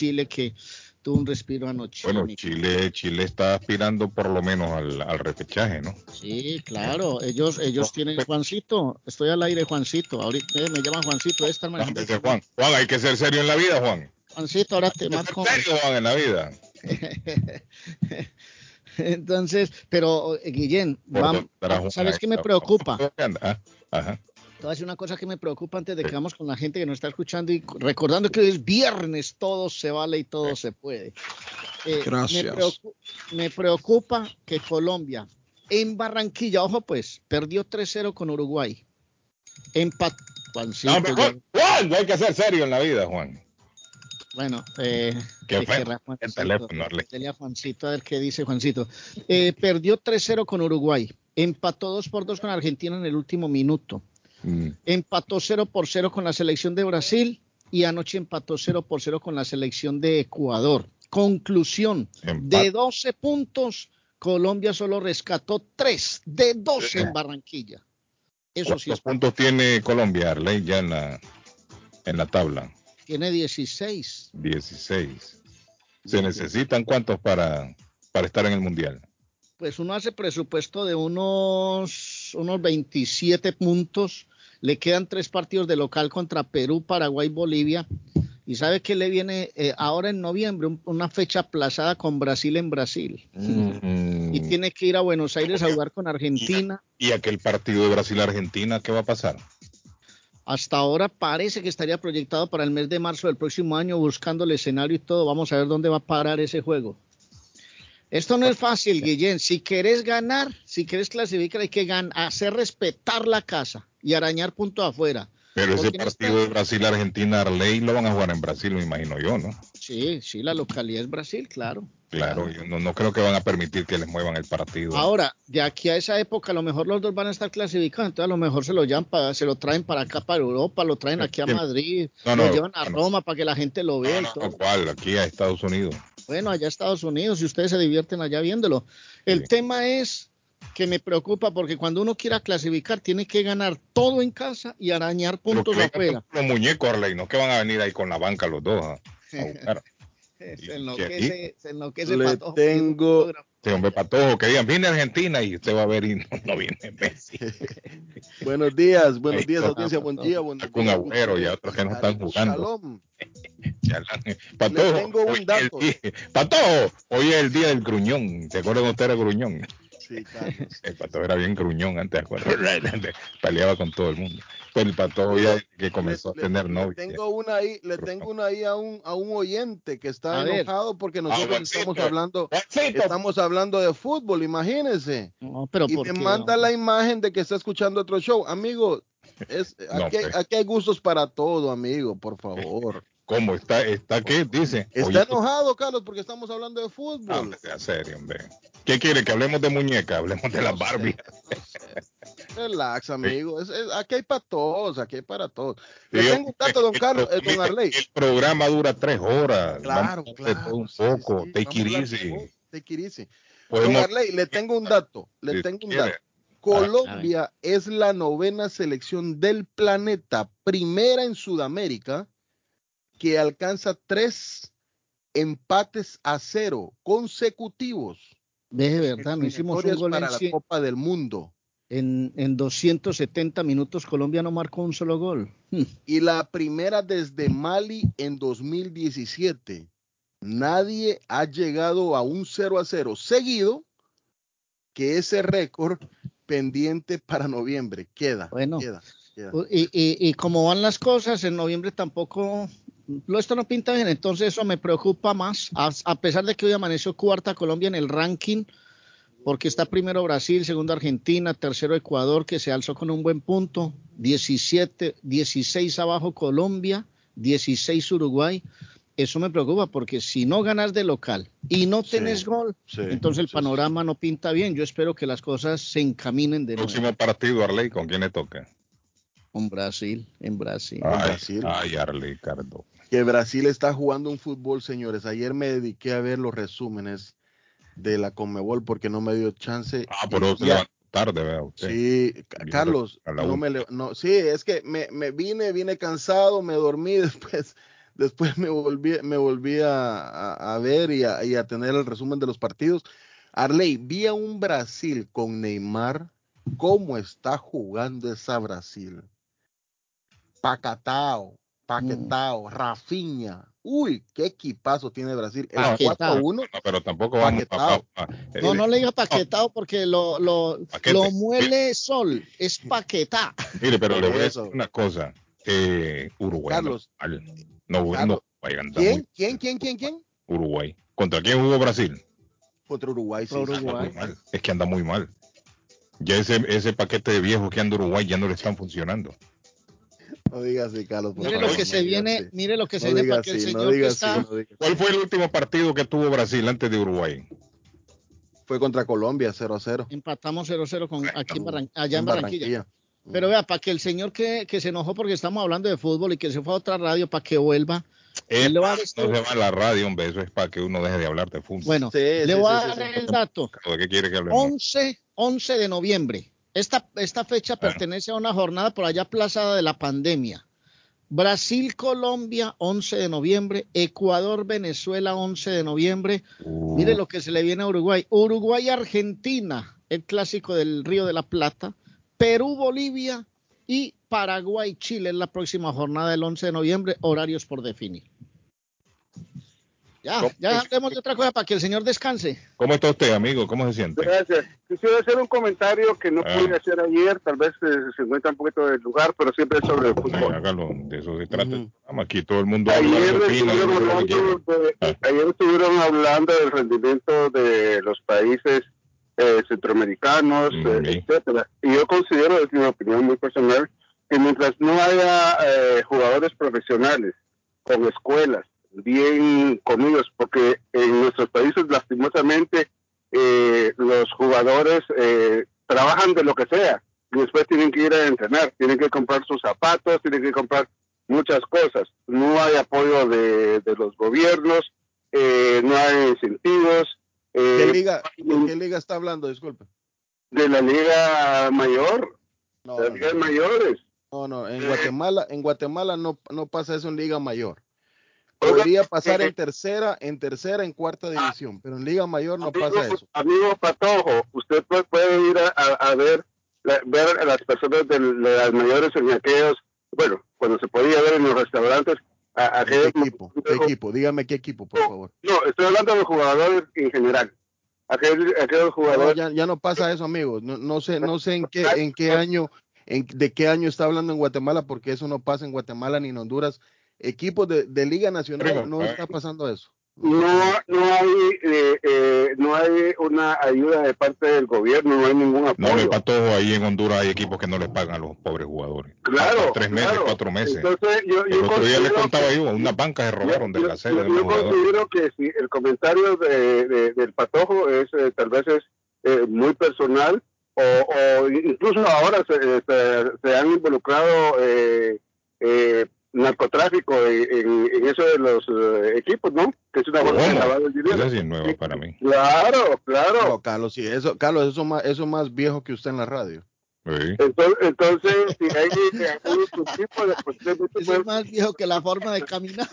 Chile que tuvo un respiro anoche. Bueno, Chile, Chile está aspirando por lo menos al, al repechaje, ¿no? Sí, claro, ellos, ellos tienen Juancito, estoy al aire Juancito, ahorita eh, me llaman Juancito, esta Juan, Juan, Juan, hay que ser serio en la vida, Juan. Juancito, ahora te marco. serio, Juan, en la vida. Entonces, pero eh, Guillén, vamos, ¿sabes qué me preocupa? Ajá. Te voy a decir una cosa que me preocupa antes de que vamos con la gente que nos está escuchando y recordando que hoy es viernes, todo se vale y todo se puede. Eh, Gracias. Me preocupa, me preocupa, que Colombia en Barranquilla, ojo pues, perdió 3-0 con Uruguay. Empató. No, Juan, hay que ser serio en la vida, Juan. Bueno, eh, ¿qué fue? El teléfono, Arle. Juancito, a ver qué dice Juancito. Eh, perdió 3-0 con Uruguay. Empató 2 por 2 con Argentina en el último minuto Mm. Empató 0 por 0 con la selección de Brasil y anoche empató 0 por 0 con la selección de Ecuador. Conclusión, de 12 puntos, Colombia solo rescató 3 de 12 en Barranquilla. Eso sí ¿Cuántos puntos tiene Colombia, Arley, ya en la, en la tabla? Tiene 16. 16. ¿Se necesitan cuántos para, para estar en el Mundial? Pues uno hace presupuesto de unos, unos 27 puntos le quedan tres partidos de local contra Perú, Paraguay, Bolivia. Y sabe que le viene eh, ahora en noviembre una fecha aplazada con Brasil en Brasil. Mm. Y tiene que ir a Buenos Aires a jugar con Argentina. ¿Y aquel partido de Brasil-Argentina qué va a pasar? Hasta ahora parece que estaría proyectado para el mes de marzo del próximo año, buscando el escenario y todo. Vamos a ver dónde va a parar ese juego. Esto no es fácil, Guillén. Si querés ganar, si querés clasificar, hay que hacer respetar la casa y arañar punto afuera. Pero ese partido de Brasil-Argentina, Arley, lo van a jugar en Brasil, me imagino yo, ¿no? Sí, sí, la localidad es Brasil, claro. Claro, yo no, creo que van a permitir que les muevan el partido. Ahora, de aquí a esa época, a lo mejor los dos van a estar clasificados, entonces a lo mejor se lo llevan para, se lo traen para acá, para Europa, lo traen aquí a Madrid, lo llevan a Roma para que la gente lo vea. Aquí a Estados Unidos. Bueno, allá a Estados Unidos, y ustedes se divierten allá viéndolo. El tema es que me preocupa porque cuando uno quiera clasificar tiene que ganar todo en casa y arañar puntos afuera. Los muñecos, Arley, no que van a venir ahí con la banca los dos. se enloquece, se enloquece Le Patojo. Tengo. Sí, hombre, Patojo, que digan, viene Argentina y usted va a ver y no, viene Messi. buenos días, buenos días, audiencia, buen día. Buen Con agüero y otros que no están jugando. Patojo, tengo un dato. Patojo, hoy es el día del gruñón. ¿Se acuerdan usted era gruñón? El pato era bien gruñón antes, de Peleaba con todo el mundo. Pero el pato ya que comenzó a tener novia. Tengo una ahí, le tengo una ahí a un, a un oyente que está enojado porque nosotros estamos hablando, estamos hablando de fútbol, imagínense. pero y me manda la imagen de que está escuchando otro show. Amigo, es, aquí, pues. aquí, hay gustos para todo, amigo, por favor. ¿Cómo está? ¿Está qué? Dice. Está enojado, Carlos, porque estamos hablando de fútbol. Ah, serio, hombre. ¿Qué quiere? ¿Que hablemos de muñeca? Hablemos de la Barbie. Relax, amigo. aquí hay para todos, aquí hay para todos. Le tengo un dato, don Carlos, eh, don Arley. El programa dura tres horas. Claro, claro. un poco. te Take it Don Arley, le tengo un dato. Le tengo un dato. Colombia es la novena selección del planeta, primera en Sudamérica que alcanza tres empates a cero consecutivos. De verdad, no hicimos un gol para la Copa del Mundo. En, en 270 minutos Colombia no marcó un solo gol. Y la primera desde Mali en 2017. Nadie ha llegado a un 0 a 0 seguido que ese récord pendiente para noviembre queda. Bueno, Y, y, y, como van las cosas, en noviembre tampoco esto no pinta bien, entonces eso me preocupa más, a, pesar de que hoy amaneció cuarta Colombia en el ranking, porque está primero Brasil, segundo Argentina, tercero Ecuador, que se alzó con un buen punto, 17, 16 abajo Colombia, 16 Uruguay. Eso me preocupa porque si no ganas de local y no tenés gol, entonces el panorama no pinta bien. Yo espero que las cosas se encaminen de Próximo partido, Arley, ¿con quién le toca? Con Brasil, en Brasil. Ay, Brasil. ay Arley, Cardo que Brasil está jugando un fútbol, señores. Ayer me dediqué a ver los resúmenes de la Conmebol porque no me dio chance. Ah, pero ya, tarde, veo. Sí, Carlos, no me no, sí, es que me, me, vine, vine cansado, me dormí después, después me volví, me volví a, ver y a, y a, tener el resumen de los partidos. Arley, vi a un Brasil con Neymar, cómo está jugando esa Brasil. Pacatao, Paquetao, mm. Rafinha. Uy, qué equipazo tiene Brasil. El 4-1. No, pero tampoco vamos a, No, no le diga paquetado porque lo, lo, lo muele sol. Es paquetá. Mire, pero le voy a decir una cosa. Eh, Uruguay. Carlos. No, no, ¿Quién? ¿Quién? ¿Quién? ¿Quién? ¿Quién? Uruguay. ¿Contra quién jugó Brasil? Contra Uruguay, sí. Uruguay. Es que anda muy mal. Ya ese, ese paquete de viejos que anda Uruguay ya no le están funcionando. No digas así, Carlos. mire lo que se viene, mire lo que se viene para que el señor está... ¿Cuál fue el último partido que tuvo Brasil antes de Uruguay? Fue contra Colombia, 0 a 0. Empatamos 0 a 0 con, aquí en allá en, Barranquilla. Pero vea, para que el señor que, que, se enojó porque estamos hablando de fútbol y que se fue a otra radio para que vuelva. le va a no se va a la radio, hombre, eso es para que uno deje de hablar de fútbol. Bueno, le voy a dar el dato. ¿De qué quiere que hablemos? 11, 11 de noviembre. Esta, esta fecha pertenece a una jornada por allá aplazada de la pandemia. Brasil, Colombia, 11 de noviembre. Ecuador, Venezuela, 11 de noviembre. Uh. Mire lo que se le viene a Uruguay. Uruguay, Argentina, el clásico del Río de la Plata. Perú, Bolivia y Paraguay, Chile en la próxima jornada del 11 de noviembre. Horarios por definir. Ya, ya hablemos de otra cosa para que el señor descanse. ¿Cómo está usted, amigo? ¿Cómo se siente? Gracias. Quisiera hacer un comentario que no ah. pude hacer ayer, tal vez eh, se encuentra un poquito del lugar, pero siempre es sobre el fútbol. hágalo, de eso se trata. Aquí todo el mundo ayer, estuvieron hablando, ah. ayer estuvieron hablando del rendimiento de los países eh, centroamericanos, mm, eh, etcétera. Y yo considero, es mi opinión muy personal, que mientras no haya jugadores profesionales con escuelas bien comidos, porque en nuestros países lastimosamente eh, los jugadores eh, trabajan de lo que sea y después tienen que ir a entrenar, tienen que comprar sus zapatos, tienen que comprar muchas cosas. No hay apoyo de, los gobiernos, eh, no hay incentivos. ¿Qué liga, ¿De qué liga está hablando? Disculpe. De la liga mayor. No, de las ligas mayores. No, no, en Guatemala, en Guatemala no, no pasa eso en liga mayor. Podría pasar en tercera, en tercera, en cuarta ah. división, pero en Liga Mayor no pasa eso. Amigo Patojo, usted puede, ir a, ver, ver a las personas de, las mayores en aquellos, bueno, cuando se podía ver en los restaurantes. A, ¿Qué equipo? ¿Qué equipo? Dígame qué equipo, por favor. No, estoy hablando de los jugadores en general. Aquellos, jugadores. ya, no pasa eso, amigo. No, no sé, no sé en qué, en qué año, en, de qué año está hablando en Guatemala, porque eso no pasa en Guatemala ni en Honduras equipos de, de Liga Nacional no está pasando eso. No, no hay, eh, eh, no hay una ayuda de parte del gobierno, no hay ningún apoyo. No, para todo ahí en Honduras hay equipos que no les pagan a los pobres jugadores. Claro. tres meses, cuatro meses. Entonces, yo, el otro día les contaba yo, una banca se robaron de la sede yo, yo considero que si el comentario de, del patojo es, eh, tal vez es muy personal, o, o, incluso ahora se, se, han involucrado eh, eh, narcotráfico en, en, eso de los eh, equipos, ¿no? Que es una forma de lavar el dinero. Eso es nuevo para mí. Claro, claro. No, Carlos, sí, eso, Carlos, eso más, eso más viejo que usted en la radio. Sí. Entonces, entonces, si hay algún tipo de pues, Eso es más viejo que la forma de caminar.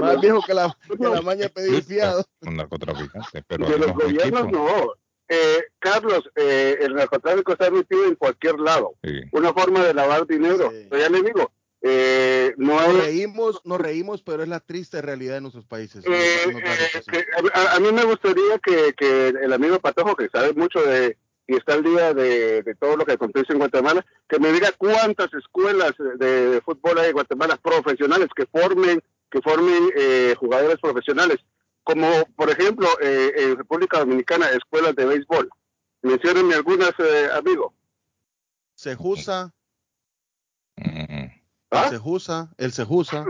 más viejo que la, que la maña de pedir fiado. Un narcotraficante, pero de los gobiernos no. Eh, Carlos, eh, el narcotráfico está metido en cualquier lado. Sí. Una forma de lavar dinero. Sí. Pero ya le digo, eh, no nos reímos, nos reímos, pero es la triste realidad de nuestros países. Eh, eh, a, mí me gustaría que, el amigo Patojo, que sabe mucho de y está al día de, todo lo que acontece en Guatemala, que me diga cuántas escuelas de, fútbol hay en Guatemala profesionales que formen que formen jugadores profesionales, como por ejemplo en República Dominicana escuelas de béisbol. Menciónenme algunas, amigos. Sejusa. ¿Ah? El Sejusa, el Sejusa.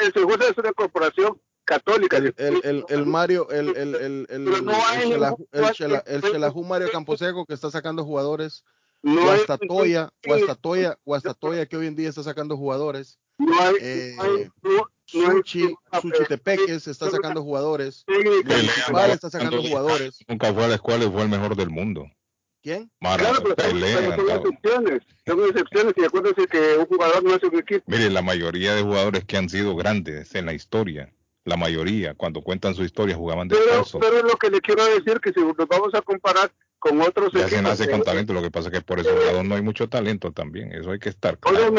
El Sejusa, es una corporación católica. El, el, el, Mario, el, el, el, el, el, Mario Camposeco que está sacando jugadores. No Guastatoya, Guastatoya, Guastatoya que hoy en día está sacando jugadores. No hay, eh, Suchi, Suchi Tepeques está sacando jugadores. Municipal está sacando jugadores. Nunca fue a la escuela y fue el mejor del mundo. ¿Quién? claro, pero, son excepciones. Son excepciones y acuérdense que un jugador no es un equipo. Mire, la mayoría de jugadores que han sido grandes en la historia, la mayoría, cuando cuentan su historia, jugaban de pero, pero lo que le quiero decir que si nos vamos a comparar con otros ya se nace con talento, lo que pasa es que por ese lado no hay mucho talento también, eso hay que estar claro.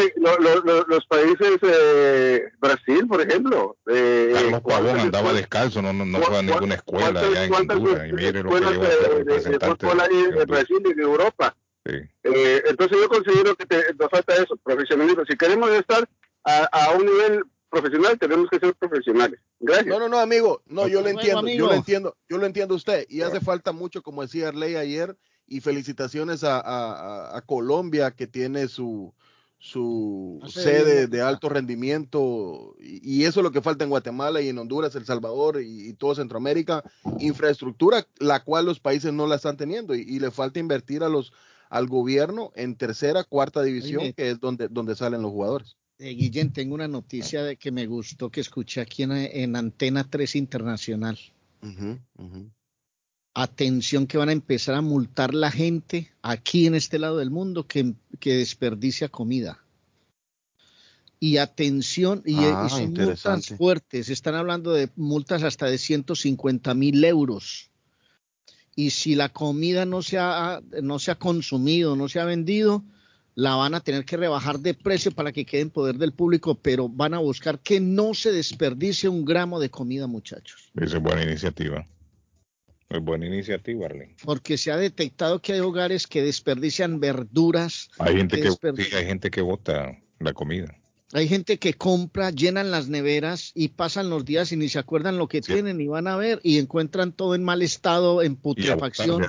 los países, eh, Brasil, por ejemplo. Eh, Carlos Pavón andaba descalzo, no, no, fue a ninguna escuela allá en Honduras, y mire lo que lleva de, representante. De, en Brasil y en Europa. Sí. Eh, entonces yo considero que te, nos falta eso, profesionalismo. Si queremos estar a, a un nivel profesional, tenemos que ser profesionales. Gracias. No, no, no, amigo. No, yo lo entiendo. Yo lo entiendo. Yo lo entiendo usted. Y hace falta mucho, como decía Arley ayer. Y felicitaciones a, a, Colombia que tiene su, su sede de alto rendimiento. Y, eso es lo que falta en Guatemala y en Honduras, El Salvador y, y todo Centroamérica. Infraestructura, la cual los países no la están teniendo. Y, le falta invertir a los al gobierno en tercera, cuarta división, que es donde, donde salen los jugadores. Eh, Guillén, tengo una noticia de que me gustó que escuché aquí en, Antena 3 Internacional. Atención que van a empezar a multar la gente aquí en este lado del mundo que, desperdicia comida. Y atención, y, ah, son multas fuertes, están hablando de multas hasta de 150 mil euros. Y si la comida no se, ha, no se ha consumido, no se ha vendido, la van a tener que rebajar de precio para que quede en poder del público, pero van a buscar que no se desperdicie un gramo de comida, muchachos. Esa es buena iniciativa. Es buena iniciativa, Arlen. Porque se ha detectado que hay hogares que desperdician verduras. Hay gente que, hay gente que bota la comida. Hay gente que compra, llenan las neveras y pasan los días y ni se acuerdan lo que tienen y van a ver y encuentran todo en mal estado, en putrefacción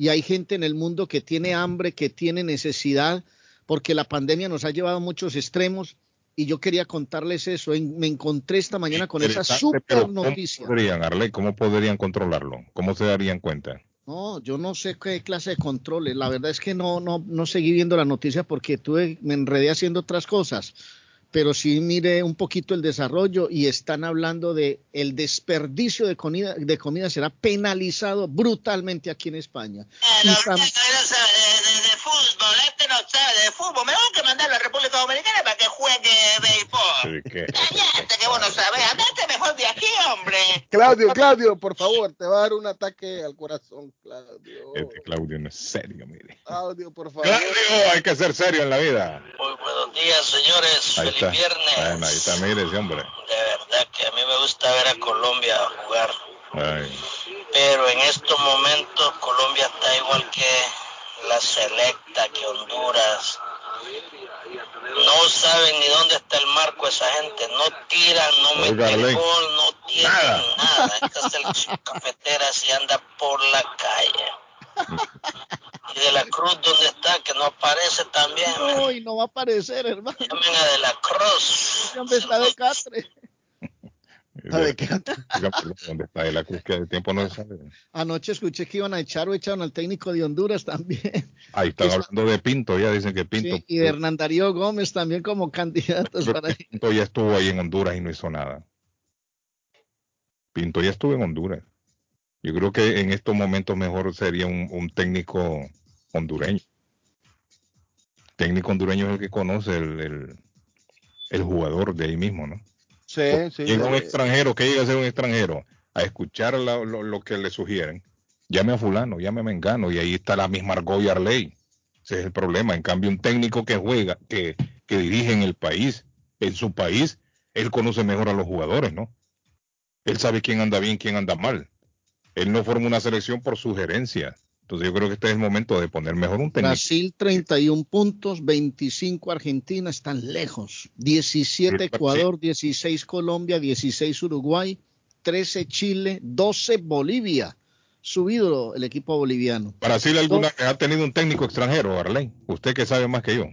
y hay gente en el mundo que tiene hambre, que tiene necesidad, porque la pandemia nos ha llevado a muchos extremos y yo quería contarles eso. me encontré esta mañana con esa super noticia. ¿Cómo podrían, ¿Cómo podrían controlarlo? ¿Cómo se darían cuenta? No, yo no sé qué clase de controles. La verdad es que no, no, no seguí viendo la noticia porque tuve, me enredé haciendo otras cosas pero sí mire un poquito el desarrollo y están hablando de el desperdicio de comida, de comida será penalizado brutalmente aquí en España. Eh, no, de, de, fútbol, este no sabe de fútbol, me van a mandar a la República Dominicana para que juegue béisbol. ¿Qué? Cállate, que vos no sabés, andate de aquí, hombre. Claudio, Claudio, por favor, te va a dar un ataque al corazón, Claudio. Este Claudio no es serio, mire. Claudio, por favor. Claudio, hay que ser serio en la vida. Muy buenos días, señores viernes. ahí está, mire ese hombre. De verdad que a mí me gusta ver a Colombia jugar. Pero en estos momentos Colombia está igual que la selecta, que Honduras. No saben ni dónde está el marco esa gente. No tiran, no meten gol, no tienen nada. nada. Esta selección cafetera si anda por la calle. Y de la Cruz, ¿dónde está? Que no aparece también. Uy, no va a aparecer, hermano. Llamen a de la Cruz. ¿Dónde está de Catre? ¿Dónde está de la Cruz? Que de tiempo no sabe. Anoche escuché que iban a echar o echaron al técnico de Honduras también. Ahí están hablando de Pinto, ya dicen que Pinto. y de Hernán Darío Gómez también como candidatos para Pinto ya estuvo ahí en Honduras y no hizo nada. Pinto ya estuvo en Honduras. Yo creo que en estos momentos mejor sería un técnico hondureño. técnico hondureño es el que conoce el, el, jugador de ahí mismo, ¿no? Sí, sí. Llega un extranjero, que llega a ser un extranjero, a escuchar lo, que le sugieren, llame a fulano, llame a Mengano, y ahí está la misma Argo y Arley. Ese es el problema. En cambio, un técnico que juega, que, que dirige en el país, en su país, él conoce mejor a los jugadores, ¿no? Él sabe quién anda bien, quién anda mal. Él no forma una selección por sugerencia. Entonces yo creo que este es el momento de poner mejor un técnico. Brasil 31 puntos, 25 Argentina, están lejos. 17 Ecuador, 16 Colombia, 16 Uruguay, 13 Chile, 12 Bolivia. Subido el equipo boliviano. Brasil alguna vez ha tenido un técnico extranjero, Arley. Usted que sabe más que yo.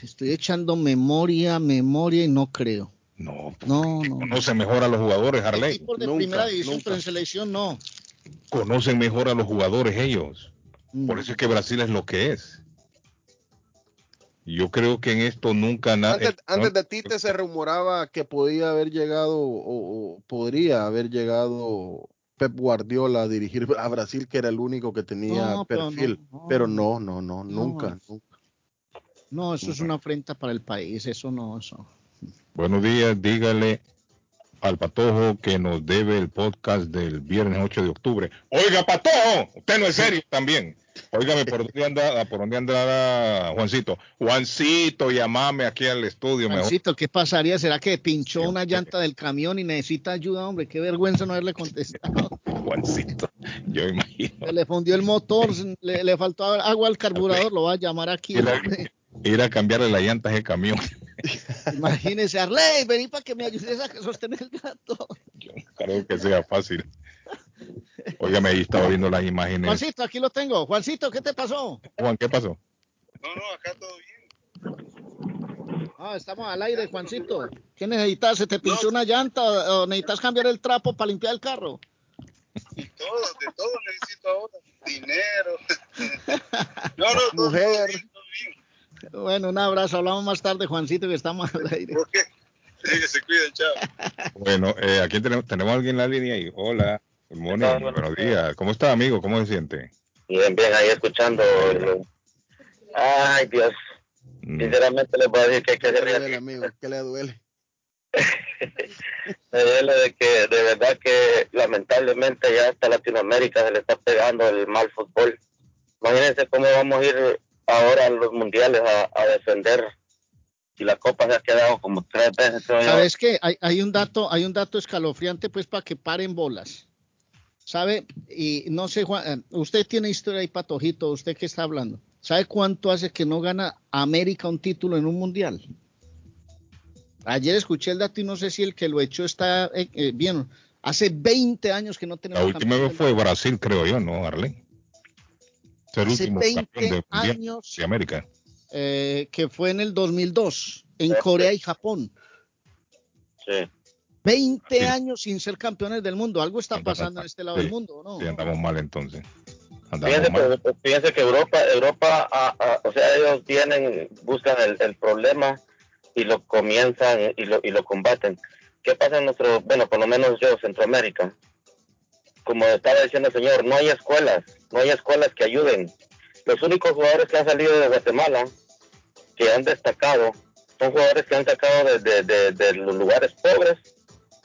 Estoy echando memoria, memoria y no creo. No, no, no. Conoce mejor a los jugadores, Arley. de primera división, pero en selección no conocen mejor a los jugadores ellos. Por eso es que Brasil es lo que es. Yo creo que en esto nunca nadie. Antes, antes, de Tite se rumoraba que podía haber llegado o, podría haber llegado Pep Guardiola a dirigir a Brasil, que era el único que tenía perfil. Pero no, no, no, nunca, nunca. No, eso es una afrenta para el país, eso no, eso. Buenos días, dígale al Patojo que nos debe el podcast del viernes 8 de octubre. Oiga, Patojo, usted no es serio también. Óigame, ¿por dónde anda, por dónde andará Juancito? Juancito, llamame aquí al estudio. Juancito, ¿qué pasaría? ¿Será que pinchó una llanta del camión y necesita ayuda, hombre? Qué vergüenza no haberle contestado. Juancito, yo imagino. Se le fundió el motor, le, faltó agua al carburador, lo va a llamar aquí. Ir a, cambiarle la llanta a ese camión. Imagínese, Arley, vení para que me ayudes a sostener el gato. Yo creo que sea fácil. Óigame, ahí estaba viendo las imágenes. Juancito, aquí lo tengo. Juancito, ¿qué te pasó? Juan, ¿qué pasó? No, no, acá todo bien. Ah, estamos al aire, Juancito. ¿Qué necesitas? ¿Se te pinchó una llanta o necesitas cambiar el trapo para limpiar el carro? Y todo, de todo necesito ahora. Dinero. no, no, Mujer. Bueno, un abrazo. Hablamos más tarde, Juancito, que estamos al aire. ¿Por qué? Sí, que se cuiden, chao. Bueno, eh, aquí tenemos, tenemos alguien en la línea ahí. Hola. buenos días. ¿Cómo está, amigo? ¿Cómo se siente? Bien, bien, ahí escuchando. Ay, Dios. Mm. Sinceramente le puedo decir que hay que ser duele, amigo? ¿Qué le duele? me duele de que, de verdad que lamentablemente ya hasta Latinoamérica se le está pegando el mal fútbol. Imagínense cómo vamos a ir ahora a los mundiales a, defender y la copa se ha quedado como tres veces. ¿Sabes qué? Hay, hay, un dato, hay un dato escalofriante pues para que paren bolas. ¿Sabe? Y no sé, Juan, eh, usted tiene historia ahí, Patojito, usted que está hablando. ¿Sabe cuánto hace que no gana América un título en un mundial? Ayer escuché el dato y no sé si el que lo echó está eh, eh, bien. Hace 20 años que no tenemos. La última vez fue Brasil, creo yo, ¿no, Arlen? Hace 20 años de América. Eh, que fue en el 2002, en Corea y Japón. Sí. 20 años sin ser campeones del mundo. Algo está pasando en este lado del mundo, ¿no? Sí, andamos mal entonces. Fíjense, que Europa, Europa, ah, ah, o sea, ellos tienen, buscan el, problema y lo comienzan y lo, y lo combaten. ¿Qué pasa en nuestro, bueno, por lo menos yo, Centroamérica? Como estaba diciendo el señor, no hay escuelas, no hay escuelas que ayuden. Los únicos jugadores que han salido de Guatemala, que han destacado, son jugadores que han sacado de, de, los lugares pobres,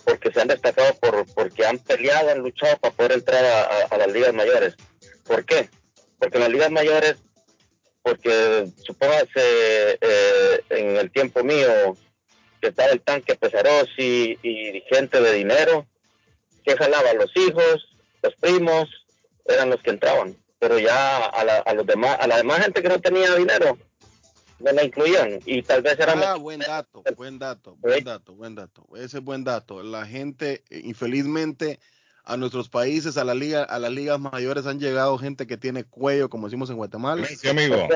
porque se han destacado por, porque han peleado, han luchado para poder entrar a, las ligas mayores. ¿Por qué? Porque en las ligas mayores, porque supóngase eh, en el tiempo mío que estaba el tanque Pesarosi y gente de dinero, que jalaba a los hijos, los primos, eran los que entraban. Pero ya a la, a los demás, a la demás gente que no tenía dinero, no la incluían. Y tal vez era. Ah, buen dato, buen dato, buen dato, buen dato. Ese es buen dato. La gente, infelizmente, a nuestros países, a la liga, a las ligas mayores han llegado gente que tiene cuello, como decimos en Guatemala. Sí, amigo.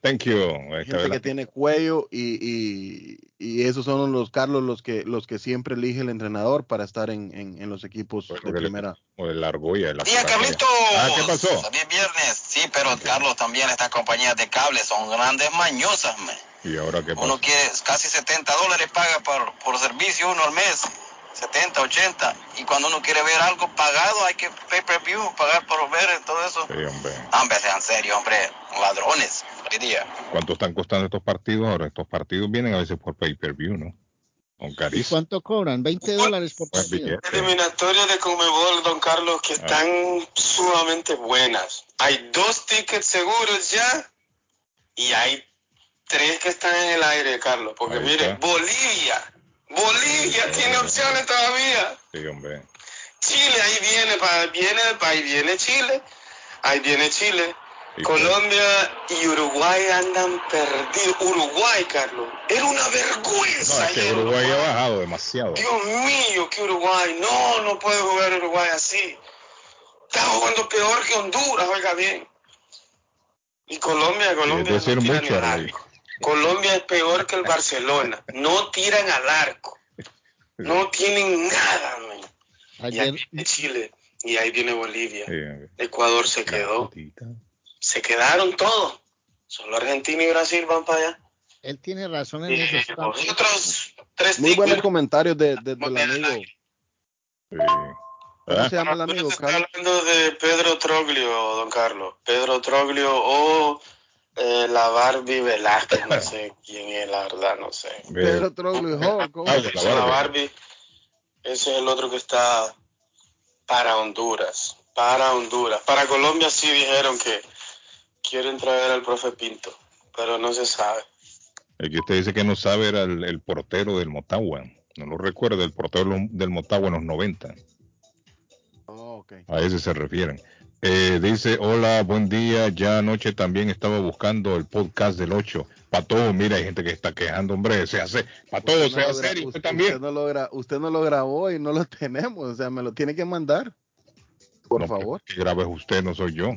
Thank you. Gente que tiene cuello y, y, y, esos son los Carlos los que los que siempre elige el entrenador para estar en, en, los equipos de primera. O el argolla. La Día, Carlito. Ah, ¿qué pasó? También viernes. Sí, pero Carlos también estas compañías de cable son grandes mañosas. ¿Y ahora qué pasa? Uno quiere casi 70 dólares paga por, por servicio uno al mes 70, 80. Y cuando uno quiere ver algo pagado, hay que pay per view, pagar por ver todo eso. Sí, hombre. Hombre, sean serios, hombre. Ladrones. día. ¿Cuánto están costando estos partidos ahora? Estos partidos vienen a veces por pay per view, ¿no? Con ¿Y cuánto cobran? 20 dólares por partido. Eliminatorias de Comebol, don Carlos, que ah. están sumamente buenas. Hay dos tickets seguros ya y hay tres que están en el aire, Carlos. Porque mire, Bolivia Bolivia tiene opciones todavía. Sí, hombre. Chile, ahí viene, viene, ahí viene Chile, ahí viene Chile. Colombia y Uruguay andan perdidos. Uruguay, Carlos, era una vergüenza. No, es que Uruguay, ha bajado demasiado. Dios mío, que Uruguay, no, no puede jugar Uruguay así. Está jugando peor que Honduras, oiga bien. Y Colombia, Colombia. Sí, no mucho, Colombia es peor que el Barcelona. No tiran al arco. No tienen nada, Y ahí viene Chile. Y ahí viene Bolivia. Ecuador se quedó. Se quedaron todos. Solo Argentina y Brasil van para allá. Él tiene razón en eso. Nosotros tres Muy buenos comentarios de, del amigo. ¿Cómo se llama el amigo, Carlos? hablando de Pedro Troglio, don Carlos. Pedro Troglio o eh, la Barbie Velázquez, no sé quién es, la verdad, no sé. Pedro Troglio, ¿cómo? La Barbie. Ese es el otro que está para Honduras. Para Honduras. Para Colombia sí dijeron que quieren traer al profe Pinto, pero no se sabe. El que usted dice que no sabe era el, portero del Motagua. No lo recuerdo, el portero del Motagua en los 90. A ese se refieren. Eh, dice, hola, buen día. Ya anoche también estaba buscando el podcast del 8. Para todo, mira, hay gente que está quejando, hombre, se hace, para todo, se hace, usted, también. Usted no, lo usted no lo grabó y no lo tenemos, o sea, me lo tiene que mandar. Por favor. Que grabe usted, no soy yo.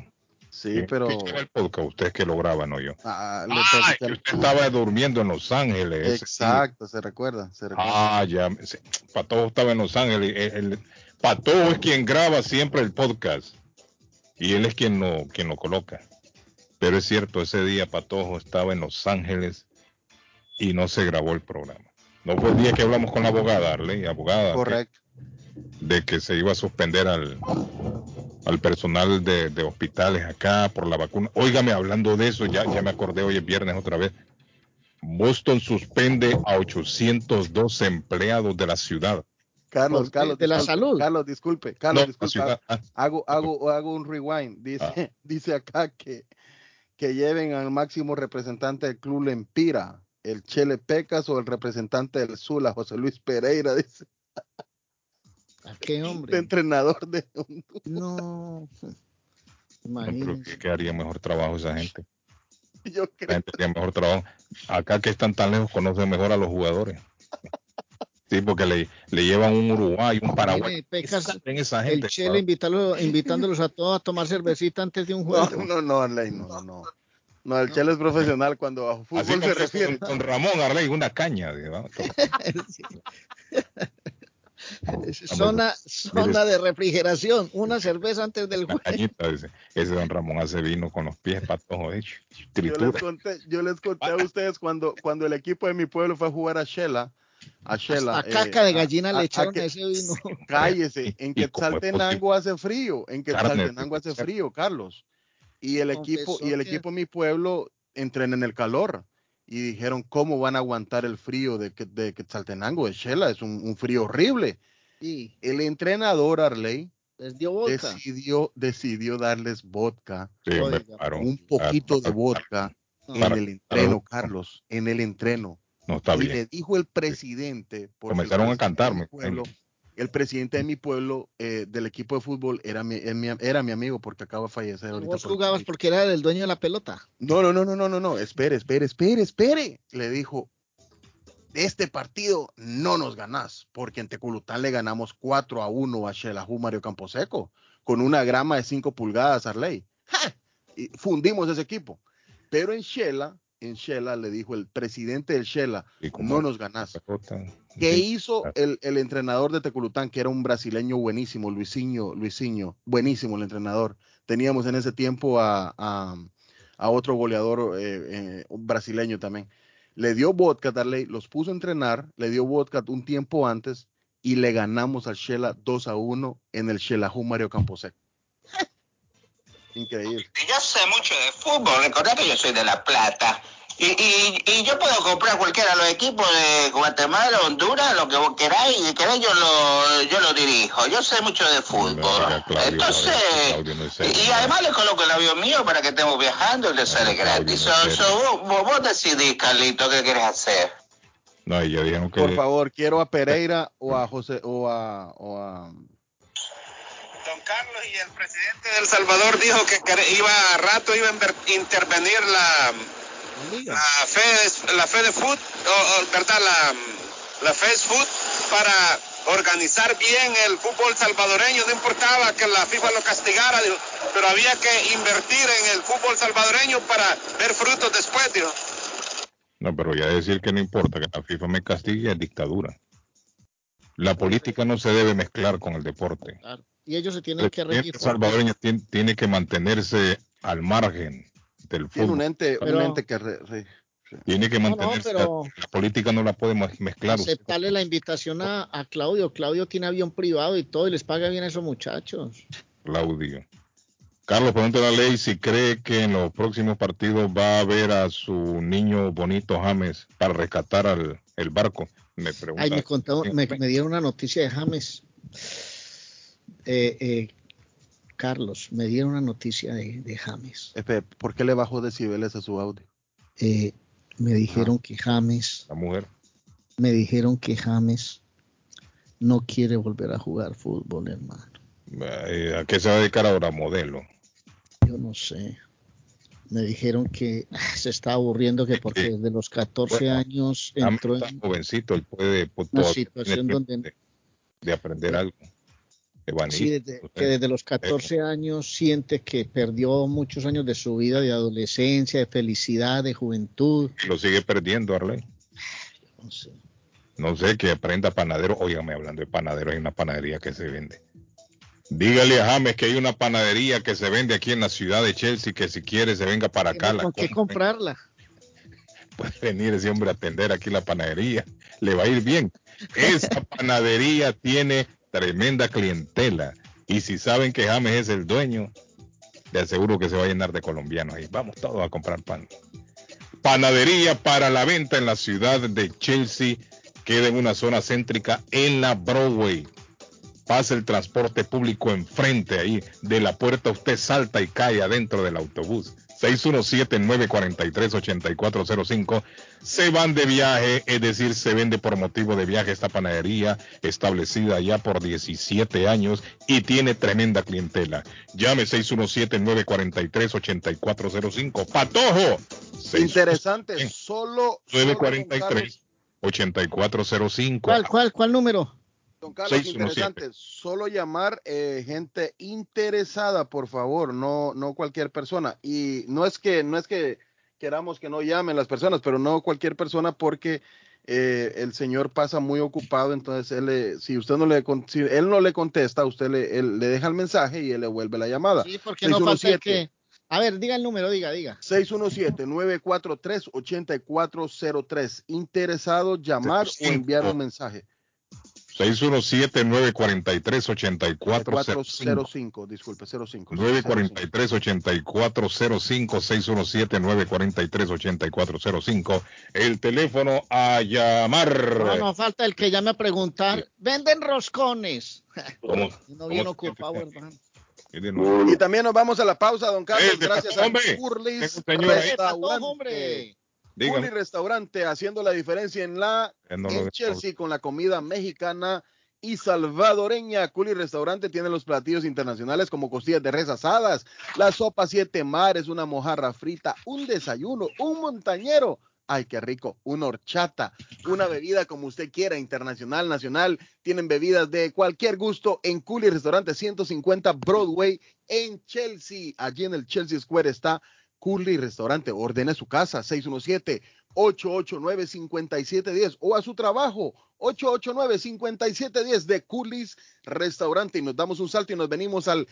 Sí, pero. el podcast? Usted es que lo graba, no yo. Ah, usted estaba durmiendo en Los Ángeles. Exacto, se recuerda, se recuerda. Ah, ya. Pato estaba en Los Ángeles. El, Pato es quien graba siempre el podcast. Y él es quien lo, quien lo coloca. Pero es cierto, ese día Patojo estaba en Los Ángeles y no se grabó el programa. No fue el día que hablamos con la abogada, Arley, abogada. Correcto. de que se iba a suspender al, al personal de, de, hospitales acá por la vacuna. Óigame, hablando de eso, ya, ya me acordé hoy es viernes otra vez. Boston suspende a 802 empleados de la ciudad Carlos, Carlos. De la salud. Carlos, disculpe. Carlos, disculpe. Hago, hago, hago un rewind. Dice, ah. dice acá que, que lleven al máximo representante del club Lempira, el Chele Pecas o el representante del Zula, José Luis Pereira, dice. ¿A qué hombre? entrenador de No. Imagínese. que haría mejor trabajo esa gente. Yo creo. La gente haría mejor trabajo. Acá que están tan lejos, conocen mejor a los jugadores. Sí, porque le, le llevan un Uruguay, un Paraguay. en esa gente, el Chile invitándolos a todos a tomar cervecita antes de un juego. No, no, no, Arley, no, no, no. No, el Chile es profesional cuando a fútbol se refiere. Con, Ramón Arley, una caña. zona zona de refrigeración, una cerveza antes del juego. ese, don Ramón hace vino con los pies para todo hecho. Yo les conté, yo les conté a ustedes cuando, cuando el equipo de mi pueblo fue a jugar a Shela a Shela. A caca de eh, gallina le echaron ese vino. Cállese, en Quetzaltenango hace frío, en Quetzaltenango hace frío, Carlos. Y el equipo, y el equipo de mi pueblo entrena en el calor. Y dijeron, ¿cómo van a aguantar el frío de, de Quetzaltenango, de Shela? Es un, frío horrible. Y el entrenador Arley decidió, decidió darles vodka, un poquito de vodka en el entreno, Carlos, en el entreno no está y le dijo el presidente. Comenzaron a cantarme. el presidente de mi pueblo, eh, del equipo de fútbol, era mi, era mi amigo porque acaba de fallecer. Ahorita ¿Vos jugabas porque era el dueño de la pelota? No, no, no, no, no, no, no. Espere, espere, espere, espere. Le dijo, este partido no nos ganás, porque en Teculután le ganamos 4 a 1 a Xelajú Mario Camposeco, con una grama de 5 pulgadas, Arley. Y fundimos ese equipo. Pero en Shela en Shela, le dijo el presidente del Shela, no nos ganás. ¿Qué hizo el, entrenador de Teculután, que era un brasileño buenísimo, Luisinho, Luisinho, buenísimo el entrenador? Teníamos en ese tiempo a, otro goleador eh, eh, brasileño también. Le dio vodka, Darley, los puso a entrenar, le dio vodka un tiempo antes y le ganamos al Shela 2 a 1 en el Shelahu Mario Camposeco. Increíble. Yo sé mucho de fútbol, recordad que yo soy de La Plata. Y, y, y, yo puedo comprar cualquiera de los equipos de Guatemala, Honduras, lo que vos queráis, y queráis yo lo, yo lo dirijo. Yo sé mucho de fútbol. Entonces, y, además le coloco el avión mío para que estemos viajando y le sale gratis. vos, vos, decidís, Carlito, qué quieres hacer. No, dijeron que... Por favor, quiero a Pereira o a José o a, o a Carlos y el presidente de El Salvador dijo que iba a rato iba a intervenir la la Fed, la Fed Food, o, ¿verdad? La, la Fed Food para organizar bien el fútbol salvadoreño. No importaba que la FIFA lo castigara, pero había que invertir en el fútbol salvadoreño para ver frutos después, dijo. No, pero ya decir que no importa que la FIFA me castigue es dictadura. La política no se debe mezclar con el deporte. Y ellos se tienen que regir. El salvadoreño tiene, que mantenerse al margen del fútbol. un ente, un ente que Tiene que mantenerse. la política no la podemos mezclar. Aceptarle la invitación a, Claudio. Claudio tiene avión privado y todo y les paga bien a esos muchachos. Claudio. Carlos, pregúntale a la ley si cree que en los próximos partidos va a ver a su niño bonito James para rescatar al el barco. Me Ay, me, contaron, me, dieron una noticia de James. Eh, eh, Carlos, me dieron una noticia de, James. ¿Por qué le bajó decibeles a su audio? Eh, me dijeron que James. La mujer. Me dijeron que James no quiere volver a jugar fútbol, hermano. ¿A qué se va a dedicar ahora? Modelo. Yo no sé. Me dijeron que se está aburriendo que porque desde los 14 años entró en jovencito, él puede una situación donde de aprender algo. Sí, que desde los 14 años siente que perdió muchos años de su vida de adolescencia, de felicidad, de juventud. lo sigue perdiendo, Arley. No sé. No sé, que aprenda panadero. Óigame, hablando de panadero, hay una panadería que se vende. Dígale a James que hay una panadería que se vende aquí en la ciudad de Chelsea, que si quiere se venga para acá. ¿Con qué comprarla? Puede venir ese hombre a atender aquí la panadería. Le va a ir bien. Esa panadería tiene tremenda clientela. Y si saben que James es el dueño, le aseguro que se va a llenar de colombianos y vamos todos a comprar pan. Panadería para la venta en la ciudad de Chelsea. Queda en una zona céntrica en la Broadway. Pasa el transporte público enfrente ahí. De la puerta usted salta y cae adentro del autobús. 617-943-8405. Se van de viaje, es decir, se vende por motivo de viaje esta panadería establecida ya por 17 años y tiene tremenda clientela. Llame 617-943-8405. Patojo. Interesante, solo 943 8405. ¿Cuál, cuál, cuál número? Don Carlos, interesante. Solo llamar eh, gente interesada, por favor, no, no cualquier persona. Y no es que, no es que queramos que no llamen las personas, pero no cualquier persona porque eh, el señor pasa muy ocupado, entonces él si usted no le si él no le contesta, usted le, le deja el mensaje y él le vuelve la llamada. Sí, porque no pasa que a ver, diga el número, diga, diga. 617-943-8403. Interesado, llamar o enviar un mensaje. 617-943-8405. Disculpe, 05. 943-8405, 617-943-8405. El teléfono a llamar. No, no, falta el que llame a preguntar. ¿Venden roscones? ¿Cómo? No viene ocupado, Y también nos vamos a la pausa, don Carlos. Gracias a Curlis Restaurante. Culi Restaurante haciendo la diferencia en la en Chelsea con la comida mexicana y salvadoreña. Culi Restaurante tiene los platillos internacionales como costillas de res asadas, la sopa siete mares, una mojarra frita, un desayuno, un montañero. Ay, qué rico. Una horchata, una bebida como usted quiera, internacional, nacional. Tienen bebidas de cualquier gusto en Culi Restaurante 150 Broadway en Chelsea. Allí en el Chelsea Square está Curly Restaurante. Ordene su casa 617-889-5710 o a su trabajo 889-5710 de Curly's Restaurante. Y nos damos un salto y nos venimos al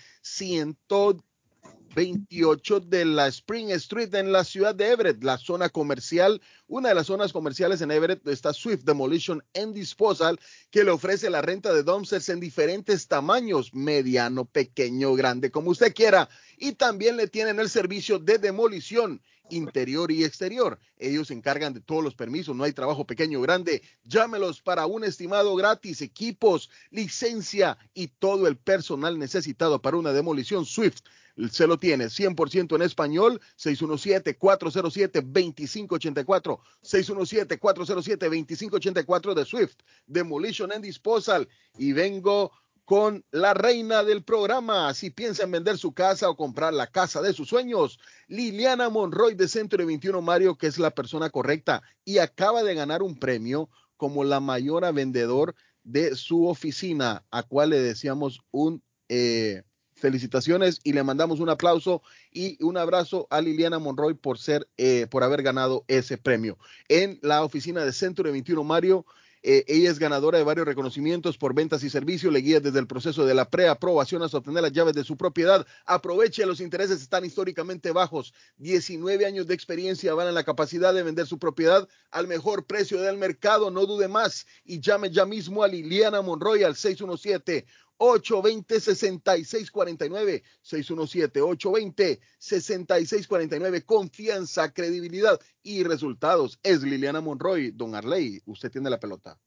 128 de la Spring Street en la ciudad de Everett, la zona comercial. Una de las zonas comerciales en Everett está Swift Demolition and Disposal, que le ofrece la renta de dumpsters en diferentes tamaños, mediano, pequeño, grande, como usted quiera y también le tienen el servicio de demolición interior y exterior. Ellos se encargan de todos los permisos, no hay trabajo pequeño o grande. Llámelos para un estimado gratis, equipos, licencia y todo el personal necesitado para una demolición Swift. Se lo tiene 100% en español, 617-407-2584, 617-407-2584 de Swift, Demolition and Disposal. Y vengo con la reina del programa. Si piensa en vender su casa o comprar la casa de sus sueños, Liliana Monroy de Centro de 21 Mario, que es la persona correcta y acaba de ganar un premio como la mayor vendedor de su oficina, a cual le decíamos un eh, felicitaciones y le mandamos un aplauso y un abrazo a Liliana Monroy por ser, eh, por haber ganado ese premio. En la oficina de Centro de 21 Mario, Eh, ella es ganadora de varios reconocimientos por ventas y servicios. Le guía desde el proceso de la preaprobación hasta obtener las llaves de su propiedad. Aproveche, los intereses están históricamente bajos. 19 años de experiencia van en la capacidad de vender su propiedad al mejor precio del mercado. No dude más y llame ya mismo a Liliana Monroy al 617 820-6649, 617-820-6649, confianza, credibilidad y resultados. Es Liliana Monroy, don Arley, usted tiene la pelota.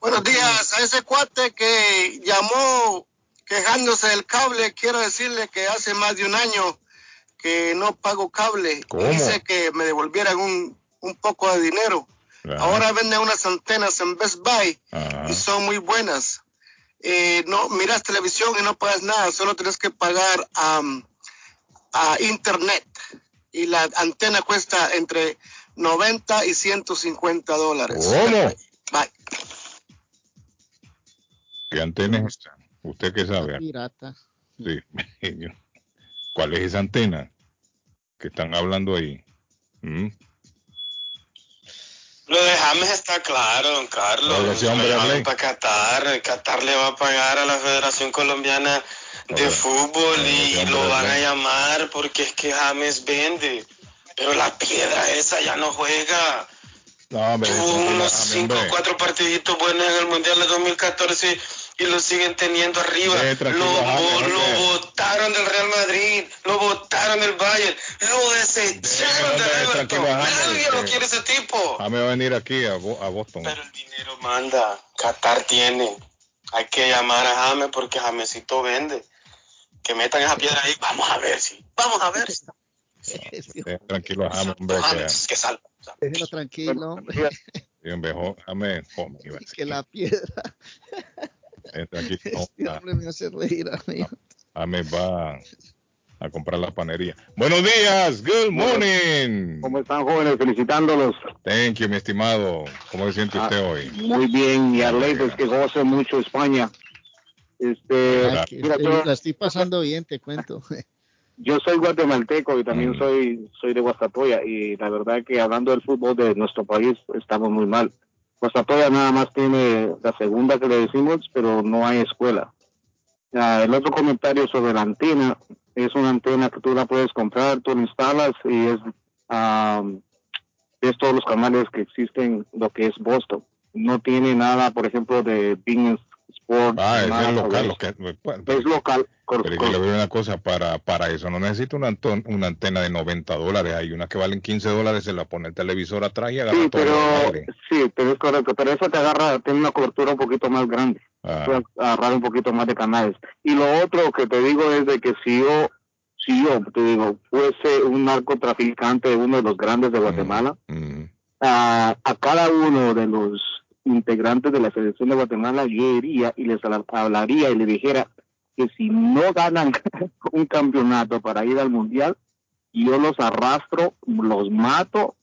Buenos días, a ese cuate que llamó quejándose del cable, quiero decirle que hace más de un año que no pago cable. Dice que me devolvieran un, un poco de dinero. Ahora venden unas antenas en Best Buy y son muy buenas eh, no miras televisión y no pagas nada, solo tienes que pagar a internet y la antena cuesta entre 90 y 150 dólares. ¿Cómo? Bye. ¿Qué antena es esta? ¿Usted qué sabe? Pirata. Sí. ¿Cuál es esa antena que están hablando ahí? ¿Mm? Lo de James está claro, don Carlos. para Qatar. Qatar le va a pagar a la Federación Colombiana de Fútbol y lo van a llamar porque es que James vende. Pero la piedra esa ya no juega. Tuvo unos 5 o 4 partiditos buenos en el Mundial de 2014 y lo siguen teniendo arriba. lo, lo votaron del Real Madrid, lo votaron del Bayern, lo desecharon del Everton. Nadie lo quiere ese tipo. A va a venir aquí a, Boston. Pero el dinero manda, Qatar tiene. Hay que llamar a James porque Jamesito vende. Que metan esa piedra ahí, vamos a ver si. Vamos a ver. tranquilo, James, hombre. James, que. Déjelo tranquilo. Bien, viejo, James. que la piedra. Este, hombre me hace reír a mí. va a comprar la panería. Buenos días, good morning. ¿Cómo están jóvenes? Felicitándolos. Thank you, mi estimado. ¿Cómo se siente usted ah, hoy? Muy bien, y Arley, pues que goce mucho España. Este, mira, yo, la estoy pasando bien, te cuento. Yo soy guatemalteco y también mm. soy soy de Guastatoya y la verdad que hablando del fútbol de nuestro país estamos muy mal. Guastatoya nada más tiene la segunda que le decimos, pero no hay escuela. el otro comentario sobre la antena, es una antena que tú la puedes comprar, tú la instalas y es, es todos los canales que existen, lo que es Boston. No tiene nada, por ejemplo, de Bing Ah, es local. es local. Pero yo le veo una cosa, para, para eso no necesito una, una antena de 90 dólares, hay una que valen 15 dólares, se la pone el televisor atrás y agarra sí, todo pero, Sí, pero es correcto, pero eso te agarra, tiene una cobertura un poquito más grande, ah. puede agarrar un poquito más de canales. Y lo otro que te digo es de que si yo, si yo, te digo, fuese un narcotraficante, uno de los grandes de mm, Guatemala, mm. A, a cada uno de los integrantes de la selección de Guatemala, iría y les hablaría y le dijera que si no ganan un campeonato para ir al mundial, yo los arrastro, los mato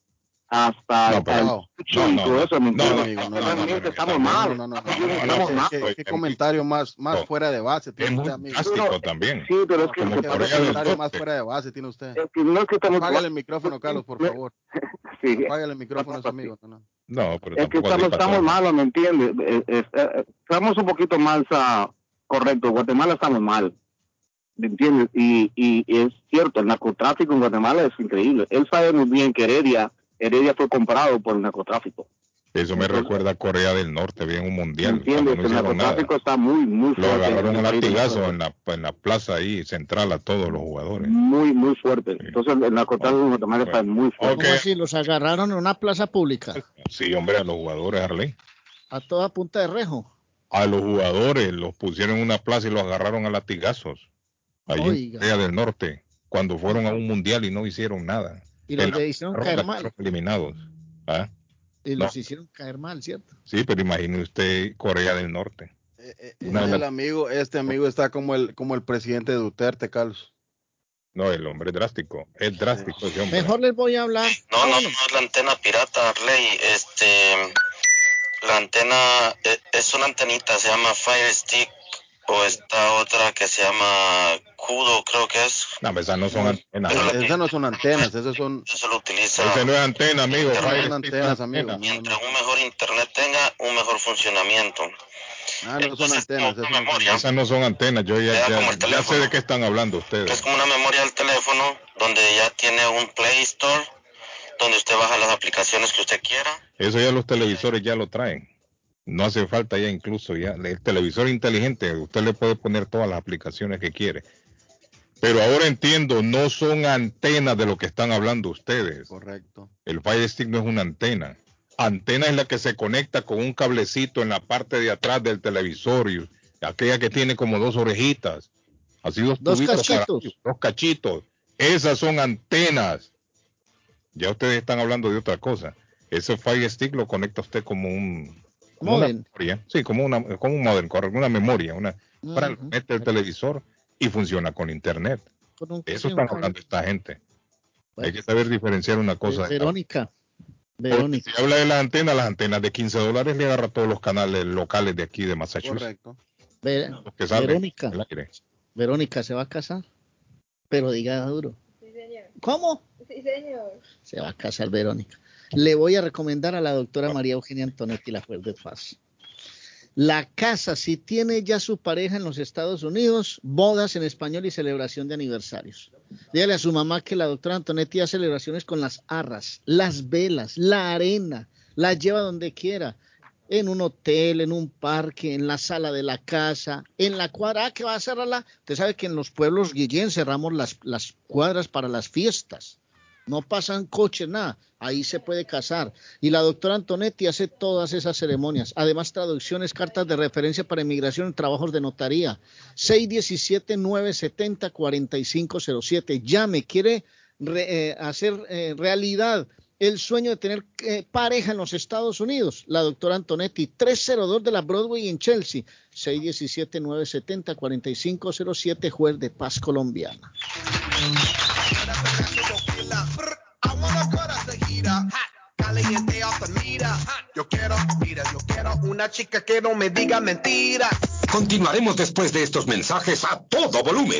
hasta no, pero, no, todo eso no, realmente estamos mal qué comentario más más fuera de base tiene usted amigo también sí pero es que qué comentario más fuera de base tiene usted no es que estamos el micrófono Carlos por favor sí apágale el micrófono a su amigo no pero es que estamos, estamos malos me entiendes eh, eh, eh, estamos un poquito más uh, correcto Guatemala estamos mal ¿me entiendes? Y, y es cierto, el narcotráfico en Guatemala es increíble. Él sabe muy bien que Heredia Heredia fue comprado por el narcotráfico. Eso me recuerda a Corea del Norte, bien un mundial. Entiendes, el narcotráfico está muy, muy fuerte. Lo agarraron a latigazo en la, en la plaza ahí central a todos los jugadores. Muy, muy fuerte. Entonces el narcotráfico en Guatemala está muy fuerte. ¿Cómo así? ¿Los agarraron en una plaza pública? Sí, hombre, a los jugadores, Arley. A toda punta de rejo. A los jugadores los pusieron en una plaza y los agarraron a latigazos. Allí en Corea del Norte, cuando fueron a un mundial y no hicieron nada. Y los hicieron caer mal. Eliminados. ¿Ah? Y los hicieron caer mal, ¿cierto? Sí, pero imagine usted Corea del Norte. Eh, eh, el amigo, este amigo está como el, como el presidente de Duterte, Carlos. No, el hombre drástico, es drástico ese hombre. Mejor les voy a hablar. No, no, no, es la antena pirata, Arley. Este, la antena e, es una antenita, se llama Fire Stick o esta otra que se llama Kudo, creo que es. No, esas no son antenas. esas no son antenas, esas son. Eso lo utiliza. Ese no es antena, amigo. No son antenas, amigo. Mientras un mejor internet tenga, un mejor funcionamiento. Ah, no son antenas. Esas, memoria. esas no son antenas. Yo ya, ya, ya, sé de qué están hablando ustedes. Es como una memoria del teléfono donde ya tiene un Play Store donde usted baja las aplicaciones que usted quiera. Eso ya los televisores ya lo traen. No hace falta ya incluso ya el televisor inteligente, usted le puede poner todas las aplicaciones que quiere. Pero ahora entiendo, no son antenas de lo que están hablando ustedes. Correcto. El Fire Stick no es una antena. Antena es la que se conecta con un cablecito en la parte de atrás del televisor, y aquella que tiene como dos orejitas. Así dos, dos cachitos. dos cachitos. Esas son antenas. Ya ustedes están hablando de otra cosa. Ese Fire Stick lo conecta usted como un memoria. Sí, como, una, como un modem, una memoria, una, para meter el televisor y funciona con internet. Eso están hablando esta gente. Hay que saber diferenciar una cosa. Verónica. Verónica. Si habla de las antenas, las antenas de 15 dólares le agarra todos los canales locales de aquí de Massachusetts. Correcto. Verónica. Verónica se va a casar, pero diga duro. Sí, señor. ¿Cómo? Sí, señor. Se va a casar Verónica. Le voy a recomendar a la doctora María Eugenia Antonetti la Fuerte Faz. La casa, si tiene ya su pareja en los Estados Unidos, bodas en español y celebración de aniversarios. Dígale a su mamá que la doctora Antonetti hace celebraciones con las arras, las velas, la arena, la lleva donde quiera, en un hotel, en un parque, en la sala de la casa, en la cuadra. Ah, que va a cerrarla. Usted sabe que en los pueblos Guillén cerramos las cuadras para las fiestas no pasan coches, nada, ahí se puede casar. Y la doctora Antonetti hace todas esas ceremonias, además traducciones, cartas de referencia para inmigración, trabajos de notaría. 617-970-4507, llame, quiere eh, hacer eh, realidad el sueño de tener eh, pareja en los Estados Unidos. La doctora Antonetti, 302 de la Broadway en Chelsea, 617-970-4507, juez de paz colombiana. Yo quiero, mira, yo quiero una chica que no me diga mentiras. Continuaremos después de estos mensajes a todo volumen.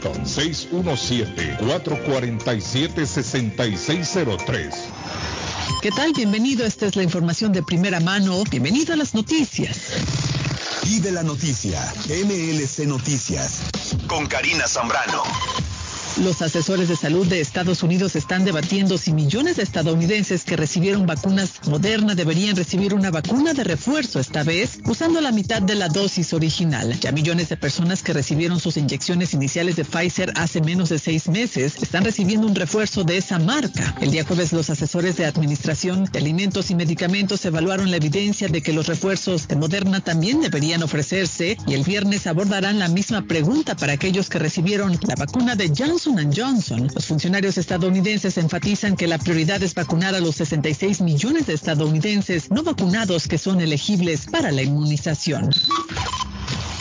617-447-6603. ¿Qué tal? Bienvenido. Esta es la información de primera mano. Bienvenido a las noticias. Y de la noticia, MLC Noticias, con Karina Zambrano. Los asesores de salud de Estados Unidos están debatiendo si millones de estadounidenses que recibieron vacunas Moderna deberían recibir una vacuna de refuerzo esta vez usando la mitad de la dosis original. Ya millones de personas que recibieron sus inyecciones iniciales de Pfizer hace menos de seis meses están recibiendo un refuerzo de esa marca. El día jueves los asesores de Administración de Alimentos y Medicamentos evaluaron la evidencia de que los refuerzos de Moderna también deberían ofrecerse y el viernes abordarán la misma pregunta para aquellos que recibieron la vacuna de Johnson Johnson Johnson. Los funcionarios estadounidenses enfatizan que la prioridad es vacunar a los 66 millones de estadounidenses no vacunados que son elegibles para la inmunización.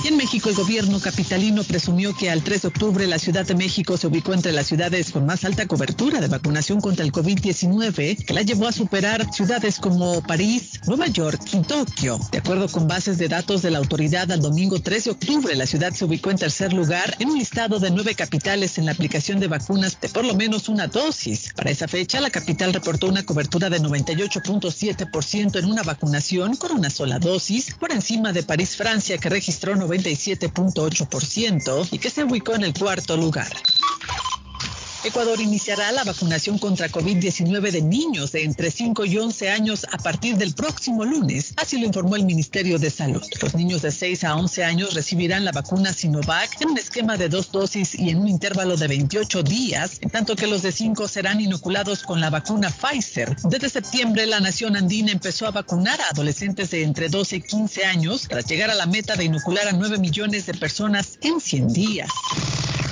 Y en México el gobierno capitalino presumió que al 3 de octubre la Ciudad de México se ubicó entre las ciudades con más alta cobertura de vacunación contra el COVID-19, que la llevó a superar ciudades como París, Nueva York y Tokio. De acuerdo con bases de datos de la autoridad, al domingo 3 de octubre la ciudad se ubicó en tercer lugar en un listado de nueve capitales en la aplicación de vacunas de por lo menos una dosis. Para esa fecha, la capital reportó una cobertura de 98.7% en una vacunación con una sola dosis, por encima de París, Francia, que registró 97.8% y que se ubicó en el cuarto lugar. Ecuador iniciará la vacunación contra COVID-19 de niños de entre 5 y 11 años a partir del próximo lunes, así lo informó el Ministerio de Salud. Los niños de 6 a 11 años recibirán la vacuna Sinovac en un esquema de dos dosis y en un intervalo de 28 días, en tanto que los de 5 serán inoculados con la vacuna Pfizer. Desde septiembre, la nación andina empezó a vacunar a adolescentes de entre 12 y 15 años para llegar a la meta de inocular a 9 millones de personas en 100 días.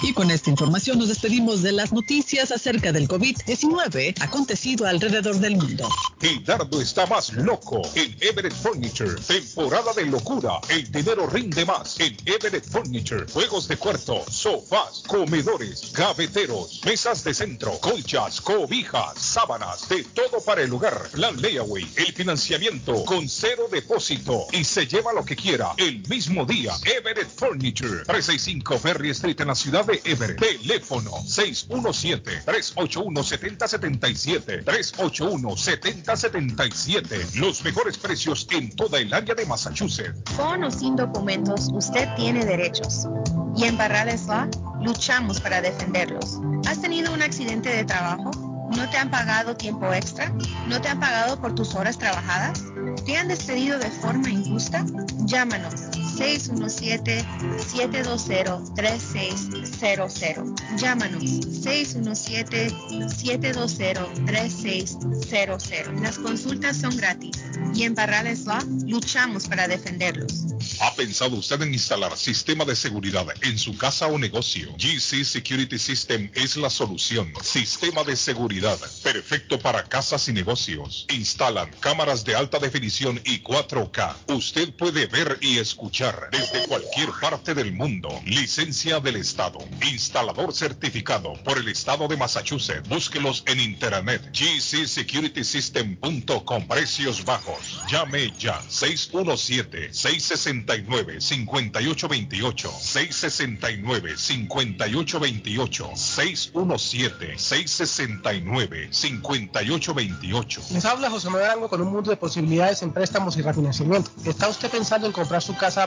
Y con esta información nos despedimos de las noticias acerca del COVID-19 acontecido alrededor del mundo. El dardo está más loco en Everett Furniture. Temporada de locura. El dinero rinde más en Everett Furniture. Juegos de cuarto, sofás, comedores, gaveteros, mesas de centro, colchas, cobijas, sábanas, de todo para el hogar. Plan layaway, el financiamiento con cero depósito y se lleva lo que quiera el mismo día. Everett Furniture. 365 Ferry Street en la ciudad Teléfono 617-381-7077. 381-7077. Los mejores precios en toda el área de Massachusetts. Con o sin documentos, usted tiene derechos. Y en Barrales Law luchamos para defenderlos. ¿Has tenido un accidente de trabajo? ¿No te han pagado tiempo extra? ¿No te han pagado por tus horas trabajadas? ¿Te han despedido de forma injusta? Llámanos 617-720-3600. Llámanos 617-720-3600. Las consultas son gratis y en Barrales Law luchamos para defenderlos. ¿Ha pensado usted en instalar sistema de seguridad en su casa o negocio? GC Security System es la solución. Sistema de seguridad perfecto para casas y negocios. Instalan cámaras de alta definición y 4K. Usted puede ver y escuchar desde cualquier parte del mundo. Licencia del Estado. Instalador certificado por el Estado de Massachusetts. Búsquelos en internet. gcsecuritysystem.com. Precios bajos. Llame ya. 617-669-5828. 669-5828. 617-669-5828. Les habla José Manuel Arango con un mundo de posibilidades en préstamos y refinanciamiento. ¿Está usted pensando en comprar su casa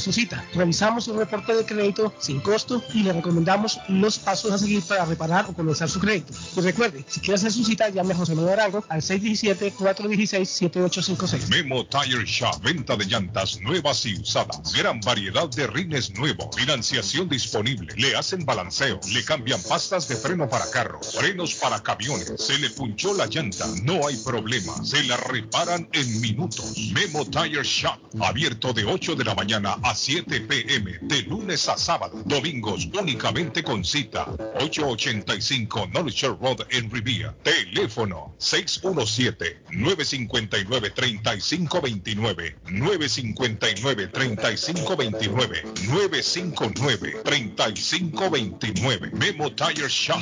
su cita. Revisamos su reporte de crédito sin costo y le recomendamos los pasos a seguir para reparar o comenzar su crédito. Y recuerde, si quiere hacer su cita, llame a José Manuel Arango al 617-416-7856. Memo Tire Shop, venta de llantas nuevas y usadas. Gran variedad de rines nuevos. Financiación disponible. Le hacen balanceo. Le cambian pastas de freno para carros. Frenos para camiones. Se le punchó la llanta. No hay problema. Se la reparan en minutos. Memo Tire Shop. Abierto de 8 de la mañana a 7 pm. De lunes a sábado. Domingos únicamente con cita. 885 Knowledge Road en Rivia. Teléfono 617-959-3529. 959-3529. 959-3529. Memo Tire Shop.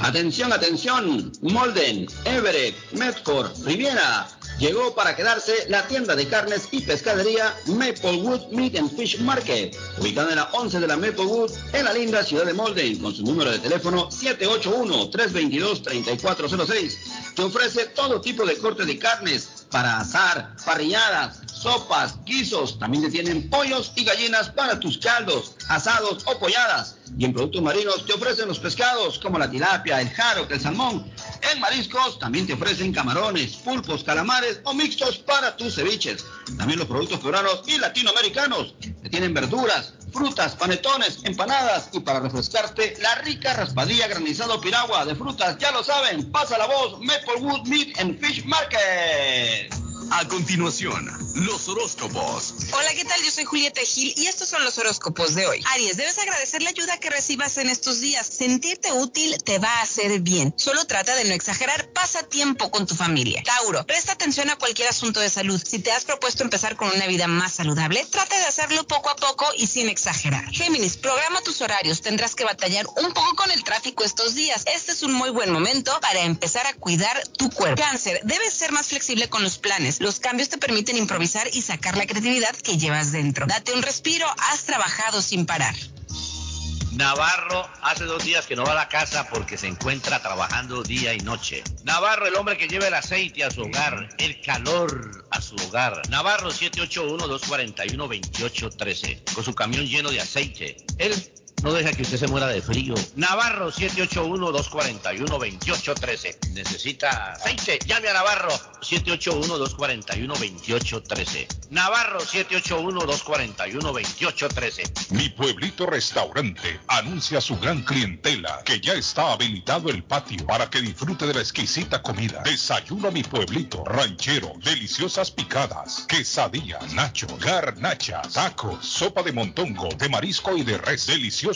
Atención, atención. Molden, Everett, Medford, Riviera. Llegó para quedarse la tienda de carnes y pescadería Maplewood Meat and Fish Market, ubicada en la 11 de la Maplewood, en la linda ciudad de Molden, con su número de teléfono 781-322-3406, que ofrece todo tipo de corte de carnes para asar, parrilladas, sopas, guisos. También te tienen pollos y gallinas para tus caldos, asados o polladas. Y en productos marinos te ofrecen los pescados como la tilapia, el jaro, el salmón. En mariscos también te ofrecen camarones, pulpos, calamares o mixtos para tus ceviches. También los productos peruanos y latinoamericanos. Te tienen verduras, frutas, panetones, empanadas y para refrescarte la rica raspadilla granizado piragua de frutas. Ya lo saben, pasa la voz Maplewood Meat and Fish Market. A continuación, los horóscopos. Hola, ¿qué tal? Yo soy Julieta Gil y estos son los horóscopos de hoy. Aries, debes agradecer la ayuda que recibas en estos días. Sentirte útil te va a hacer bien. Solo trata de no exagerar. Pasa tiempo con tu familia. Tauro, presta atención a cualquier asunto de salud. Si te has propuesto empezar con una vida más saludable, trata de hacerlo poco a poco y sin exagerar. Géminis, programa tus horarios. Tendrás que batallar un poco con el tráfico estos días. Este es un muy buen momento para empezar a cuidar tu cuerpo. Cáncer, debes ser más flexible con los planes. Los cambios te permiten improvisar y sacar la creatividad que llevas dentro. Date un respiro, has trabajado sin parar. Navarro hace dos días que no va a la casa porque se encuentra trabajando día y noche. Navarro, el hombre que lleva el aceite a su hogar, el calor a su hogar. Navarro 781-241-2813, con su camión lleno de aceite. Él no deja que usted se muera de frío. Navarro 781-241-2813. Necesita aceite. Llame a Navarro 781-241-2813. Navarro 781-241-2813. Mi pueblito restaurante anuncia a su gran clientela que ya está habilitado el patio para que disfrute de la exquisita comida. Desayuno a mi pueblito ranchero, deliciosas picadas, quesadilla, nacho, garnacha, tacos, sopa de montongo, de marisco y de res, delicioso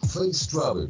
Face Travel.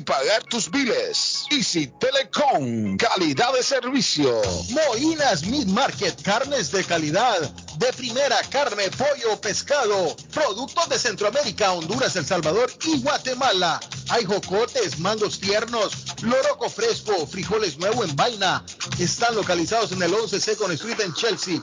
pagar tus biles. Easy Telecom, calidad de servicio. Moinas Meat Market, carnes de calidad, de primera carne, pollo, pescado, productos de Centroamérica, Honduras, El Salvador y Guatemala. Hay jocotes, mandos tiernos, loroco fresco, frijoles nuevo en vaina. Están localizados en el 11 Second Street en Chelsea.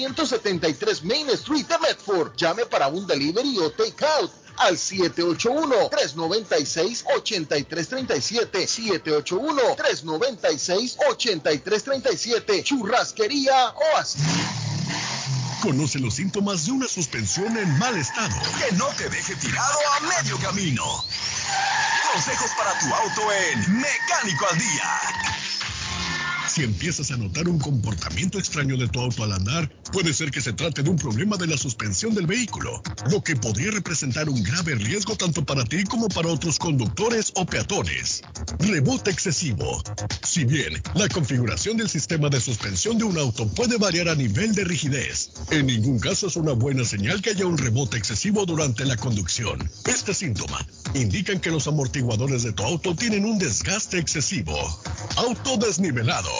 173 Main Street de Medford. Llame para un delivery o take out al 781-396-8337. 781-396-8337. Churrasquería Oasis. Conoce los síntomas de una suspensión en mal estado. Que no te deje tirado a medio camino. Consejos para tu auto en Mecánico al Día. Si empiezas a notar un comportamiento extraño de tu auto al andar, puede ser que se trate de un problema de la suspensión del vehículo, lo que podría representar un grave riesgo tanto para ti como para otros conductores o peatones. Rebote excesivo. Si bien la configuración del sistema de suspensión de un auto puede variar a nivel de rigidez, en ningún caso es una buena señal que haya un rebote excesivo durante la conducción. Este síntoma indica que los amortiguadores de tu auto tienen un desgaste excesivo. Auto desnivelado.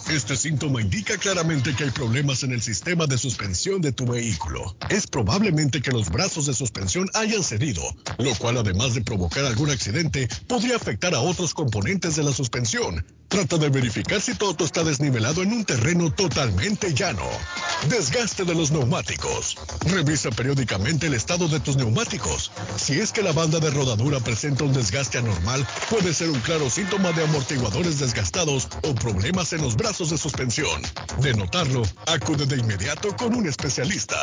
Este síntoma indica claramente que hay problemas en el sistema de suspensión de tu vehículo. Es probablemente que los brazos de suspensión hayan cedido, lo cual además de provocar algún accidente, podría afectar a otros componentes de la suspensión. Trata de verificar si tu auto está desnivelado en un terreno totalmente llano. Desgaste de los neumáticos. Revisa periódicamente el estado de tus neumáticos. Si es que la banda de rodadura presenta un desgaste anormal, puede ser un claro síntoma de amortiguadores desgastados o problemas en los brazos de suspensión. De notarlo, acude de inmediato con un especialista.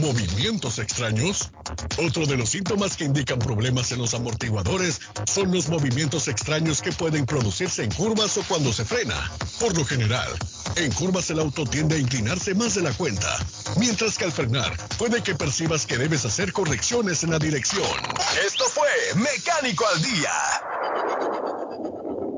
¿Movimientos extraños? Otro de los síntomas que indican problemas en los amortiguadores son los movimientos extraños que pueden producirse en curvas o cuando se frena. Por lo general, en curvas el auto tiende a inclinarse más de la cuenta, mientras que al frenar puede que percibas que debes hacer correcciones en la dirección. Esto fue Mecánico al Día.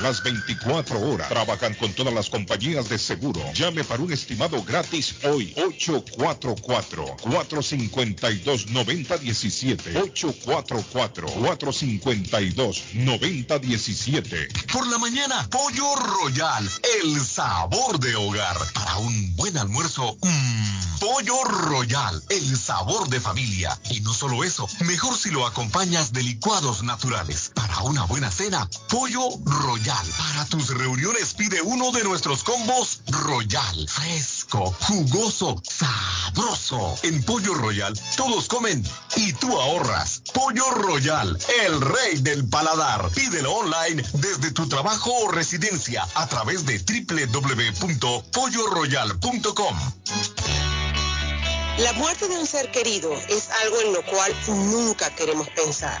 las 24 horas. Trabajan con todas las compañías de seguro. Llame para un estimado gratis hoy. 844-452-9017. 844-452-9017. Por la mañana, Pollo Royal. El sabor de hogar. Para un buen almuerzo, mmm, Pollo Royal. El sabor de familia. Y no solo eso, mejor si lo acompañas de licuados naturales. Para una buena cena, Pollo Royal. Para tus reuniones pide uno de nuestros combos Royal. Fresco, jugoso, sabroso. En Pollo Royal todos comen y tú ahorras. Pollo Royal, el rey del paladar. Pídelo online desde tu trabajo o residencia a través de www.polloroyal.com. La muerte de un ser querido es algo en lo cual nunca queremos pensar,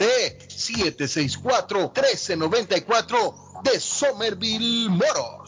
764-1394 de Somerville Moros.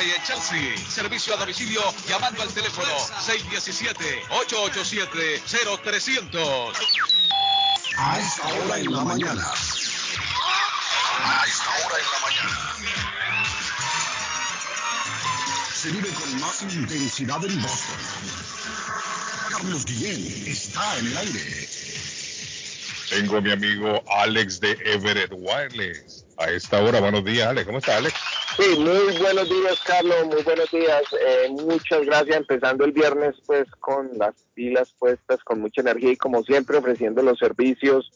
en Chelsea. Servicio a domicilio llamando al teléfono 617-887-0300. A esta hora en la mañana. A esta hora en la mañana. Se vive con más intensidad en Boston. Carlos Guillén está en el aire. Tengo a mi amigo Alex de Everett Wireless. A esta hora, buenos días, Alex. ¿Cómo está, Alex? Sí, muy buenos días, Carlos. Muy buenos días. Eh, muchas gracias. Empezando el viernes, pues, con las pilas puestas, con mucha energía y, como siempre, ofreciendo los servicios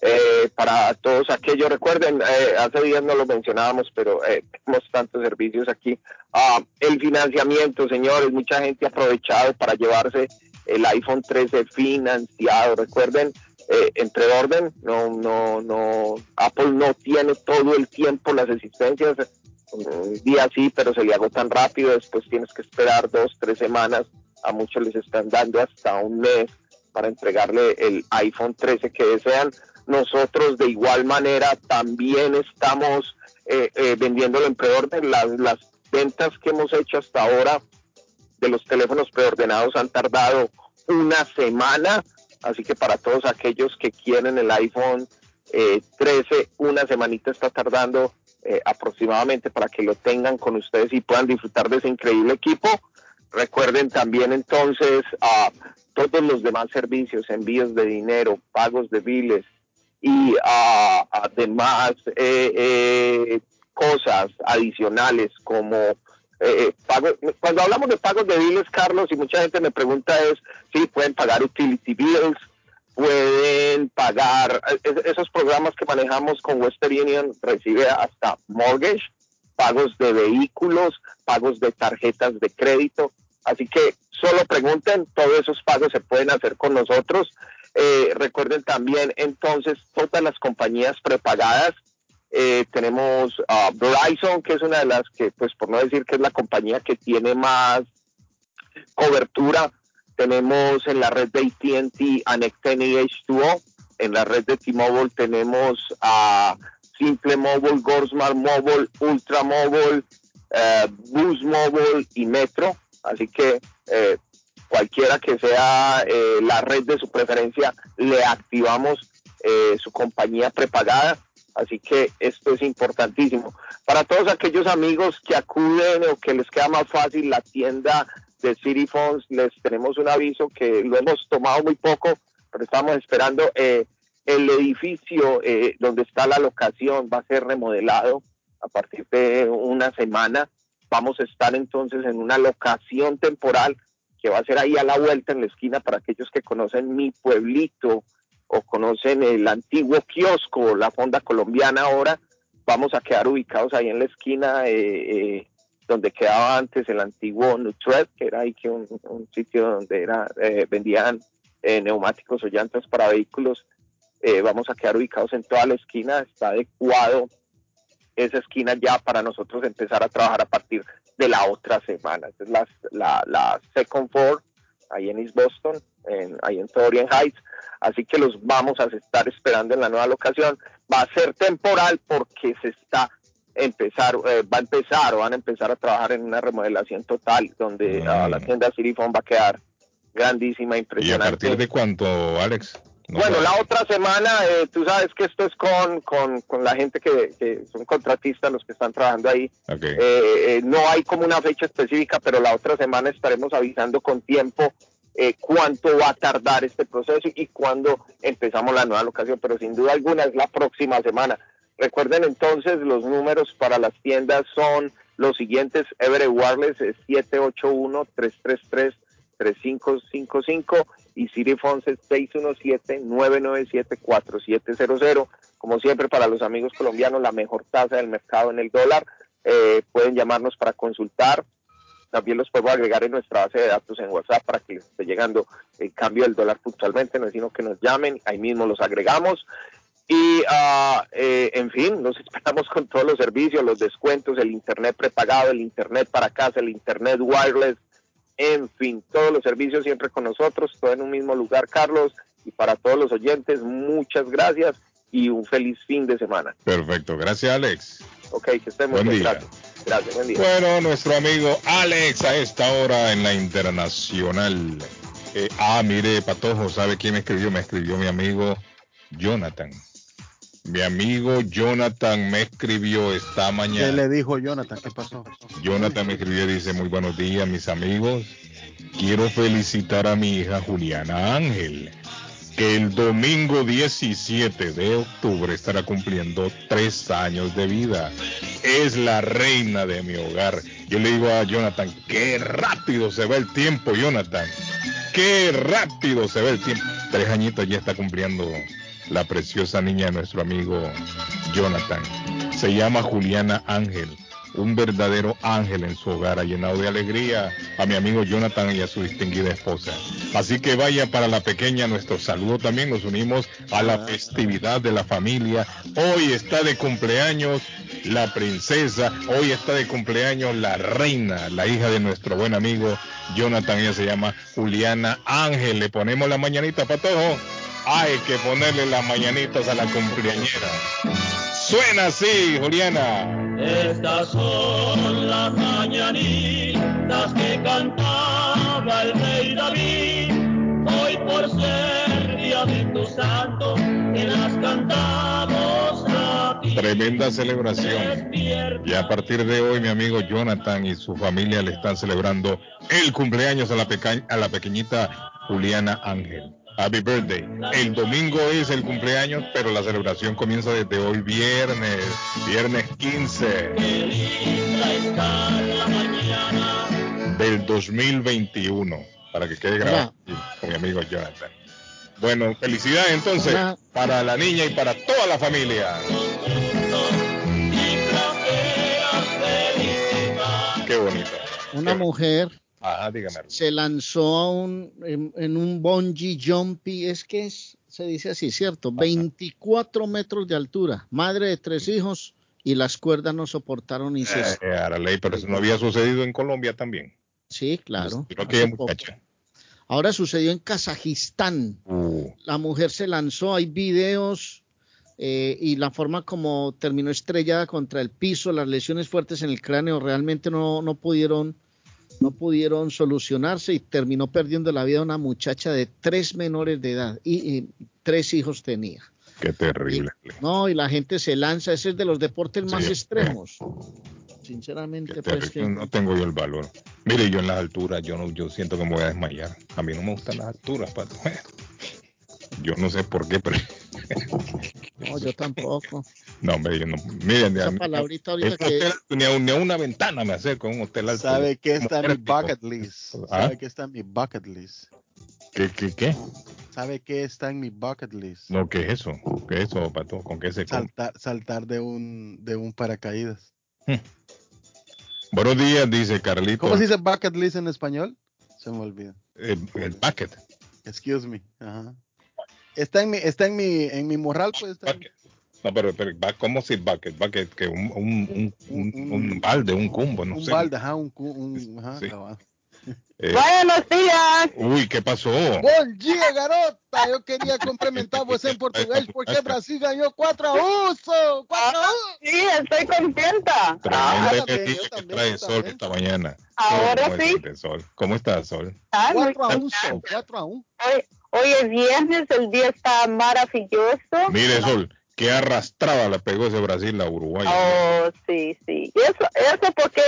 eh, para todos aquellos. Recuerden, eh, hace días no lo mencionábamos, pero tenemos tantos servicios aquí. Ah, el financiamiento, señores, mucha gente ha aprovechado para llevarse el iPhone 13 financiado. Recuerden, eh, entre orden, no, no, no, Apple no tiene todo el tiempo las existencias, un día sí, pero se le tan rápido, después tienes que esperar dos, tres semanas, a muchos les están dando hasta un mes para entregarle el iPhone 13 que desean. Nosotros de igual manera también estamos eh, eh, vendiéndolo en preorden. Las, las ventas que hemos hecho hasta ahora de los teléfonos preordenados han tardado una semana Así que para todos aquellos que quieren el iPhone 13, eh, una semanita está tardando eh, aproximadamente para que lo tengan con ustedes y puedan disfrutar de ese increíble equipo. Recuerden también entonces a todos los demás servicios, envíos de dinero, pagos de biles y además eh, cosas adicionales como eh, cuando hablamos de pagos de biles, Carlos, y mucha gente me pregunta es si pueden pagar utility bills, pueden pagar esos programas que manejamos con Western Union, recibe hasta mortgage, pagos de vehículos, pagos de tarjetas de crédito. Así que solo pregunten, todos esos pagos se pueden hacer con nosotros. Eh, recuerden también entonces todas las compañías prepagadas eh, tenemos a Verizon, que es una de las que, pues por no decir que es la compañía que tiene más cobertura. Tenemos en la red de AT&T a y H2O. En la red de T-Mobile tenemos a Simple Mobile, Gorsmart Mobile, Ultra Mobile, eh, Boost Mobile y Metro. Así que eh, cualquiera que sea eh, la red de su preferencia, le activamos su compañía prepagada Así que esto es importantísimo. Para todos aquellos amigos que acuden o que les queda más fácil la tienda de City Phones, les tenemos un aviso que lo hemos tomado muy poco, pero estamos esperando. Eh, el edificio eh, donde está la locación va a ser remodelado a partir de una semana. Vamos a estar entonces en una locación temporal que va a ser ahí a la vuelta en la esquina para aquellos que conocen mi pueblito, o conocen el antiguo kiosco, la fonda colombiana ahora, vamos a quedar ubicados ahí en la esquina eh, eh, donde quedaba antes el antiguo Nutred, que era ahí que un, sitio donde era eh, vendían neumáticos o llantas para vehículos. vamos a quedar ubicados en toda la esquina, está adecuado esa esquina ya para nosotros empezar a trabajar a partir de la otra semana. es la, la, la Second Floor, ahí en East Boston, en, ahí en Torian Heights así que los vamos a estar esperando en la nueva locación. Va a ser temporal porque se está empezar, eh, va a empezar o van a empezar a trabajar en una remodelación total donde ah, la tienda Sirifon va a quedar grandísima, impresionante. ¿Y a partir de cuánto, Alex? bueno, la otra semana, eh, tú sabes que esto es con, con, con la gente que, que, son contratistas, los que están trabajando ahí. Eh, no hay como una fecha específica, pero la otra semana estaremos avisando con tiempo eh, cuánto va a tardar este proceso y cuándo empezamos la nueva locación, pero sin duda alguna es la próxima semana. Recuerden entonces, los números para las tiendas son los siguientes. Everett Wireless es 781-333-3555 y Siri Phones es 617-997-4700. Como siempre, para los amigos colombianos, la mejor tasa del mercado en el dólar eh, pueden llamarnos para consultar. También los puedo agregar en nuestra base de datos en WhatsApp para que les esté llegando el cambio del dólar puntualmente, no es sino que nos llamen, ahí mismo los agregamos. Y, uh, eh, en fin, nos esperamos con todos los servicios, los descuentos, el Internet prepagado, el Internet para casa, el Internet wireless, en fin, todos los servicios siempre con nosotros, todo en un mismo lugar, Carlos. Y para todos los oyentes, muchas gracias y un feliz fin de semana. Perfecto, gracias Alex. Ok, que estemos buen bien. Día. Gracias. Gracias, buen día. Bueno, nuestro amigo Alex a esta hora en la internacional. Eh, ah, mire, Patojo, ¿sabe quién me escribió? Me escribió mi amigo Jonathan. Mi amigo Jonathan me escribió esta mañana. ¿Qué le dijo Jonathan? ¿Qué pasó? Jonathan me escribió y dice, muy buenos días, mis amigos. Quiero felicitar a mi hija Juliana Ángel, que el domingo 17 de octubre estará cumpliendo tres años de vida. Es la reina de mi hogar. Yo le digo a Jonathan, qué rápido se va el tiempo, Jonathan. Qué rápido se va el tiempo. Tres añitos ya está cumpliendo la preciosa niña de nuestro amigo Jonathan. Se llama Juliana Ángel, un verdadero ángel en su hogar, ha llenado de alegría a mi amigo Jonathan y a su distinguida esposa. Así que vaya para la pequeña nuestro saludo también, nos unimos a la festividad de la familia. Hoy está de cumpleaños la princesa, hoy está de cumpleaños la reina, la hija de nuestro buen amigo Jonathan, ella se llama Juliana Ángel. Le ponemos la mañanita para todos hay que ponerle las mañanitas a la cumpleañera. Suena así, Juliana. Estas son las mañanitas que cantaba el rey David. Hoy por ser día de tu santo, que las cantamos a ti. Tremenda celebración. Y a partir de hoy, mi amigo Jonathan y su familia le están celebrando el cumpleaños a la, peca a la pequeñita Juliana Ángel. Happy birthday. El domingo es el cumpleaños, pero la celebración comienza desde hoy viernes, viernes 15 del 2021, para que quede grabado con mi amigo Jonathan. Bueno, felicidades entonces para la niña y para toda la familia. Qué bonito. Una mujer Ajá, dígame. Se lanzó a un, en, en, un bungee jumpy, es que es, se dice así, ¿cierto? Ajá. 24 metros de altura, madre de tres hijos y las cuerdas no soportaron y se... Eh, eh, ley, pero eso no había sucedido en Colombia también. Sí, claro. Que muchacha. Ahora sucedió en Kazajistán. Uh. La mujer se lanzó, hay videos eh, y la forma como terminó estrellada contra el piso, las lesiones fuertes en el cráneo, realmente no, no pudieron no pudieron solucionarse y terminó perdiendo la vida una muchacha de tres menores de edad y, y tres hijos tenía. Qué terrible. Y, no, y la gente se lanza, ese es de los deportes más sí. extremos. Sinceramente, pues que... no tengo yo el valor. Mire, yo en las alturas, yo no, yo siento que me voy a desmayar. A mí no me gustan las alturas, pato. Yo no sé por qué, pero. No, yo tampoco. No, hombre, yo no. Miren, Esa palabrita ahorita que... hotel, ni, a, ni, a, una ventana me acerco a un hotel alto. ¿Sabe qué está en mi bucket list? ¿Ah? ¿Sabe qué está en mi bucket list? ¿Qué, qué, qué? ¿Sabe qué está en mi bucket list? No, ¿qué es eso? ¿Qué es eso, Pato? ¿Con qué se saltar, saltar de un de un paracaídas. Hmm. Buenos días, dice Carlito. ¿Cómo se dice bucket list en español? Se me olvida. El, el bucket. Excuse me. Ajá. Está en mi, está en mi, en mi morral, pues. Está en... No, pero, pero ¿cómo si bucket? Bucket, que un, un, un, un, un balde, un cumbo, no un sé. Un balde, ajá, un, un ajá, sí. Eh, Buenos días. Uy, ¿qué pasó? Bom dia, garota. Eu queria cumprimentar você em português porque Brasil ganhou 4 a 1. 4 a 1. Sí, estoy contenta. Tremenda ah, energía que también, trae Sol esta mañana. Ahora ¿Cómo sí. Sol? ¿Cómo estás, Sol? Ah, 4 a 1, Sol. 4 a 1. Hoy, es viernes, el día está maravilloso. Mire, Sol, qué arrastrada le pegó ese Brasil a Uruguay. Oh, sí, sí. Eso, eso porque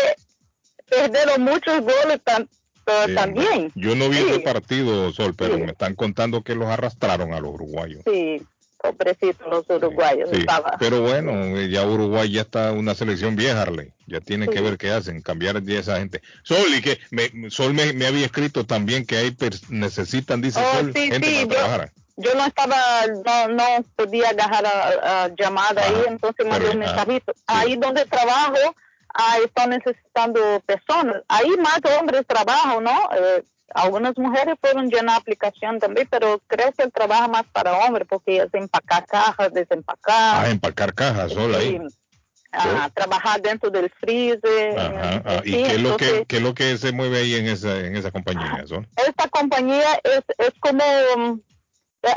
perdieron muchos goles tan, Sí, también. Yo no vi sí. ese partido, Sol, pero sí. me están contando que los arrastraron a los uruguayos. Sí, pobrecitos los uruguayos. Sí, pero bueno, ya Uruguay ya está una selección vieja, Arley. Ya tienen que ver qué hacen, cambiar de esa gente. Sol, y que me, Sol me, me, había escrito también que hay necesitan, dice oh, Sol, gente para yo, trabajar. Yo no estaba, no, no podía agarrar a, a llamada ahí, entonces mandé un mensajito. Ahí donde trabajo ahí están necesitando personas. Ahí más hombres trabajan, ¿no? Eh, algunas mujeres fueron llenar aplicación también, pero creo que el trabajo más para hombres porque es empacar cajas, desempacar. Ah, empacar cajas, solo ahí. Ah, trabajar dentro del freezer. Ajá, ah, ¿Y qué, es lo que, qué es lo que se mueve ahí en esa, en esa compañía? Sol? Esta compañía es, es como eh,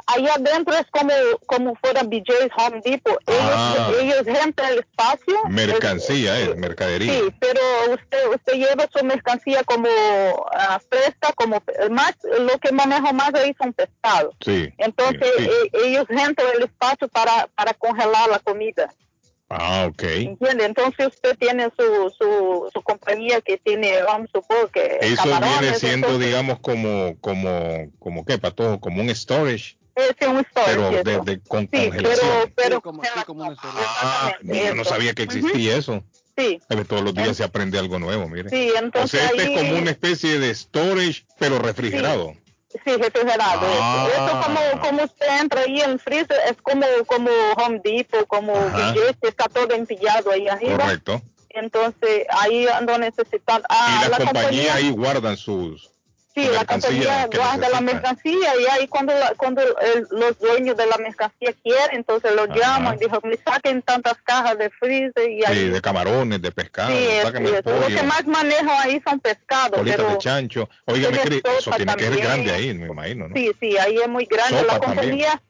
ahí adentro es como, como fuera BJ's Home Depot. Ellos, ah. ellos entran el espacio. Mercancía, es, eh, mercadería. Sí, pero usted, usted lleva su mercancía como uh, fresca, como más, lo que manejo más ahí son pescados. Sí. Entonces eh, ellos entran el espacio para, para congelar la comida. Ah, ok. ¿Entiende? Entonces usted tiene su, su, su compañía que tiene, vamos a suponer que... Eso viene siendo, digamos, como, como, como qué, para todo, como un storage. Es un storage. Pero de, con sí, congelación. Pero, pero como, sí, como un storage. Ah, yo no sabía que existía eso. Sí. Todos los días se aprende algo nuevo, mire. Sí, entonces o sea, este ahí... es como una especie de storage, pero refrigerado. Sí. Sí, refrigerado. Ah. Eso como, como usted entra ahí en freezer, es como, como Home Depot, como BJ, está todo empillado ahí arriba. Correcto. Entonces, ahí ando necesitando... Ah, y la, compañía ahí guardan sus... Sí, la compañía guarda la mercancía y ahí cuando, la- cuando el- los dueños de la mercancía quieren, entonces los llaman y dijo, me saquen tantas cajas de freezer y ahí... Sí, de camarones, de pescado, Sí, sáquenme el es- lo pollo, que más manejo ahí son pescados, bolitas pero de chancho. Óigame, eso tiene que ser también. grande ahí, me imagino, ¿no? sí, sí, ahí es muy grande. Sopa la también. compañía,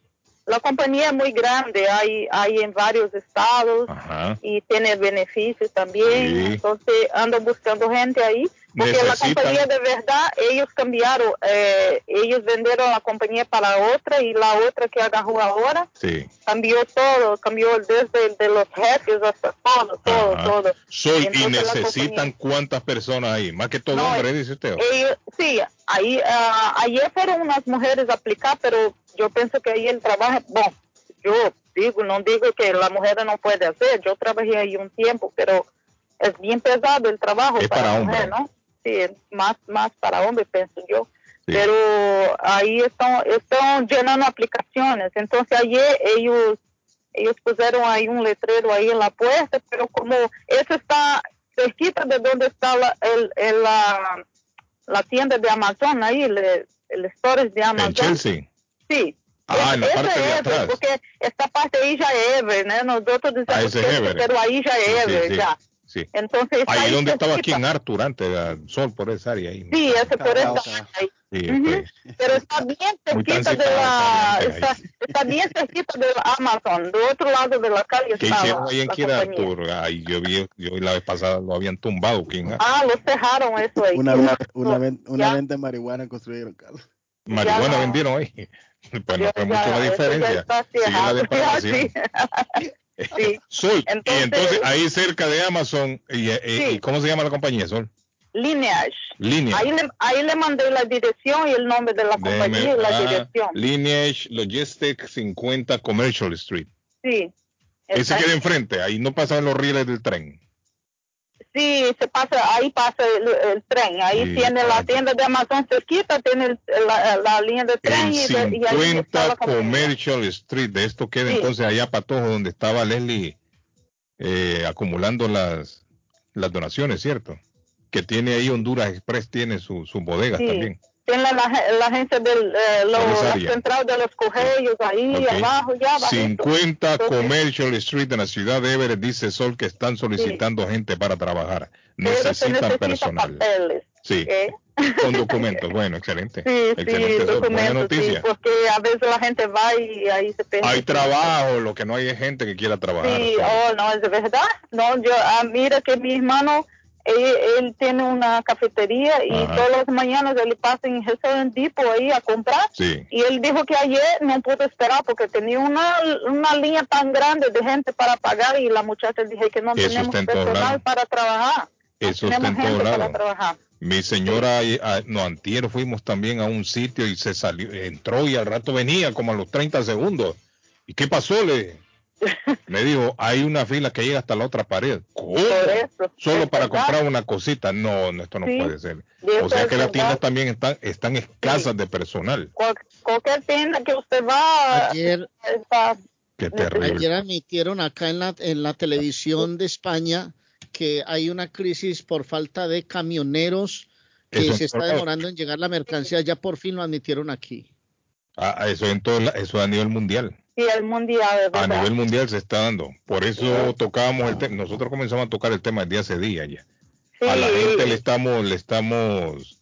la compañía es muy grande, hay, hay en varios estados Ajá. y tiene beneficios también, Sí. entonces ando buscando gente ahí. Porque la Necesitan- compañía de verdad, ellos cambiaron, eh, ellos vendieron la compañía para otra y la otra que agarró ahora Sí. cambió todo, cambió desde de los jefes hasta todo, todo, Ajá. todo. Sol, ¿y Entonces, la necesitan cuántas personas ahí? Más que todo No, hombre, dice usted. ellos- sí, ahí, ah, ayer fueron unas mujeres a aplicar, pero yo pienso que ahí el trabajo, bueno, yo digo, no digo que la mujer no puede hacer, yo trabajé ahí un tiempo, pero es bien pesado el trabajo Es para mujer, hombre. ¿no? Sí, más, más para hombre, pienso yo. Pero ahí están, están llenando aplicaciones. Entonces ayer ellos ellos pusieron ahí un letrero ahí en la puerta, pero como eso está cerquita de donde está la, el, el, la, la tienda de Amazon, ahí el, el storage de Amazon. En Chelsea. Sí. Ah, en la parte de atrás. Porque esta parte ahí ya es Ever, ¿no? Nosotros decimos Ah, ese es Ever. pero ahí ya es sí, Ever, sí. ya. Sí. Entonces, Ahí donde estaba aquí en Artur antes, era Sol por esa área ahí. Sí, ese por eso. ahí. Sí, Ujú. pues. Pero está bien cerquita de la, esa está, está bien cerquita de Amazon, de otro lado de la calle ¿Qué está hicieron la- ahí en la Kira compañía. Artur? Ay, yo vi, yo vi la vez pasada lo habían tumbado. ¿Quién? Ah, los dejaron eso ahí. Una, venta, una, ven- una venta de marihuana construyeron, Carlos. Marihuana no. vendieron ahí. Pues no fue mucho la diferencia. Sigue la. Sí. Sí. Sol, Entonces- y entonces ahí cerca de Amazon, y, y- y ¿cómo se llama la compañía, Sol? Lineage. Línea. Ahí le, ahí le mandé la dirección y el nombre de la compañía y la ah, dirección. Lineage Logistics 50 Commercial Street. Sí. Ese queda enfrente, ahí no pasan los rieles del tren. Sí, se pasa, ahí pasa el, el tren. Ahí Sí, tiene la tienda de Amazon cerquita, tiene el- la, la línea de tren El y, de- y ahí está 50 la compañía. Commercial Street, de esto queda Sí. entonces allá Patojo, donde estaba Leslie eh, acumulando las, las donaciones, ¿cierto? Que tiene ahí Honduras Express, tiene su, sus bodegas Sí. también. Tiene la, la agencia del eh, lo- la central de los cogellos ahí Ok. abajo, ya abajo. 50 Commercial Street de la ciudad de Everett, dice Sol, que están solicitando gente para trabajar. Necesitan necesita personal. papeles. Sí, ¿eh? con documentos. Bueno, excelente. Sí, excelente, sí. Buena documentos, sí, noticia. porque a veces la gente va y ahí se pierde. Hay trabajo, lo que no hay es gente que quiera trabajar. Sí, oh, no, es verdad. No, yo, ah, mira que mi hermano, él, él tiene una cafetería y Ajá. todas las mañanas él pasa en Restaurant Depot ahí a comprar. Sí. Y él dijo que ayer no pudo esperar porque tenía una, una línea tan grande de gente para pagar y la muchacha dije que no Eso tenemos está personal para trabajar. Eso está tenemos en todos gente para trabajar. Mi señora, eh, ah, no, antier fuimos también a un sitio y se salió, entró y al rato venía como a los 30 segundos. ¿Y qué pasó? Le me dijo, hay una fila que llega hasta la otra pared. ¿Cómo? Solo es para verdad. comprar una cosita. No, no, esto no Sí. puede ser. O sea es que las verdad. tiendas también están, están escasas de personal. Cual- cualquier tienda que usted va, Ayer, está Qué terrible. ayer admitieron acá en la, en la televisión de España que hay una crisis por falta de camioneros que se está demorando en llegar la mercancía, ya por fin lo admitieron aquí. Ah, eso en todo, eso a nivel mundial. Sí, el mundial. A nivel mundial se está dando. Por eso tocábamos el tema. Nosotros comenzamos a tocar el tema desde hace días ya. A la gente le estamos, le estamos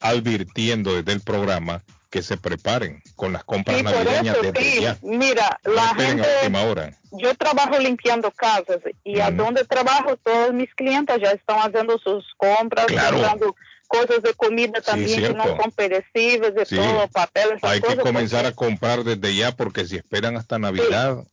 advirtiendo desde el programa que se preparen con las compras navideñas desde ya. Mira, la gente. Yo trabajo limpiando casas y a donde trabajo todos mis clientes ya están haciendo sus compras, comprando cosas de comida también que no son perecibles, de todo, papel. Hay que comenzar a comprar desde ya porque si esperan hasta Navidad.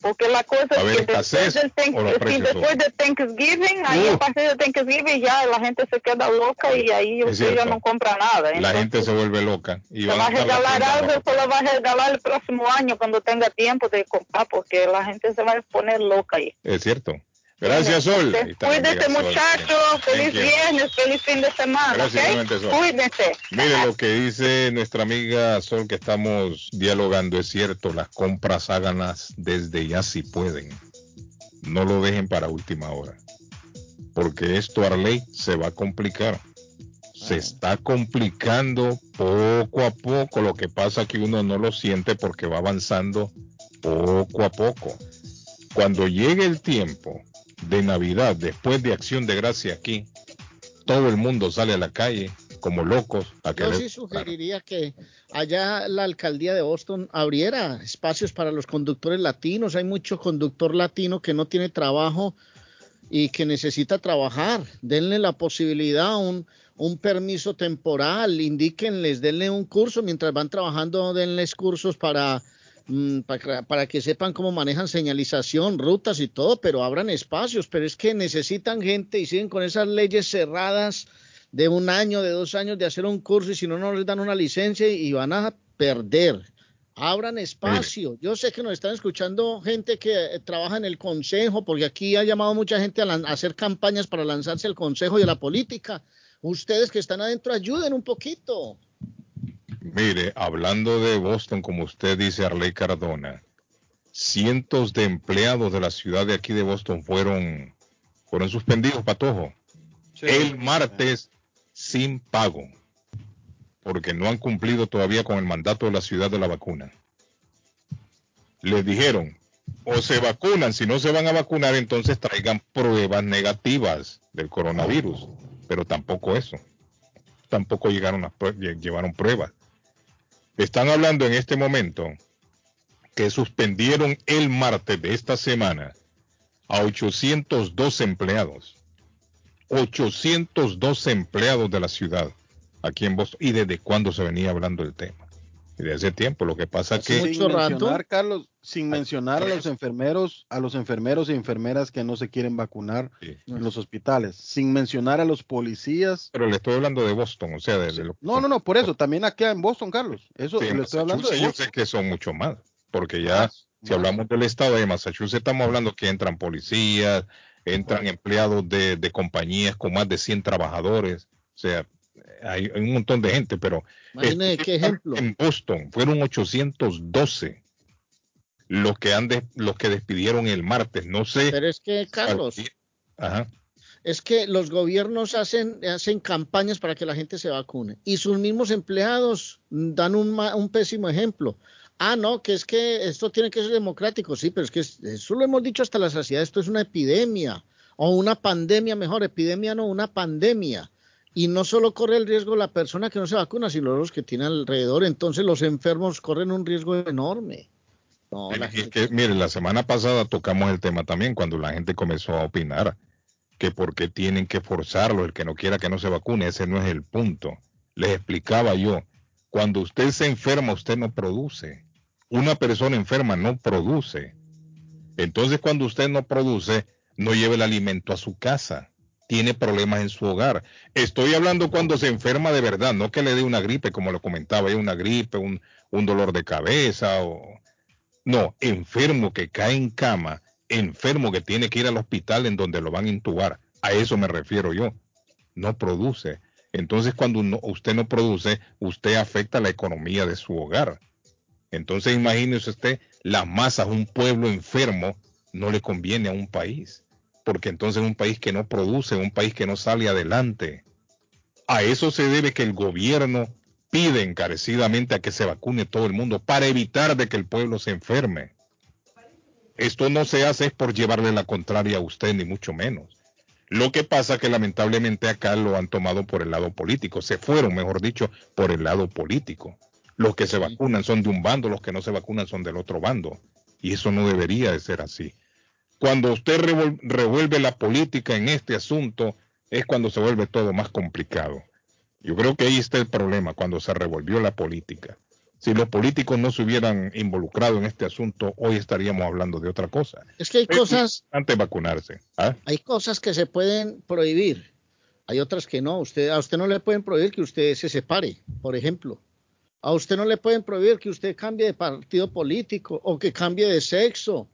Porque la cosa es que después, del después de Thanksgiving, ahí a partir de Thanksgiving ya la gente se queda loca y ahí usted ya no compra nada. la gente se vuelve loca. Y va a regalar algo, solo va a regalar el próximo año cuando tenga tiempo de comprar, porque la gente se va a poner loca ahí. Es cierto. Gracias, Sol. Cuídese, muchachos. Feliz viernes, feliz fin de semana. Gracias, Sol. Cuídense. Mire lo que dice nuestra amiga Sol que estamos dialogando. Es cierto, las compras háganlas desde ya si pueden. No lo dejen para última hora. Porque esto, Arley, se va a complicar. Se está complicando poco a poco. Lo que pasa es que uno no lo siente porque va avanzando poco a poco. Cuando llegue el tiempo de Navidad, después de Acción de Gracia aquí, todo el mundo sale a la calle como locos. A Yo sí sugeriría que allá la alcaldía de Boston abriera espacios para los conductores latinos. Hay mucho conductor latino que no tiene trabajo y que necesita trabajar. Denle la posibilidad, un, un permiso temporal, indíquenles, denle un curso mientras van trabajando, denles cursos para Mm, para, que sepan cómo manejan señalización, rutas y todo, pero abran espacios, pero es que necesitan gente y siguen con esas leyes cerradas de un año, de dos años de hacer un curso y si no, no les dan una licencia y van a perder. Abran espacio. Yo sé que nos están escuchando gente que eh, trabaja en el consejo, porque aquí ha llamado mucha gente a, a hacer campañas para lanzarse al consejo y a la política. Ustedes que están adentro, ayuden un poquito. Mire, hablando de Boston, como usted dice, Arley Cardona, cientos de empleados de la ciudad de aquí de Boston fueron, fueron suspendidos, Patojo, el martes sin pago, porque no han cumplido todavía con el mandato de la ciudad de la vacuna. Les dijeron, o se vacunan, si no se van a vacunar, entonces traigan pruebas negativas del coronavirus, pero tampoco eso. Tampoco llegaron a, llevaron pruebas. Están hablando en este momento que suspendieron el martes de esta semana a 802 empleados. 802 empleados de la ciudad aquí en Boston. ¿Y desde cuándo se venía hablando del tema? Desde hace tiempo. Lo que pasa es que... Sin mencionar, Carlos, sin mencionar a los enfermeros, a los enfermeros y enfermeras que no se quieren vacunar en los hospitales, sin mencionar a los policías. Pero le estoy hablando de Boston, o sea, de, No, no, no, por eso, también aquí en Boston, Carlos. Eso le estoy hablando de Yo sé que son mucho más, porque ya, si hablamos del estado de Massachusetts, estamos hablando que entran policías, entran empleados de, de compañías con más de 100 trabajadores, o sea, hay, un montón de gente, pero qué ejemplo. en Boston fueron 812 los que han los que despidieron el martes, no sé. Pero es que Carlos, es que los gobiernos hacen hacen campañas para que la gente se vacune y sus mismos empleados dan un, un pésimo ejemplo. Ah, no, que es que esto tiene que ser democrático, sí, pero es que eso lo hemos dicho hasta la saciedad, esto es una epidemia o una pandemia, mejor, epidemia no, una pandemia y no solo corre el riesgo la persona que no se vacuna, sino los que tienen alrededor. Entonces los enfermos corren un riesgo enorme. No, mire, la semana pasada tocamos el tema también cuando la gente comenzó a opinar que por qué tienen que forzarlo, el que no quiera que no se vacune, ese no es el punto. Les explicaba yo, cuando usted se enferma, usted no produce. Una persona enferma no produce. Entonces, cuando usted no produce, no lleva el alimento a su casa tiene problemas en su hogar. Estoy hablando cuando se enferma de verdad, no que le dé una gripe, como lo comentaba, una gripe, un, dolor de cabeza, o no, enfermo que cae en cama, enfermo que tiene que ir al hospital en donde lo van a intubar. A eso me refiero yo. No produce. Entonces, cuando usted no produce, usted afecta la economía de su hogar. Entonces, imagínese usted, las masas, un pueblo enfermo, no le conviene a un país porque entonces es un país que no produce, un país que no sale adelante. A eso se debe que el gobierno pide encarecidamente a que se vacune todo el mundo para evitar de que el pueblo se enferme. Esto no se hace por llevarle la contraria a usted, ni mucho menos. Lo que pasa es que lamentablemente acá lo han tomado por el lado político, se fueron, mejor dicho, por el lado político. Los que se vacunan son de un bando, los que no se vacunan son del otro bando. Y eso no debería de ser así. Cuando usted revuelve la política en este asunto, es cuando se vuelve todo más complicado. Yo creo que ahí está el problema, cuando se revolvió la política. Si los políticos no se hubieran involucrado en este asunto, hoy estaríamos hablando de otra cosa. Es que hay cosas. Antes de vacunarse. ¿ah? Hay cosas que se pueden prohibir. Hay otras que no. Usted, a usted no le pueden prohibir que usted se separe, por ejemplo. A usted no le pueden prohibir que usted cambie de partido político o que cambie de sexo.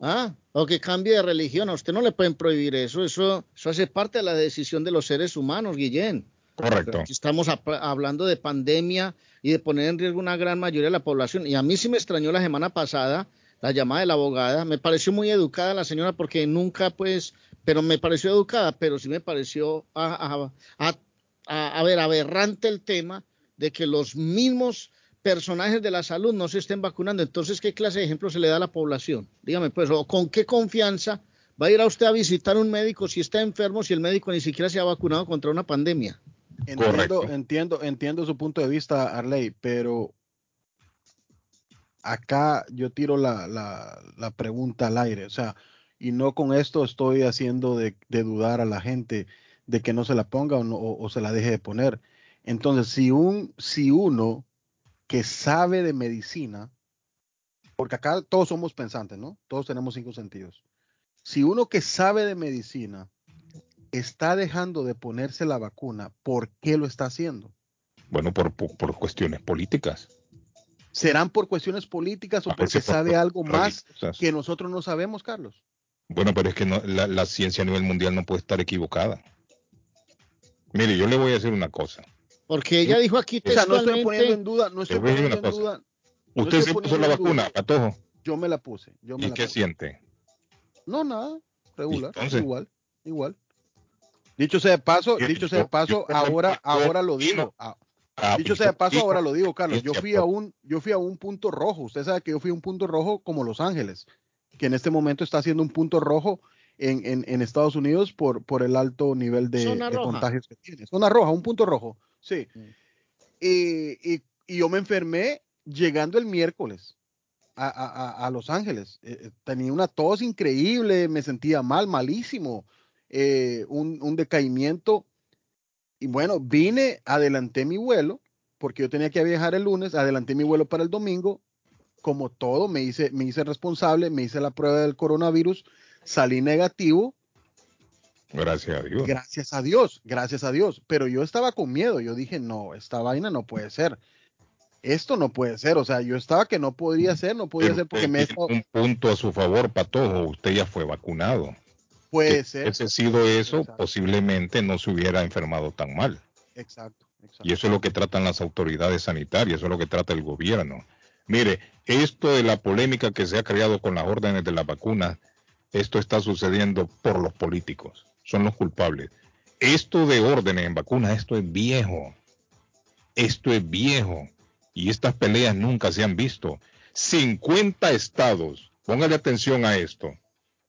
¿ah? O que cambie de religión. A usted no le pueden prohibir eso. Eso, eso hace parte de la decisión de los seres humanos, Guillén. Correcto. estamos hablando de pandemia y de poner en riesgo una gran mayoría de la población. Y a mí sí me extrañó la semana pasada la llamada de la abogada. Me pareció muy educada la señora porque nunca, pues, pero me pareció educada, pero sí me pareció, a, a, ver, aberrante el tema de que los mismos personajes de la salud no se estén vacunando. Entonces, ¿qué clase de ejemplo se le da a la población? Dígame, pues, o con qué confianza va a ir a usted a visitar un médico si está enfermo, si el médico ni siquiera se ha vacunado contra una pandemia. Entiendo, entiendo, entiendo su punto de vista, Arley, pero acá yo tiro la, la, pregunta al aire, o sea, y no con esto estoy haciendo de, dudar a la gente de que no se la ponga o, o, se la deje de poner. Entonces, si, un, si uno que sabe de medicina, porque acá todos somos pensantes, ¿no? Todos tenemos cinco sentidos. Si uno que sabe de medicina está dejando de ponerse la vacuna, ¿por qué lo está haciendo? Bueno, por, por, cuestiones políticas. ¿Serán por cuestiones políticas o porque sabe algo más que nosotros no sabemos, Carlos? Bueno, pero es que la, ciencia a nivel mundial no puede estar equivocada. Mire, yo le voy a decir una cosa. Porque ella dijo aquí o sea, no estoy poniendo en duda, no estoy poniendo en duda. ¿Usted se puso la vacuna, Patojo? Yo me la puse. ¿Y qué siente? No, nada, regular, igual, igual. Dicho sea de paso, dicho sea de paso, ahora, ahora lo digo. Ah, ah, dicho sea de paso, ahora lo digo, Carlos. Yo fui a un, yo fui a un punto rojo. Usted sabe que yo fui a un punto rojo como Los Ángeles, que en este momento está haciendo un punto rojo en, en, Estados Unidos por, por el alto nivel de, contagios que tiene. Zona roja, un punto rojo, sí. Mm. Y, y, yo me enfermé llegando el miércoles a, a, a Los Ángeles. Eh, eh, tenía una tos increíble, me sentía mal, malísimo. Eh, un, decaimiento. Y bueno, vine, adelanté mi vuelo, porque yo tenía que viajar el lunes, adelanté mi vuelo para el domingo. Como todo, me hice, me hice responsable, me hice la prueba del coronavirus, salí negativo. Gracias a Dios. Gracias a Dios, gracias a Dios. Pero yo estaba con miedo, yo dije, no, esta vaina no puede ser. Esto no puede ser, o sea, yo estaba que no podría ser, no podía ser porque me... Un punto a su favor, Patojo, usted ya fue vacunado. Puede ser. Ese sido eso, posiblemente no se hubiera enfermado tan mal. Exacto, Y eso es lo que tratan las autoridades sanitarias, eso es lo que trata el gobierno. Mire, esto de la polémica que se ha creado con las órdenes de la vacuna, esto está sucediendo por los políticos, son los culpables. Esto de órdenes en vacunas, esto es viejo. Esto es viejo. Y estas peleas nunca se han visto. 50 estados, póngale atención a esto,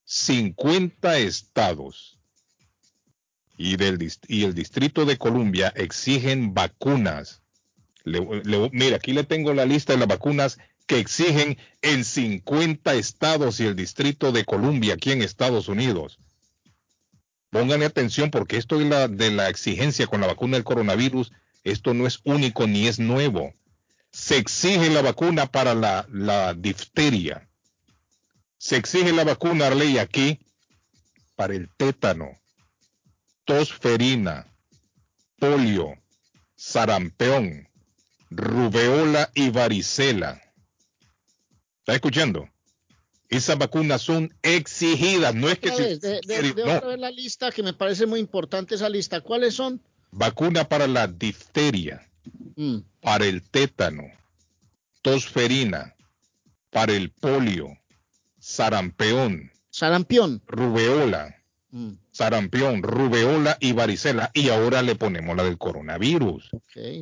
50 estados y, del, y el Distrito de Columbia exigen vacunas. mira, aquí le tengo la lista de las vacunas que exigen en 50 estados y el Distrito de Columbia aquí en Estados Unidos. Pónganle atención porque esto de la, de la exigencia con la vacuna del coronavirus, esto no es único ni es nuevo. Se exige la vacuna para la, difteria, se exige la vacuna ley aquí para el tétano, tosferina, polio, sarampeón, rubeola y varicela. ¿Está escuchando? Esas vacunas son exigidas, no es que se... De, de, ver la lista que me parece muy importante esa lista. ¿Cuáles son? Vacuna para la difteria, mm. para el tétano, tosferina, para el polio, sarampeón, sarampión, rubeola, mm. sarampión, rubeola y varicela, y ahora le ponemos la del coronavirus.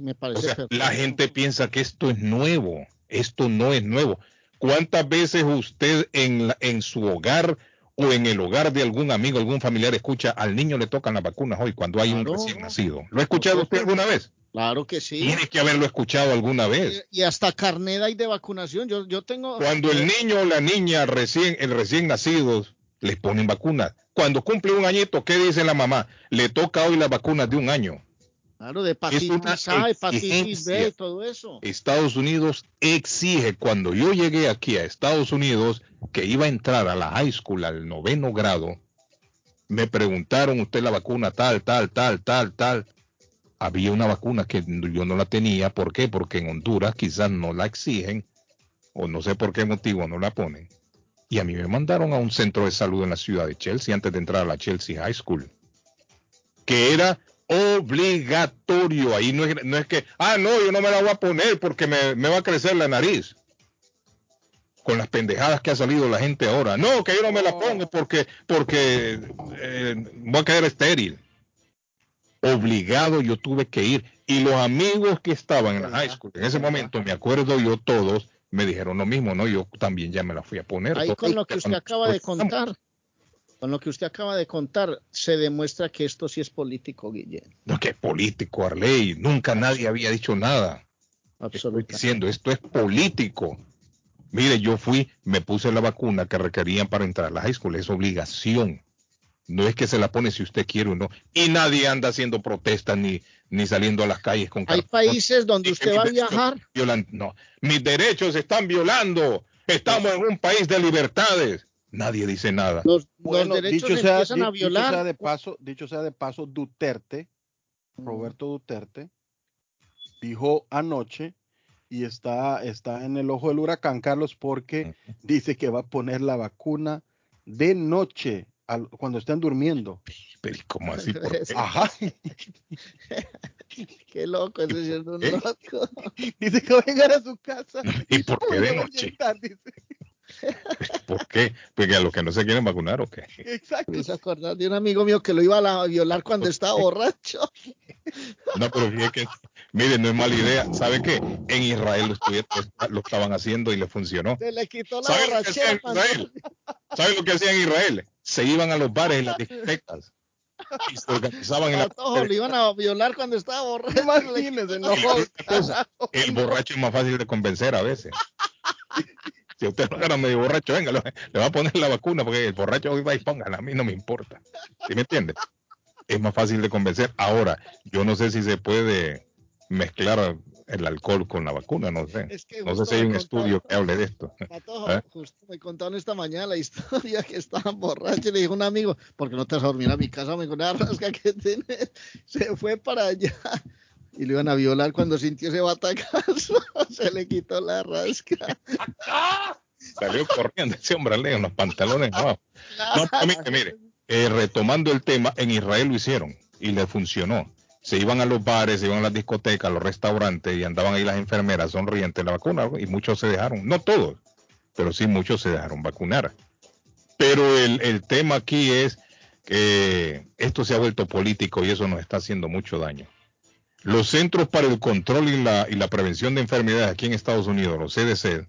me parece la gente piensa que esto es nuevo, esto no es nuevo. ¿Cuántas veces usted en, en su hogar o en el hogar de algún amigo, algún familiar escucha al niño le tocan las vacunas hoy cuando hay un recién nacido? ¿Lo ha escuchado usted alguna vez? Claro que sí. Tiene que haberlo escuchado alguna vez. Y, hasta carnet hay de vacunación. Yo, yo tengo. Cuando el niño o la niña recién, el recién nacido, les ponen vacunas. Cuando cumple un añito, ¿qué dice la mamá? Le toca hoy las vacunas de un año. Claro, de hepatitis A, hepatitis B todo eso. Estados Unidos exige, cuando yo llegué aquí a Estados Unidos, que iba a entrar a la high school al noveno grado, me preguntaron usted la vacuna tal, tal, tal, tal, tal había una vacuna que yo no la tenía. ¿Por qué? Porque en Honduras quizás no la exigen o no sé por qué motivo no la ponen. Y a mí me mandaron a un centro de salud en la ciudad de Chelsea antes de entrar a la Chelsea High School, que era obligatorio. Ahí no es, no es que, ah, no, yo no me la voy a poner porque me, va a crecer la nariz. Con las pendejadas que ha salido la gente ahora. No, que yo no me la pongo porque, porque eh, voy a quedar estéril obligado yo tuve que ir. Y los amigos que estaban en la high school, en ese momento, me acuerdo yo todos, me dijeron lo mismo, ¿no? Yo también ya me la fui a poner. Ahí con lo que usted acaba de contar, con lo que usted acaba de contar, se demuestra que esto sí es político, Guillermo. No, que político, Arley. Nunca nadie había dicho nada. Absolutamente. diciendo, esto es político. Mire, yo fui, me puse la vacuna que requerían para entrar a la high school, es obligación. No es que se la pone si usted quiere o no. Y nadie anda haciendo protestas ni, ni saliendo a las calles con Hay países donde usted va a viajar. no, mis derechos se están violando. Estamos en un país de libertades. Nadie dice nada. Los, derechos se empiezan a violar. Dicho sea, de paso, dicho sea de paso, Duterte, Roberto Duterte, dijo anoche y está, está en el ojo del huracán, Carlos, porque dice que va a poner la vacuna de noche cuando estén durmiendo. Pero ¿cómo así? Ajá. qué loco, ese es un loco. Dice que va a llegar a su casa. ¿Y, por qué de noche? ¿Por qué? Porque a los que no se quieren vacunar o qué. Exacto. Me acordar de un amigo mío que lo iba a violar cuando estaba borracho. No, pero fíjate que, miren, no es mala idea. ¿Sabe qué? En Israel lo, estaban haciendo y le funcionó. Se le quitó la borrachera. ¿Sabe lo que hacía en Israel? Se iban a los bares y las discotecas y se organizaban en la... Todos lo iban a violar cuando estaba borracho. Imagínense, no. El borracho es más fácil de convencer a veces. Si usted lo agarra medio borracho, venga, le, va a poner la vacuna porque el borracho hoy va y póngala, a mí no me importa. ¿Sí me entiende? Es más fácil de convencer. Ahora, yo no sé si se puede mezclar el alcohol con la vacuna, no sé. no sé si hay un estudio que hable de esto. ¿Eh? justo me contaron esta mañana la historia que estaban borrachos y le dijo un amigo, porque no te vas a dormir a mi casa? Me dijo, una rasca que tienes. Se fue para allá y lo iban a violar cuando sintió ese batacazo. Se le quitó la rasca. Salió corriendo ese hombre en los pantalones abajo. No, mire, eh, retomando el tema, en Israel lo hicieron y le funcionó se iban a los bares, se iban a las discotecas, a los restaurantes y andaban ahí las enfermeras sonrientes la vacuna y muchos se dejaron, no todos, pero sí muchos se dejaron vacunar. Pero el, tema aquí es que esto se ha vuelto político y eso nos está haciendo mucho daño. Los Centros para el Control y la, y la Prevención de Enfermedades aquí en Estados Unidos, los CDC,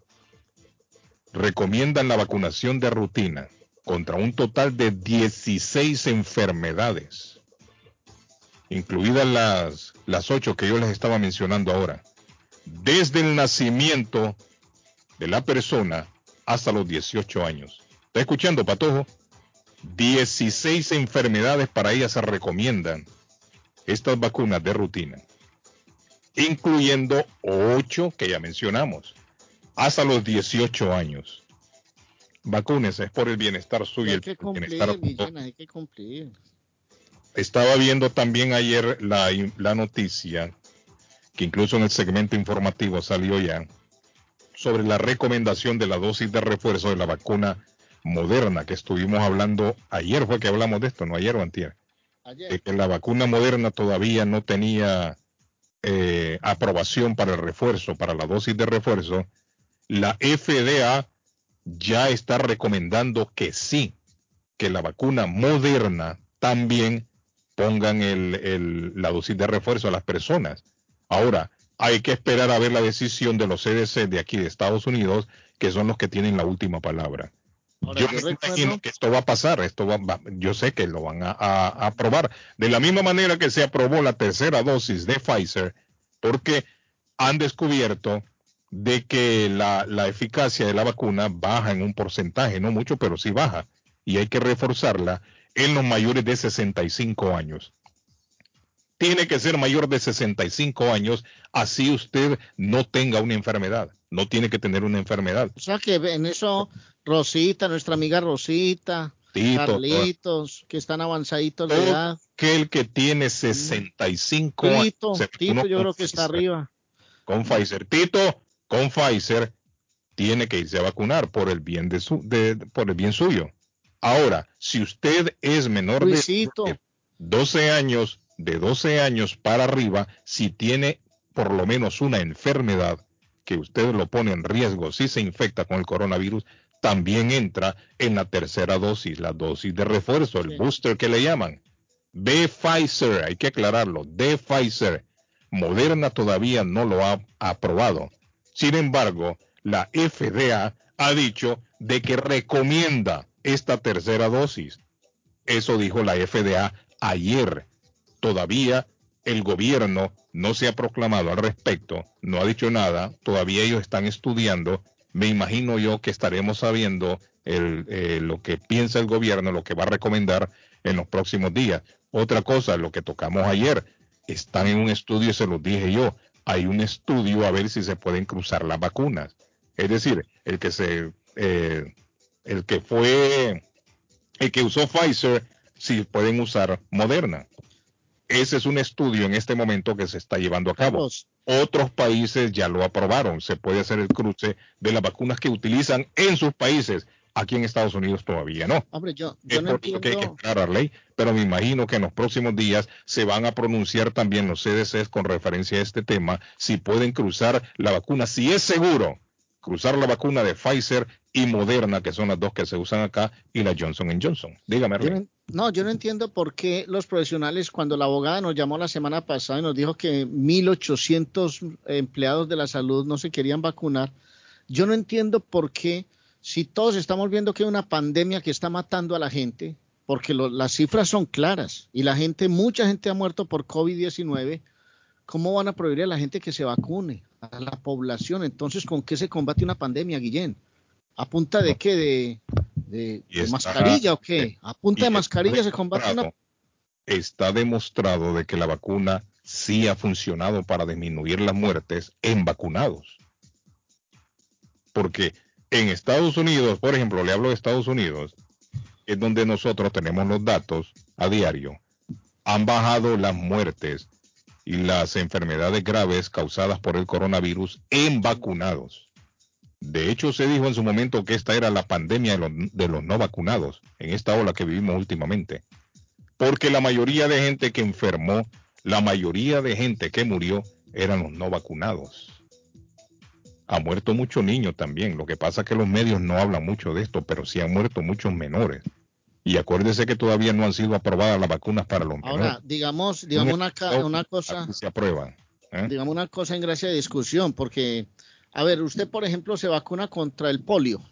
recomiendan la vacunación de rutina contra un total de 16 enfermedades incluidas las, las ocho que yo les estaba mencionando ahora, desde el nacimiento de la persona hasta los 18 años. ¿Está escuchando, Patojo? 16 enfermedades para ellas se recomiendan estas vacunas de rutina, incluyendo ocho que ya mencionamos, hasta los 18 años. Vacúnense, es por el bienestar suyo. Hay que cumplir, hay que cumplir. Estaba viendo también ayer la, la noticia, que incluso en el segmento informativo salió ya, sobre la recomendación de la dosis de refuerzo de la vacuna moderna que estuvimos hablando ayer, fue que hablamos de esto, no ayer o antier, de que la vacuna moderna todavía no tenía eh, aprobación para el refuerzo, para la dosis de refuerzo, la FDA ya está recomendando que sí, que la vacuna moderna también pongan el, la dosis de refuerzo a las personas. Ahora, hay que esperar a ver la decisión de los CDC de aquí de Estados Unidos, que son los que tienen la última palabra. Yo, imagino que esto va a pasar, esto va, yo sé que lo van a, aprobar. De la misma manera que se aprobó la tercera dosis de Pfizer, porque han descubierto de que la, la, eficacia de la vacuna baja en un porcentaje, no mucho, pero sí baja, y hay que reforzarla en los mayores de 65 años tiene que ser mayor de 65 años, así usted no tenga una enfermedad, no tiene que tener una enfermedad. O sea que en eso Rosita, nuestra amiga Rosita, Carlitos, que están avanzaditos de edad. Que el que tiene 65 Tito, años. Tito, yo creo que está arriba. Con Pfizer. Tito, con Pfizer, tiene que irse a vacunar por el bien de su, de, por el bien suyo. Ahora, si usted es menor de 12 años de 12 años para arriba, si tiene por lo menos una enfermedad que usted lo pone en riesgo si se infecta con el coronavirus, también entra en la tercera dosis, la dosis de refuerzo, el booster que le llaman. De Pfizer, hay que aclararlo, de Pfizer. Moderna todavía no lo ha aprobado. Sin embargo, la FDA ha dicho de que recomienda esta tercera dosis. Eso dijo la FDA ayer todavía el gobierno no se ha proclamado al respecto, no ha dicho nada, todavía ellos están estudiando. Me imagino yo que estaremos sabiendo eh, lo que piensa el gobierno, lo que va a recomendar en los próximos días. Otra cosa, lo que tocamos ayer, están en un estudio, se los dije yo, hay un estudio a ver si se pueden cruzar las vacunas. Es decir, el que se, eh, el que fue, el que usó Pfizer, si pueden usar Moderna. Ese es un estudio en este momento que se está llevando a cabo. Otros países ya lo aprobaron. Se puede hacer el cruce de las vacunas que utilizan en sus países. Aquí en Estados Unidos todavía no. Hombre, yo, es no que hay que esperar a ley, pero me imagino que en los próximos días se van a pronunciar también los CDCs con referencia a este tema, si pueden cruzar la vacuna, si es seguro cruzar la vacuna de Pfizer y Moderna, que son las dos que se usan acá, y la Johnson Johnson. Dígame, no, yo no entiendo por qué los profesionales, cuando la abogada nos llamó la semana pasada y nos dijo que 1.800 empleados de la salud no se querían vacunar, yo no entiendo por qué, si todos estamos viendo que hay una pandemia que está matando a la gente, porque las cifras son claras y la gente, mucha gente ha muerto por COVID-19, ¿cómo van a prohibir a la gente que se vacune? A la población. Entonces, ¿con qué se combate una pandemia, Guillén? ¿A punta de qué? ¿De, de, mascarilla o qué? ¿A punta de mascarilla se combate una... Está demostrado de que la vacuna sí ha funcionado para disminuir las muertes en vacunados. Porque en Estados Unidos, por ejemplo, le hablo de Estados Unidos, es donde nosotros tenemos los datos a diario, han bajado las muertes y las enfermedades graves causadas por el coronavirus en vacunados. De hecho, se dijo en su momento que esta era la pandemia de los, no vacunados, en esta ola que vivimos últimamente. Porque la mayoría de gente que enfermó, la mayoría de gente que murió, eran los no vacunados. Ha muerto mucho niños también. Lo que pasa es que los medios no hablan mucho de esto, pero sí han muerto muchos menores. Y acuérdese que todavía no han sido aprobadas las vacunas para los menores. Ahora, digamos, digamos una, una cosa. Se aprueban. ¿eh? Digamos una cosa en gracia de discusión, porque a ver, usted, por ejemplo, se vacuna contra el polio,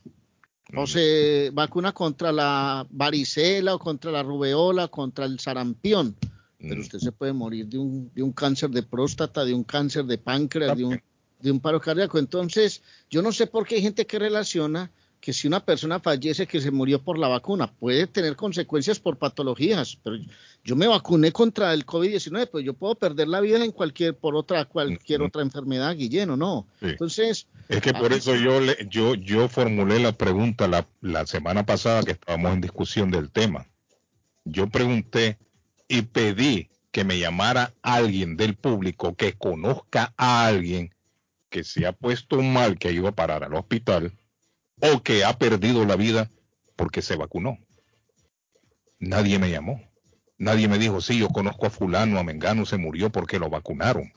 o se vacuna contra la varicela, o contra la rubeola, contra el sarampión, pero usted se puede morir de un, de un cáncer de próstata, de un cáncer de páncreas, de un, de un paro cardíaco. Entonces, yo no sé por qué hay gente que relaciona que si una persona fallece que se murió por la vacuna, puede tener consecuencias por patologías, pero yo me vacuné contra el COVID-19, pues yo puedo perder la vida en cualquier, por otra, cualquier otra enfermedad, Guilleno, ¿no? Entonces. Es que por eso yo, le, yo, yo formulé la pregunta la, la semana pasada que estábamos en discusión del tema. Yo pregunté y pedí que me llamara alguien del público que conozca a alguien que se ha puesto mal, que ha ido a parar al hospital o que ha perdido la vida porque se vacunó. Nadie me llamó. Nadie me dijo, sí, yo conozco a fulano, a Mengano se murió porque lo vacunaron.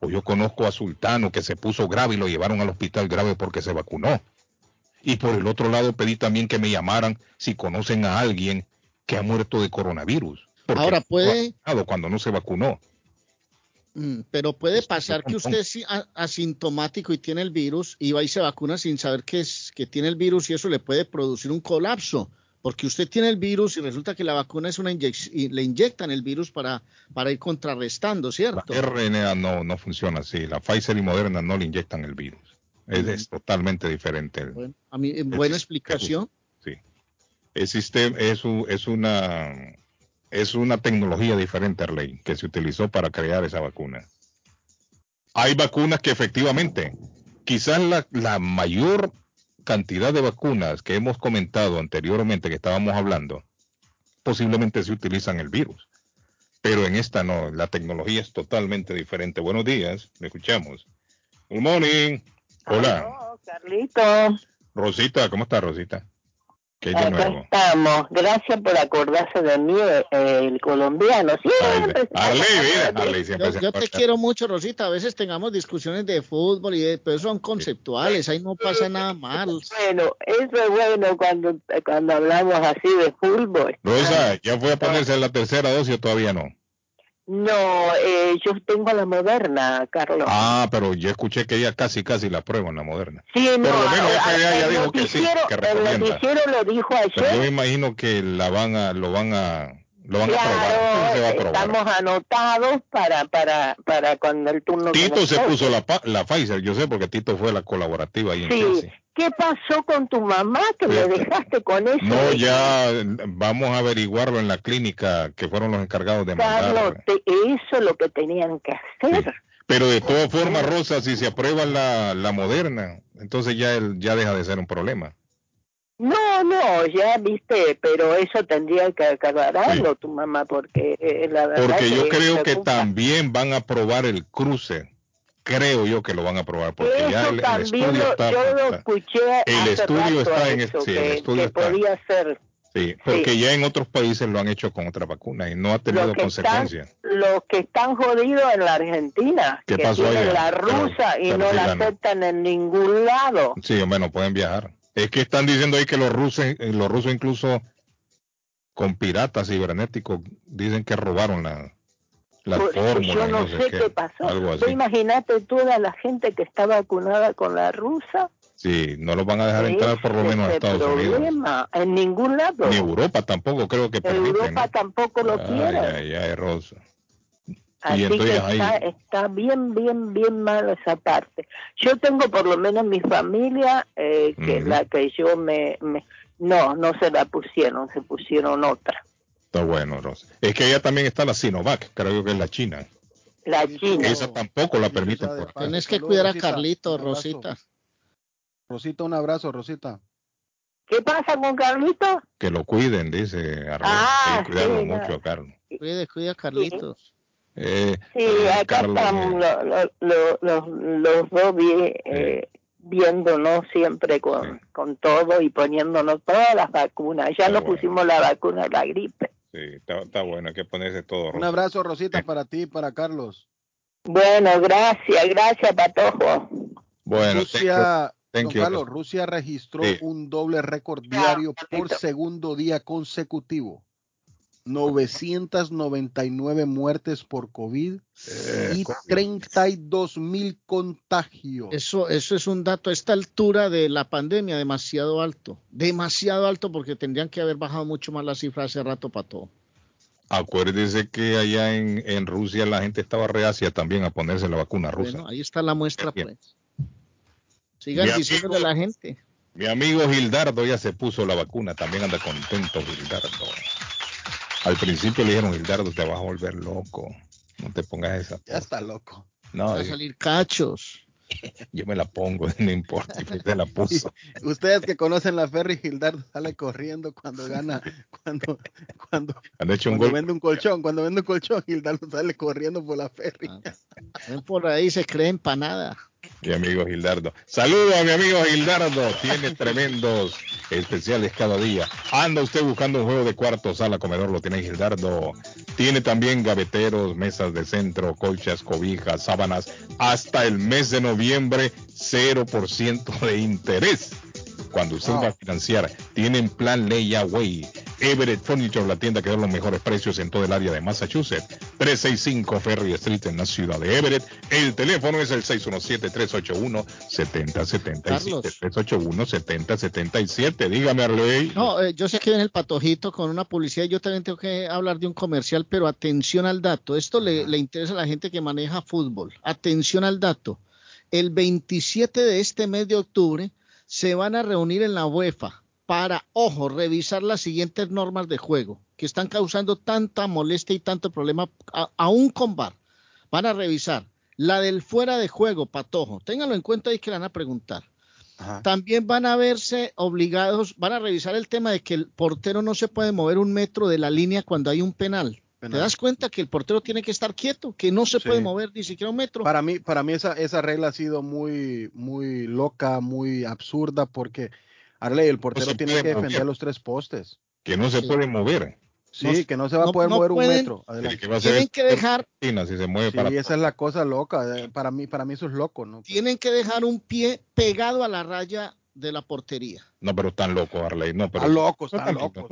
O yo conozco a Sultano que se puso grave y lo llevaron al hospital grave porque se vacunó. Y por el otro lado pedí también que me llamaran si conocen a alguien que ha muerto de coronavirus. Ahora puede... Cuando no se vacunó. Mm, pero puede pasar que usted es asintomático y tiene el virus y va y se vacuna sin saber que, es, que tiene el virus y eso le puede producir un colapso porque usted tiene el virus y resulta que la vacuna es una inyección y le inyectan el virus para, para ir contrarrestando, ¿cierto? La RNA no, no funciona así, la Pfizer y Moderna no le inyectan el virus. Es, totalmente diferente. Bueno, a mí, buena explicación. Sí. Existe, es, es, una, es una tecnología diferente, Arley, que se utilizó para crear esa vacuna. Hay vacunas que efectivamente, quizás la, la mayor cantidad de vacunas que hemos comentado anteriormente que estábamos hablando, posiblemente se utilizan el virus. Pero en esta no, la tecnología es totalmente diferente. Buenos días, me escuchamos. Good morning. Hola. Carlito. Rosita, ¿cómo está Rosita? Acá estamos. Gracias por acordarse de mí, el colombiano. Siempre. yo, te quiero mucho, Rosita. A veces tengamos discusiones de fútbol, y pero son conceptuales. Ahí no pasa nada mal. Bueno, eso es bueno cuando, cuando hablamos así de fútbol. Rosa, ¿ya fue a ponerse la tercera dosis o todavía no? No, eh, yo tengo la moderna, Carlos. Ah, pero yo escuché que ella casi, casi la prueba en la moderna. Sí, no. Por lo menos FDA ya dijo que sí, que recomienda. El lo dijo ayer. Pero yo me imagino que la van a, lo van a, lo van claro, a probar. Se estamos anotados para, para, para cuando el turno. Tito se puso la, la Pfizer, yo sé, porque Tito fue la colaborativa ahí en sí. Chelsea. ¿Qué pasó con tu mamá que me dejaste con eso? No, ya vamos a averiguarlo en la clínica que fueron los encargados de Carlos, eso es lo que tenían que hacer. Pero de todas formas, Rosa, si se aprueba la, la moderna, entonces ya, el, ya deja de ser un problema. No, no, ya viste, pero eso tendría que aclararlo tu mamá, porque eh, la verdad. Porque yo creo que también van a aprobar el cruce creo yo que lo van a aprobar porque ya el, estudio está yo lo escuché el estudio está en sí, el estudio está, podía ser. Sí porque ya en otros países lo han hecho con otra vacuna y no ha tenido consecuencias los que están jodidos en la Argentina ¿Qué que tienen la rusa y no la aceptan en ningún lado. Sí bueno pueden viajar. Es que están diciendo ahí que los rusos los rusos incluso con piratas cibernéticos dicen que robaron la la fórmula, yo no, sé qué, pasó. Imagínate toda la gente que está vacunada con la rusa. Sí, no los van a dejar entrar por lo menos a Estados problema, En ningún lado. Ni Europa tampoco creo que permiten. Europa tampoco lo quiere. Ay, ay, Rosa. Así que está, está, bien, bien, bien mal esa parte. Yo tengo por lo menos mi familia, eh, que la que yo me, me... No, no se la pusieron, se pusieron otra. Está bueno, Rosa. Es que ella también está la Sinovac, creo que es la China. La China. Esa tampoco la permiten. Tienes que cuidar a Carlito, Rosita. Rosita, un abrazo, Rosita. ¿Qué pasa con Carlito? Que lo cuiden, dice Ah, cuidarlo mucho a Carlos. Cuide, cuida a Carlitos. Eh, sí, acá estamos los, los, dos eh, viéndonos siempre con, con todo y poniéndonos todas las vacunas. Ya nos pusimos la vacuna de la gripe. Sí, está, bueno, hay que ponerse todo. Un abrazo, Rosita, para ti y para Carlos. Bueno, gracias, gracias, Patojo. Bueno, Rusia, Carlos, Rusia registró un doble récord diario por segundo día consecutivo. 999 muertes por COVID eh, y 32 mil contagios. Eso, eso es un dato a esta altura de la pandemia demasiado alto. Demasiado alto porque tendrían que haber bajado mucho más la cifra hace rato para todo. Acuérdese que allá en, Rusia la gente estaba reacia también a ponerse la vacuna rusa. Bueno, ahí está la muestra, pues. Sigan diciendo a la gente. Mi amigo Gildardo ya se puso la vacuna, también anda contento Gildardo. Al principio le dijeron, Gildardo, te vas a volver loco. No te pongas esa. Ya está loco. No, va a salir cachos. Yo me la pongo, no importa, te la puso. Ustedes que conocen la Ferry, Gildardo sale corriendo cuando gana, cuando, cuando, Han hecho cuando un vende un colchón, cuando vende un colchón, Gildardo sale corriendo por la Ferry. Ah, ven por ahí, se cree empanada. Mi amigo Gildardo. Saludos a mi amigo Gildardo. Tiene tremendos especiales cada día. Anda usted buscando un juego de cuarto, sala, comedor, lo tiene Gildardo. Tiene también gaveteros, mesas de centro, colchas, cobijas, sábanas. Hasta el mes de noviembre, 0% de interés. Cuando usted va a financiar, tienen plan Layaway. Everett Furniture, la tienda que da los mejores precios en todo el área de Massachusetts. 365 Ferry Street en la ciudad de Everett. El teléfono es el 617-381-7077. 381-7077. Dígame, Arley. No, eh, yo sé que viene el patojito con una publicidad. Yo también tengo que hablar de un comercial, pero atención al dato. Esto le, le interesa a la gente que maneja fútbol. Atención al dato. El 27 de este mes de octubre se van a reunir en la UEFA para, ojo, revisar las siguientes normas de juego que están causando tanta molestia y tanto problema aún con VAR. Van a revisar la del fuera de juego, patojo. Ténganlo en cuenta y que van a preguntar. También van a verse obligados, van a revisar el tema de que el portero no se puede mover un metro de la línea cuando hay un penal. ¿Te das cuenta que el portero tiene que estar quieto, que no se puede mover ni siquiera un metro? Para mí, para mí esa, esa regla ha sido muy, muy loca, muy absurda, porque Arley, el portero tiene que defender los tres postes. Que no se puede mover. Sí, que no se va a poder mover un metro. tienen que dejar. Si se mueve sí, esa es la cosa loca. Eh, para mí, para mí eso es loco, ¿no? Tienen que dejar un pie pegado a la raya de la portería. No, pero están locos, Arley. No, pero están locos, están locos.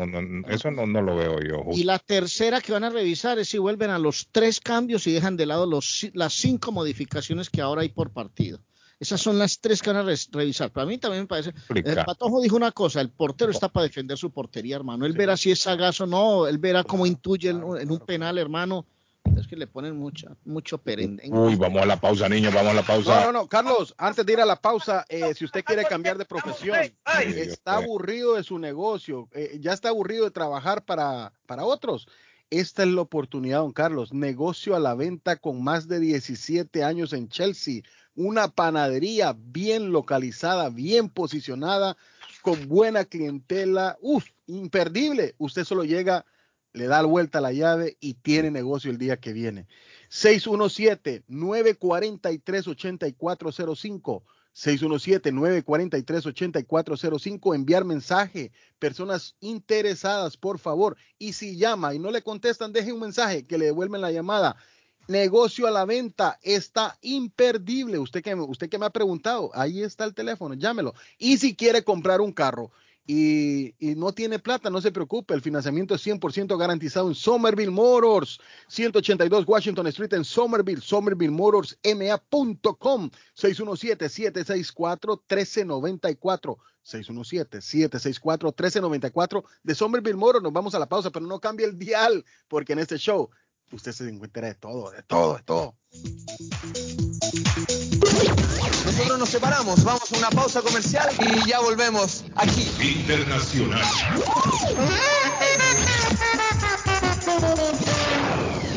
eso no, no, lo veo yo. Y la tercera que van a revisar es si vuelven a los tres cambios y dejan de lado los, las cinco modificaciones que ahora hay por partido. Esas son las tres que van a revisar. Para mí también me parece. El Patojo dijo una cosa: el portero está para defender su portería, hermano. Él verá si es sagazo o no, él verá cómo intuye en un penal, hermano es que le ponen mucho, mucho. Uy, vamos a la pausa, niños, vamos a la pausa. No, no, no, Carlos, antes de ir a la pausa, eh, si usted quiere cambiar de profesión, está aburrido de su negocio, eh, ya está aburrido de trabajar para, para otros. Esta es la oportunidad, don Carlos. Negocio a la venta con más de 17 años en Chelsea. Una panadería bien localizada, bien posicionada, con buena clientela. Uf, imperdible. Usted solo llega le da vuelta la llave y tiene negocio el día que viene. 617-943-8405. 617-943-8405. Enviar mensaje. Personas interesadas, por favor. Y si llama y no le contestan, deje un mensaje que le devuelven la llamada. Negocio a la venta está imperdible. Usted que, usted que me ha preguntado, ahí está el teléfono, llámelo. Y si quiere comprar un carro, y, no tiene plata, no se preocupe, el financiamiento es 100% garantizado en Somerville Motors, 182 Washington Street en Somerville, somervillemotorsma.com, 617-764-1394, 617-764-1394 de Somerville Motors. Nos vamos a la pausa, pero no cambie el dial, porque en este show usted se encuentra de todo, de todo, de todo. Nosotros nos separamos, vamos a una pausa comercial y ya volvemos aquí. Internacional.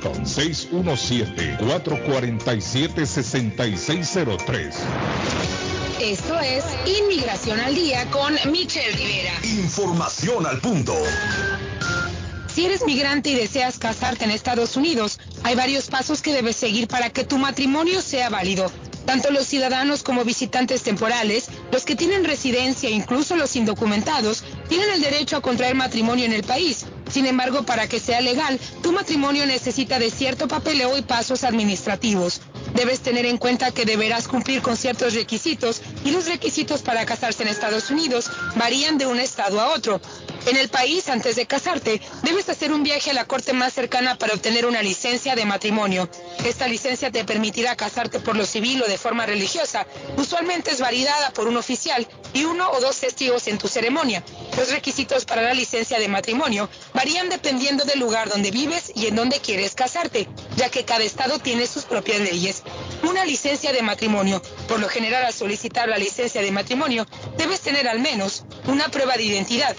617-447-6603. Esto es Inmigración al Día con Michelle Rivera. Información al punto. Si eres migrante y deseas casarte en Estados Unidos, hay varios pasos que debes seguir para que tu matrimonio sea válido. Tanto los ciudadanos como visitantes temporales, los que tienen residencia e incluso los indocumentados, tienen el derecho a contraer matrimonio en el país. Sin embargo, para que sea legal, tu matrimonio necesita de cierto papeleo y pasos administrativos. Debes tener en cuenta que deberás cumplir con ciertos requisitos y los requisitos para casarse en Estados Unidos varían de un estado a otro. En el país, antes de casarte, debes hacer un viaje a la corte más cercana para obtener una licencia de matrimonio. Esta licencia te permitirá casarte por lo civil o de forma religiosa. Usualmente es validada por un oficial y uno o dos testigos en tu ceremonia. Los requisitos para la licencia de matrimonio varían dependiendo del lugar donde vives y en donde quieres casarte, ya que cada estado tiene sus propias leyes. Una licencia de matrimonio. Por lo general, al solicitar la licencia de matrimonio, debes tener al menos una prueba de identidad.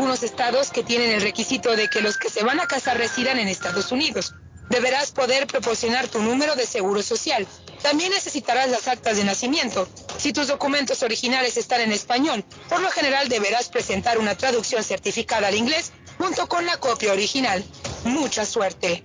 Algunos estados que tienen el requisito de que los que se van a casar residan en Estados Unidos. Deberás poder proporcionar tu número de seguro social. También necesitarás las actas de nacimiento. Si tus documentos originales están en español, por lo general deberás presentar una traducción certificada al inglés junto con la copia original. Mucha suerte.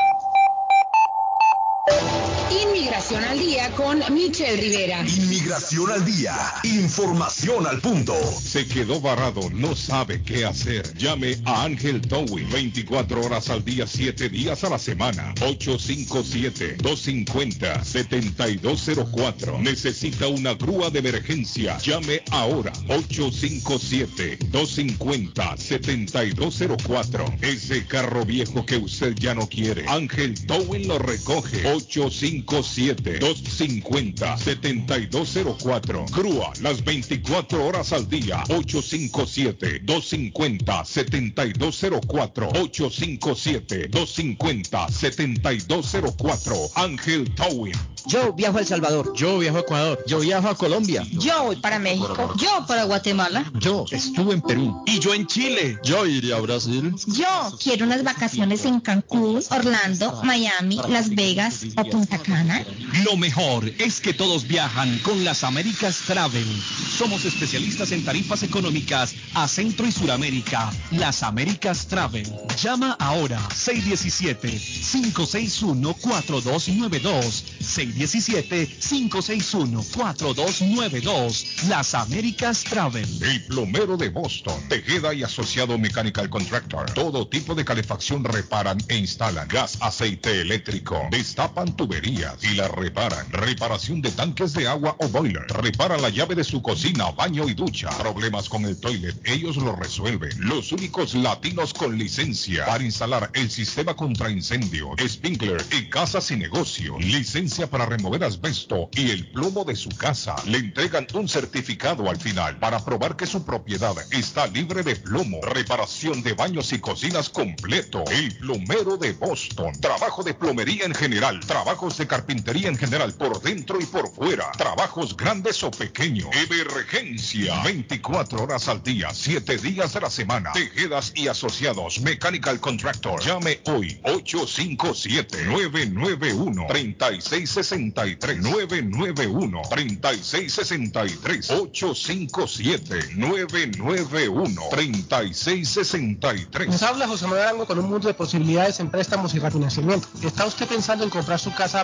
Inmigración al día con Michelle Rivera. Inmigración al día. Información al punto. Se quedó varado, no sabe qué hacer. Llame a Ángel Towing 24 horas al día, 7 días a la semana. 857-250-7204. Necesita una grúa de emergencia. Llame ahora. 857-250-7204. Ese carro viejo que usted ya no quiere. Ángel Towing lo recoge. 857-250-7204. Grúa las 24 horas al día. 857-250-7204. 857-250-7204. Ángel Towing. Yo viajo a El Salvador. Yo viajo a Ecuador. Yo viajo a Colombia. Yo voy para México. Yo para Guatemala. Yo estuve en Perú. Y yo en Chile. Yo iría a Brasil. Yo quiero unas vacaciones en Cancún, Orlando, Miami, Las Vegas o Punta Lo mejor es que todos viajan con las Américas Travel. Somos especialistas en tarifas económicas a Centro y Suramérica. Las Américas Travel. Llama ahora 617-561-4292. 617-561-4292. Las Américas Travel. El plomero de Boston. Tejeda y asociado Mechanical Contractor. Todo tipo de calefacción reparan e instalan. Gas, aceite eléctrico. Destapan tuberías y las reparan. Reparación de tanques de agua o boiler. Reparan la llave de su cocina, baño y ducha. Problemas con el toilet, ellos lo resuelven. Los únicos latinos con licencia para instalar el sistema contra incendio, sprinkler y casas y negocio. Licencia para remover asbesto y el plomo de su casa. Le entregan un certificado al final para probar que su propiedad está libre de plomo. Reparación de baños y cocinas completo. El plomero de Boston. Trabajo de plomería en general. Trabajos de carpintería en general por dentro y por fuera. Trabajos grandes o pequeños. Emergencia. 24 horas al día, 7 días a la semana. Tejedas y asociados. Mechanical Contractor. Llame hoy. 857-991-3663. 991-3663. 857-991-3663. Nos habla José Manuel Arango con un mundo de posibilidades en préstamos y refinanciamiento. ¿Está usted pensando en comprar su casa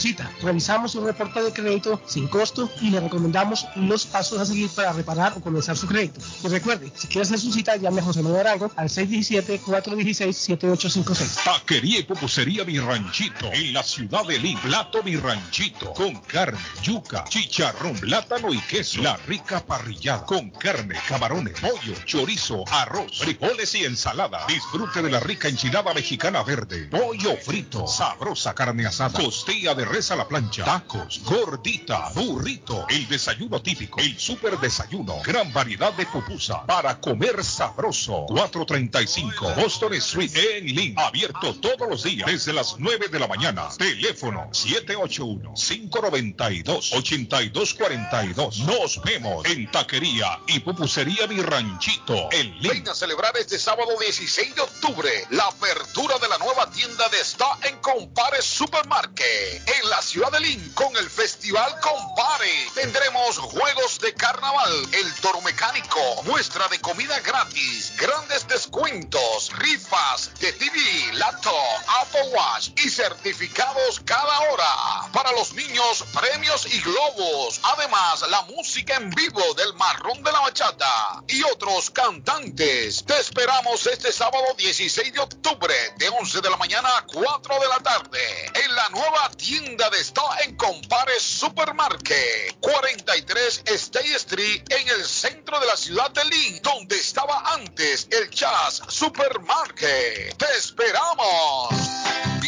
cita. Realizamos un reporte de crédito sin costo y le recomendamos los pasos a seguir para reparar o comenzar su crédito. Y recuerde, si quiere hacer su cita, llame a José Manuel Arango al 617-416-7856. Taquería y pupusería Mi Ranchito en la ciudad de Lima. Plato Mi Ranchito con carne, yuca, chicharrón, plátano y queso. La rica parrillada con carne, camarones, pollo, chorizo, arroz, frijoles y ensalada. Disfrute de la rica enchilada mexicana verde, pollo frito, sabrosa carne asada, costilla de res a la plancha, tacos, gordita, burrito, el desayuno típico, el super desayuno, gran variedad de pupusa para comer sabroso. 435 Boston Street en Link, abierto todos los días desde las 9 de la mañana. Teléfono 781-592-8242. Nos vemos en Taquería y Pupusería Mi Ranchito en Link. Ven a celebrar este sábado 16 de octubre la apertura de la nueva tienda de Está en Compare Supermarket en la ciudad de Lynn con el Festival Compare. Tendremos juegos de carnaval, el toro mecánico, muestra de comida gratis, grandes descuentos, rifas de TV, laptop, Apple Watch y certificados cada hora. Para los niños, premios y globos. Además, la música en vivo del marrón de la bachata y otros cantantes. Te esperamos este sábado 16 de octubre de 11 de la mañana a 4 de la tarde en la nueva tienda de Está en Compare Supermarket 43 State Street en el centro de la ciudad de Lynn donde estaba antes el Chas Supermarket. ¡Te esperamos!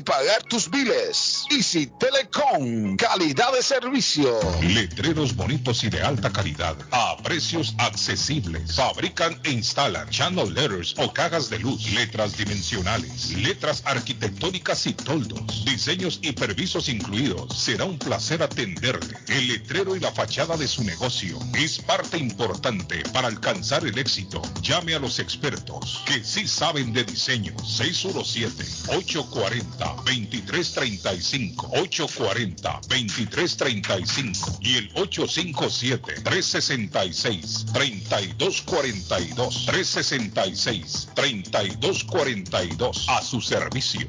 pagar tus biles. Easy Telecom, calidad de servicio. Letreros bonitos y de alta calidad, a precios accesibles. Fabrican e instalan channel letters o cajas de luz, letras dimensionales, letras arquitectónicas y toldos, diseños y permisos incluidos. Será un placer atenderle. El letrero y la fachada de su negocio es parte importante para alcanzar el éxito. Llame a los expertos que sí saben de diseño. 617 840 2335 840 2335 y el 857 366 3242 366 3242 a su servicio.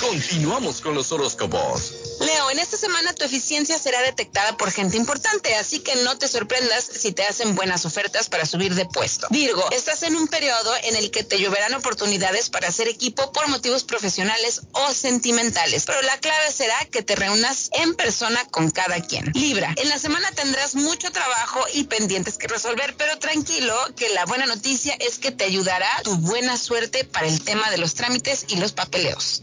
Continuamos con los horóscopos. Leo, en esta semana tu eficiencia será detectada por gente importante, así que no te sorprendas si te hacen buenas ofertas para subir de puesto. Virgo, estás en un periodo en el que te lloverán oportunidades para hacer equipo por motivos profesionales o sentimentales, pero la clave será que te reúnas en persona con cada quien. Libra, en la semana tendrás mucho trabajo y pendientes que resolver, pero tranquilo que la buena noticia es que te ayudará tu buena suerte para el tema de los trámites y los papeleos.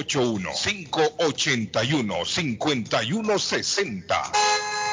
781-581-5160.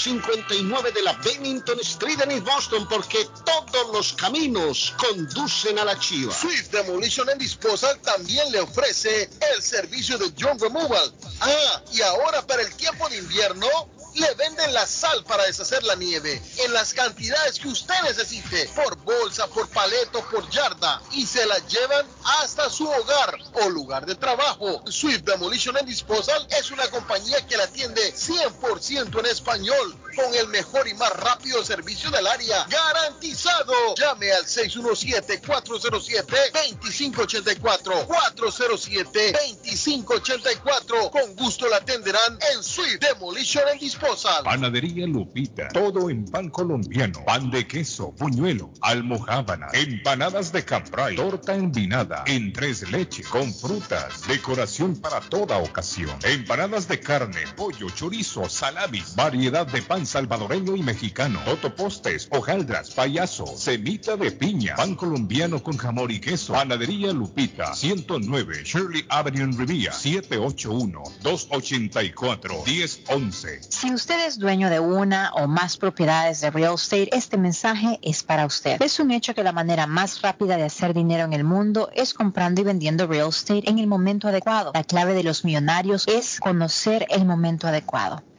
259 de la Bennington Street en East Boston, porque todos los caminos conducen a la chiva. Swift Demolition and Disposal también le ofrece el servicio de John Removal. Ah, y ahora para el tiempo de invierno, le venden la sal para deshacer la nieve en las cantidades que usted necesite, por bolsa, por paleto, por yarda, y se la llevan hasta su hogar o lugar de trabajo. Swift Demolition and Disposal es una compañía que la atiende 100% en español, con el mejor y más rápido servicio del área, garantizado. Llame al 617-407-2584, 407-2584. Con gusto la atenderán en Swift Demolition and Disposal. Panadería Lupita. Todo en pan colombiano. Pan de queso, puñuelo, almohábana, empanadas de cambray, torta envinada, en tres leches, con frutas, decoración para toda ocasión. Empanadas de carne, pollo, chorizo, salamis, variedad de pan salvadoreño y mexicano, totopostes, hojaldras, payaso, semita de piña, pan colombiano con jamón y queso. Panadería Lupita, 109 Shirley Avenue en Rivia, 781 284 1011. Si usted es dueño de una o más propiedades de real estate, este mensaje es para usted. Es un hecho que la manera más rápida de hacer dinero en el mundo es comprando y vendiendo real estate en el momento adecuado. La clave de los millonarios es conocer el momento adecuado.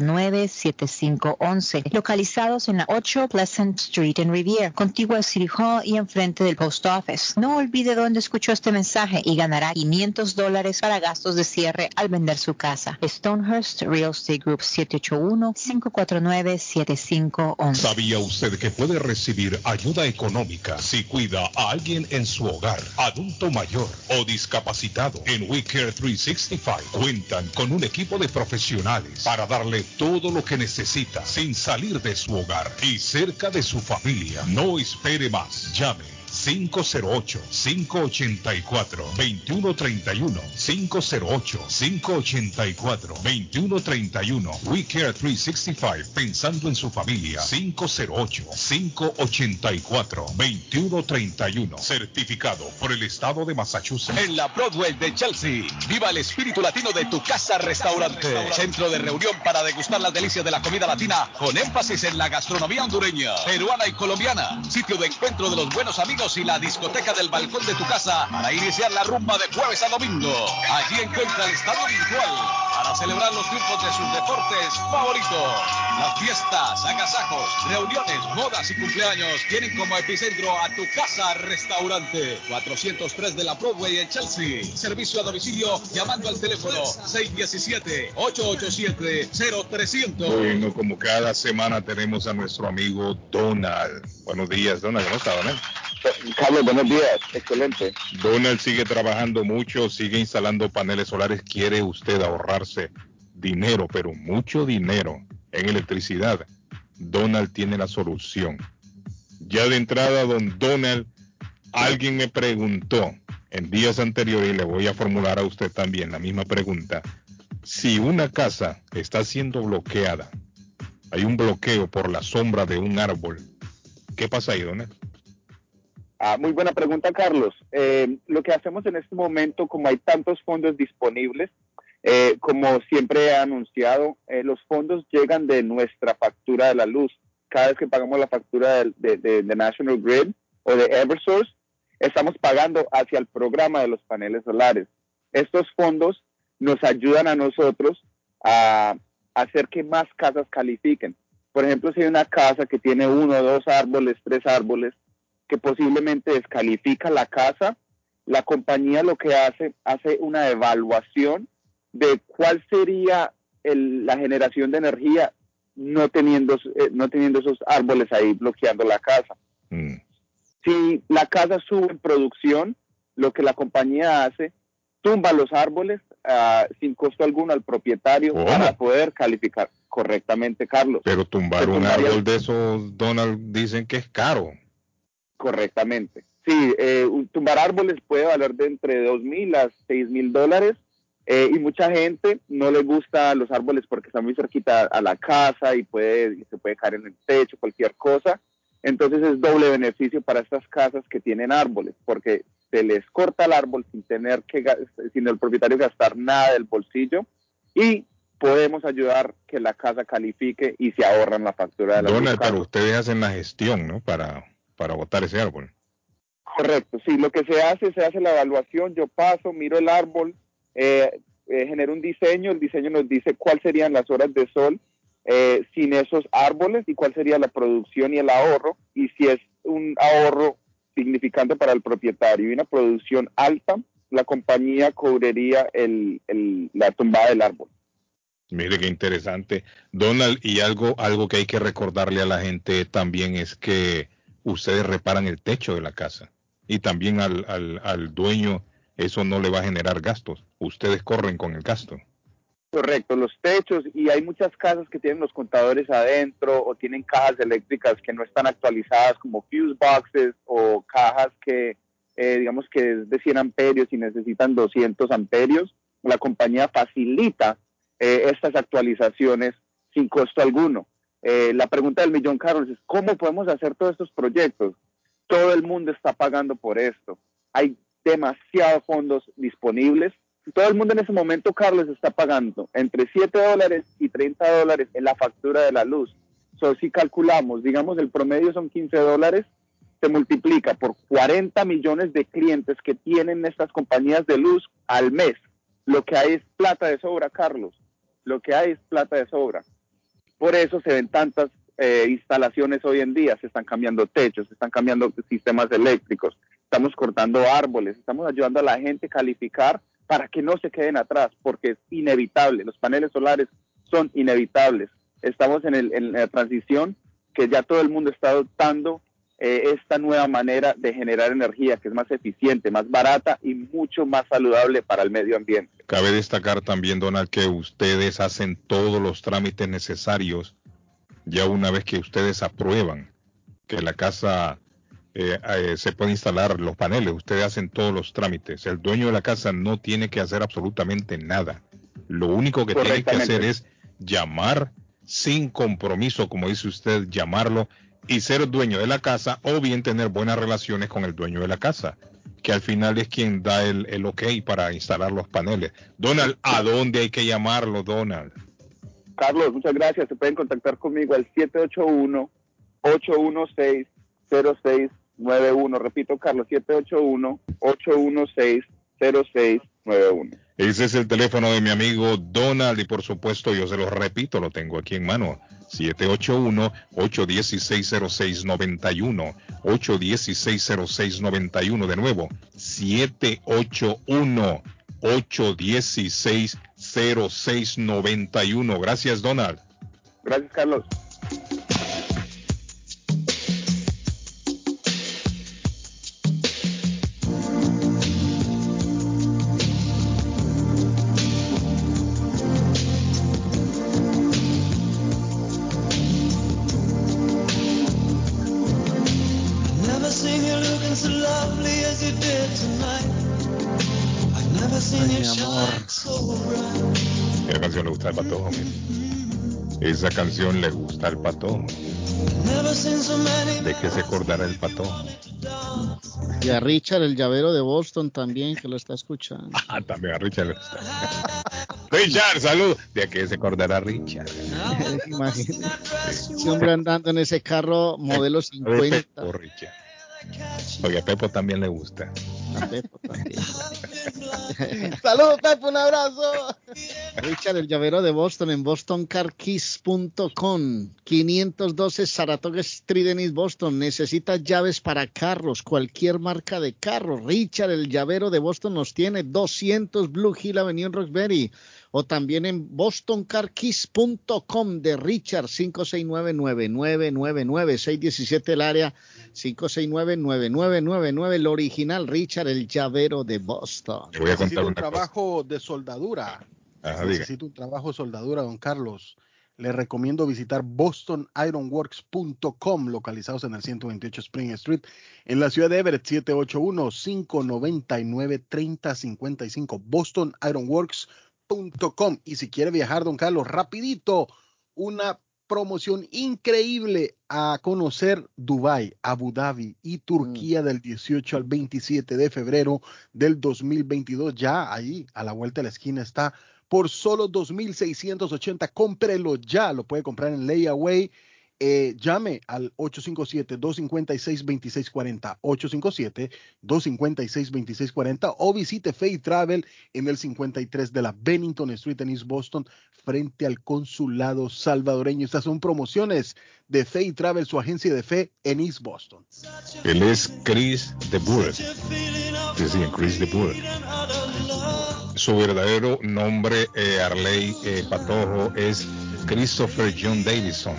781-549-7511, localizados en la 8 Pleasant Street en Riviera, contigua al City Hall y enfrente del Post Office. No olvide dónde escuchó este mensaje y ganará 500 dólares para gastos de cierre al vender su casa. Stonehurst Real Estate Group 781 549-7511. ¿Sabía usted que puede recibir ayuda económica si cuida a alguien en su hogar, adulto mayor o discapacitado? En WeCare 365 cuentan con un equipo de profesionales para darle todo lo que necesita sin salir de su hogar y cerca de su familia. No espere más. Llame 508-584-2131. 508-584-2131. We Care 365, pensando en su familia. 508-584-2131. Certificado por el Estado de Massachusetts. En la Broadway de Chelsea, viva el espíritu latino de tu casa restaurante. Centro de reunión para degustar las delicias de la comida latina con énfasis en la gastronomía hondureña, peruana y colombiana. Sitio de encuentro de los buenos amigos y la discoteca del balcón de tu casa para iniciar la rumba de jueves a domingo. Allí encuentra el estadio virtual para celebrar los triunfos de sus deportes favoritos. Las fiestas, agasajos, reuniones, bodas y cumpleaños tienen como epicentro a tu casa restaurante 403 de la Broadway en Chelsea. Servicio a domicilio llamando al teléfono 617-887-0300. Bueno, como cada semana tenemos a nuestro amigo Donald. Buenos días, Donald. ¿Cómo está, Donald? Carlos, buenos días. Excelente. Donald sigue trabajando mucho, sigue instalando paneles solares. Quiere usted ahorrarse dinero, pero mucho dinero en electricidad. Donald tiene la solución. Ya de entrada, don Donald, alguien me preguntó en días anteriores y le voy a formular a usted también la misma pregunta. Si una casa está siendo bloqueada, hay un bloqueo por la sombra de un árbol, ¿qué pasa ahí, Donald? Ah, muy buena pregunta, Carlos. Eh, lo que hacemos en este momento, como hay tantos fondos disponibles, eh, como siempre he anunciado, eh, los fondos llegan de nuestra factura de la luz. Cada vez que pagamos la factura de, de, National Grid o de Eversource, estamos pagando hacia el programa de los paneles solares. Estos fondos nos ayudan a nosotros a hacer que más casas califiquen. Por ejemplo, si hay una casa que tiene uno, dos árboles, tres árboles, que posiblemente descalifica la casa, la compañía lo que hace, hace una evaluación de cuál sería la generación de energía no teniendo, eh, no teniendo esos árboles ahí bloqueando la casa. Mm. Si la casa sube en producción, lo que la compañía hace, tumba los árboles uh, sin costo alguno al propietario para poder calificar correctamente, Carlos. Pero tumbar un árbol de esos, Donald, dicen que es caro. Correctamente. Sí, eh, tumbar árboles puede valer de entre dos mil a seis mil dólares eh, y mucha gente no le gusta los árboles porque están muy cerquita a la casa y puede y se puede caer en el techo, cualquier cosa. Entonces es doble beneficio para estas casas que tienen árboles porque se les corta el árbol sin tener que sin el propietario gastar nada del bolsillo y podemos ayudar que la casa califique y se ahorran la factura de la. Donald, pero ustedes hacen la gestión, ¿no? Para, para botar ese árbol. Correcto, sí, lo que se hace, se hace la evaluación, yo paso, miro el árbol, eh, eh, genero un diseño, el diseño nos dice cuáles serían las horas de sol eh, sin esos árboles y cuál sería la producción y el ahorro, y si es un ahorro significante para el propietario y una producción alta, la compañía cubriría el, el- la tumbada del árbol. Mire qué interesante. Donald, y algo, algo que hay que recordarle a la gente también es que ustedes reparan el techo de la casa. Y también al, al, al dueño eso no le va a generar gastos. Ustedes corren con el gasto. Correcto, los techos y hay muchas casas que tienen los contadores adentro o tienen cajas eléctricas que no están actualizadas como fuse boxes o cajas que eh, digamos que es de 100 amperios y necesitan 200 amperios. La compañía facilita eh, estas actualizaciones sin costo alguno. Eh, la pregunta del millón, Carlos, es ¿cómo podemos hacer todos estos proyectos? Todo el mundo está pagando por esto. Hay demasiados fondos disponibles todo el mundo en ese momento, Carlos, está pagando entre 7 dólares y 30 dólares en la factura de la luz. So, si calculamos, digamos, el promedio son 15 dólares, se multiplica por 40 millones de clientes que tienen estas compañías de luz al mes. Lo que hay es plata de sobra, Carlos. Lo que hay es plata de sobra. Por eso se ven tantas eh, instalaciones hoy en día. Se están cambiando techos, se están cambiando sistemas eléctricos, estamos cortando árboles, estamos ayudando a la gente a calificar para que no se queden atrás, porque es inevitable. Los paneles solares son inevitables. Estamos en, el, en la transición que ya todo el mundo está adoptando eh, esta nueva manera de generar energía, que es más eficiente, más barata y mucho más saludable para el medio ambiente. Cabe destacar también, Donald, que ustedes hacen todos los trámites necesarios ya una vez que ustedes aprueban que la casa eh, eh, se puede instalar los paneles, ustedes hacen todos los trámites. El dueño de la casa no tiene que hacer absolutamente nada. Lo único que tiene que hacer es llamar sin compromiso, como dice usted, llamarlo y ser dueño de la casa o bien tener buenas relaciones con el dueño de la casa, que al final es quien da el, el ok para instalar los paneles. Donald, ¿a dónde hay que llamarlo, Donald? Carlos, muchas gracias. Se pueden contactar conmigo al 781 816 0691. Repito, Carlos, 781-816-0691. Ese es el teléfono de mi amigo Donald y por supuesto yo se lo repito, lo tengo aquí en mano. 781-816-0691. 816-0691 de nuevo. 781-816-0691. Gracias, Donald. Gracias, Carlos. Canción le gusta al many ¿De qué se acordará el patojo? Y a Richard, el llavero de Boston también, que lo está escuchando. Ah, también a Richard le gusta. Richard, salud. ¿De qué se acordará Richard? Imagínate. Ese hombre andando en ese carro modelo 50. Pepo, Richard. Oye, a Pepo también le gusta. A Pepo también. Saludos, Pepe, un abrazo. Richard, el llavero de Boston en bostoncarkeys.com. 512 Saratoga Street en East Boston. Necesitas llaves para carros, cualquier marca de carro. Richard, el llavero de Boston nos tiene 200 Blue Hill Avenue en Roxbury. O también en bostoncarkeys.com de Richard 569-9999. el área 569-9999. El original Richard, el llavero de Boston. Voy a contar un trabajo de soldadura. Necesito un trabajo de soldadura, don Carlos. Le recomiendo visitar bostonironworks.com, localizados en el 128 Spring Street, en la ciudad de Everett, 781-599-3055. bostonironworks.com. Y si quiere viajar, don Carlos, rapidito, una promoción increíble a conocer Dubai, Abu Dhabi y Turquía del 18 al 27 de febrero del 2022. Ya ahí, a la vuelta de la esquina está por solo 2.680. Cómprelo ya, lo puede comprar en Layaway. Eh, llame al 857-256-2640, 857-256-2640 o visite Faith Travel en el 53 de la Bennington Street en East Boston frente al consulado salvadoreño. Estas son promociones de Faith Travel, su agencia de fe en East Boston. Él es Chris de Boer. Sí, Chris de Boer su verdadero nombre, eh, Arley eh, Patojo, es Christopher John Davison.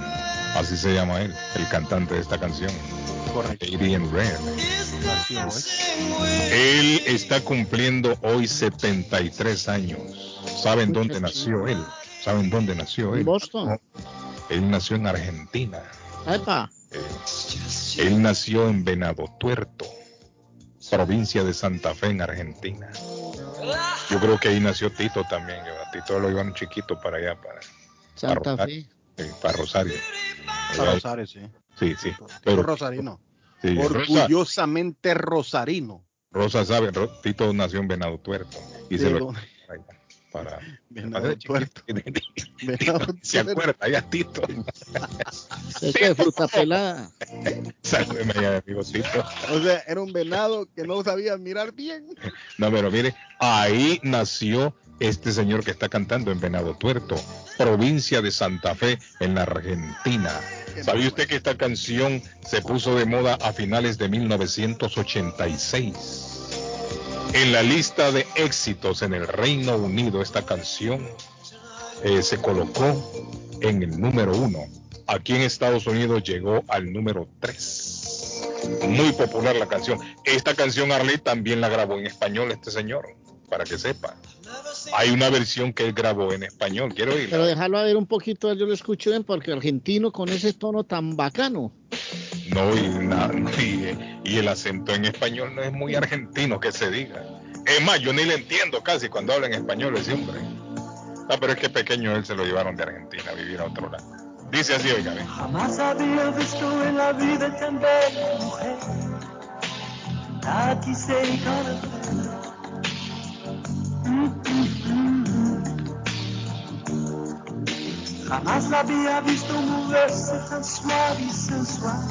Así se llama él, el cantante de esta canción. Correcto. Él está cumpliendo hoy 73 años. ¿Saben dónde nació él? ¿Saben dónde nació él? Boston. Él nació en Argentina. Epa. Eh, él nació en Venado Tuerto, provincia de Santa Fe, en Argentina. Yo creo que ahí nació Tito también. Tito lo iban chiquito para allá, para Santa Fe. Para Rosario. Para Rosario, sí. Sí, sí. Pero, rosarino. Orgullosamente rosarino. Rosa sabe, Tito nació en Venado Tuerto. Y se lo, para Venado Tuerto. Se acuerda, ya Tito. Es de fruta pelada. Salve, amigo Tito. O sea, era un venado que no sabía mirar bien. No, pero mire, ahí nació este señor que está cantando en Venado Tuerto, provincia de Santa Fe, en la Argentina. ¿Sabía usted que esta canción se puso de moda a finales de 1986? En la lista de éxitos en el Reino Unido, esta canción eh, se colocó en el número uno. Aquí en Estados Unidos llegó al número tres. Muy popular la canción. Esta canción Arley también la grabó en español este señor, para que sepa. Hay una versión que él grabó en español, quiero oírla. Pero déjalo a ver un poquito, yo lo escucho bien, porque argentino con ese tono tan bacano. No, y, y, el acento en español no es muy argentino que se diga. Es más, yo ni le entiendo casi cuando habla en español ese hombre. Ah, pero es que pequeño él se lo llevaron de Argentina a vivir a otro lado. Dice así, oiga, Jamás había visto en la vida tan bella mujer. La quise y Jamás la había visto moverse tan suave y sensual.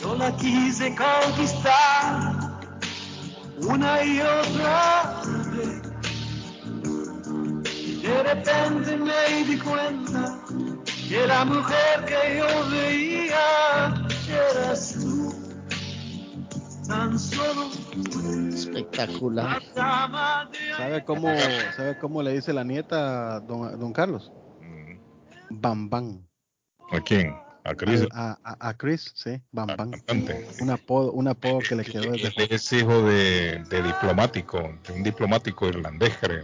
Yo la quise conquistar una y otra vez. De repente me di cuenta que la mujer que yo veía eras tú. Tan solo espectacular. ¿Sabe cómo, ¿Sabe cómo le dice la nieta don, don Carlos? Bam Bam. ¿A quién? ¿A Chris? A, a, a Chris, sí, Bam Bam. Un apodo, un apodo que le quedó desde Es hijo de, de, diplomático, de un diplomático irlandés, creo.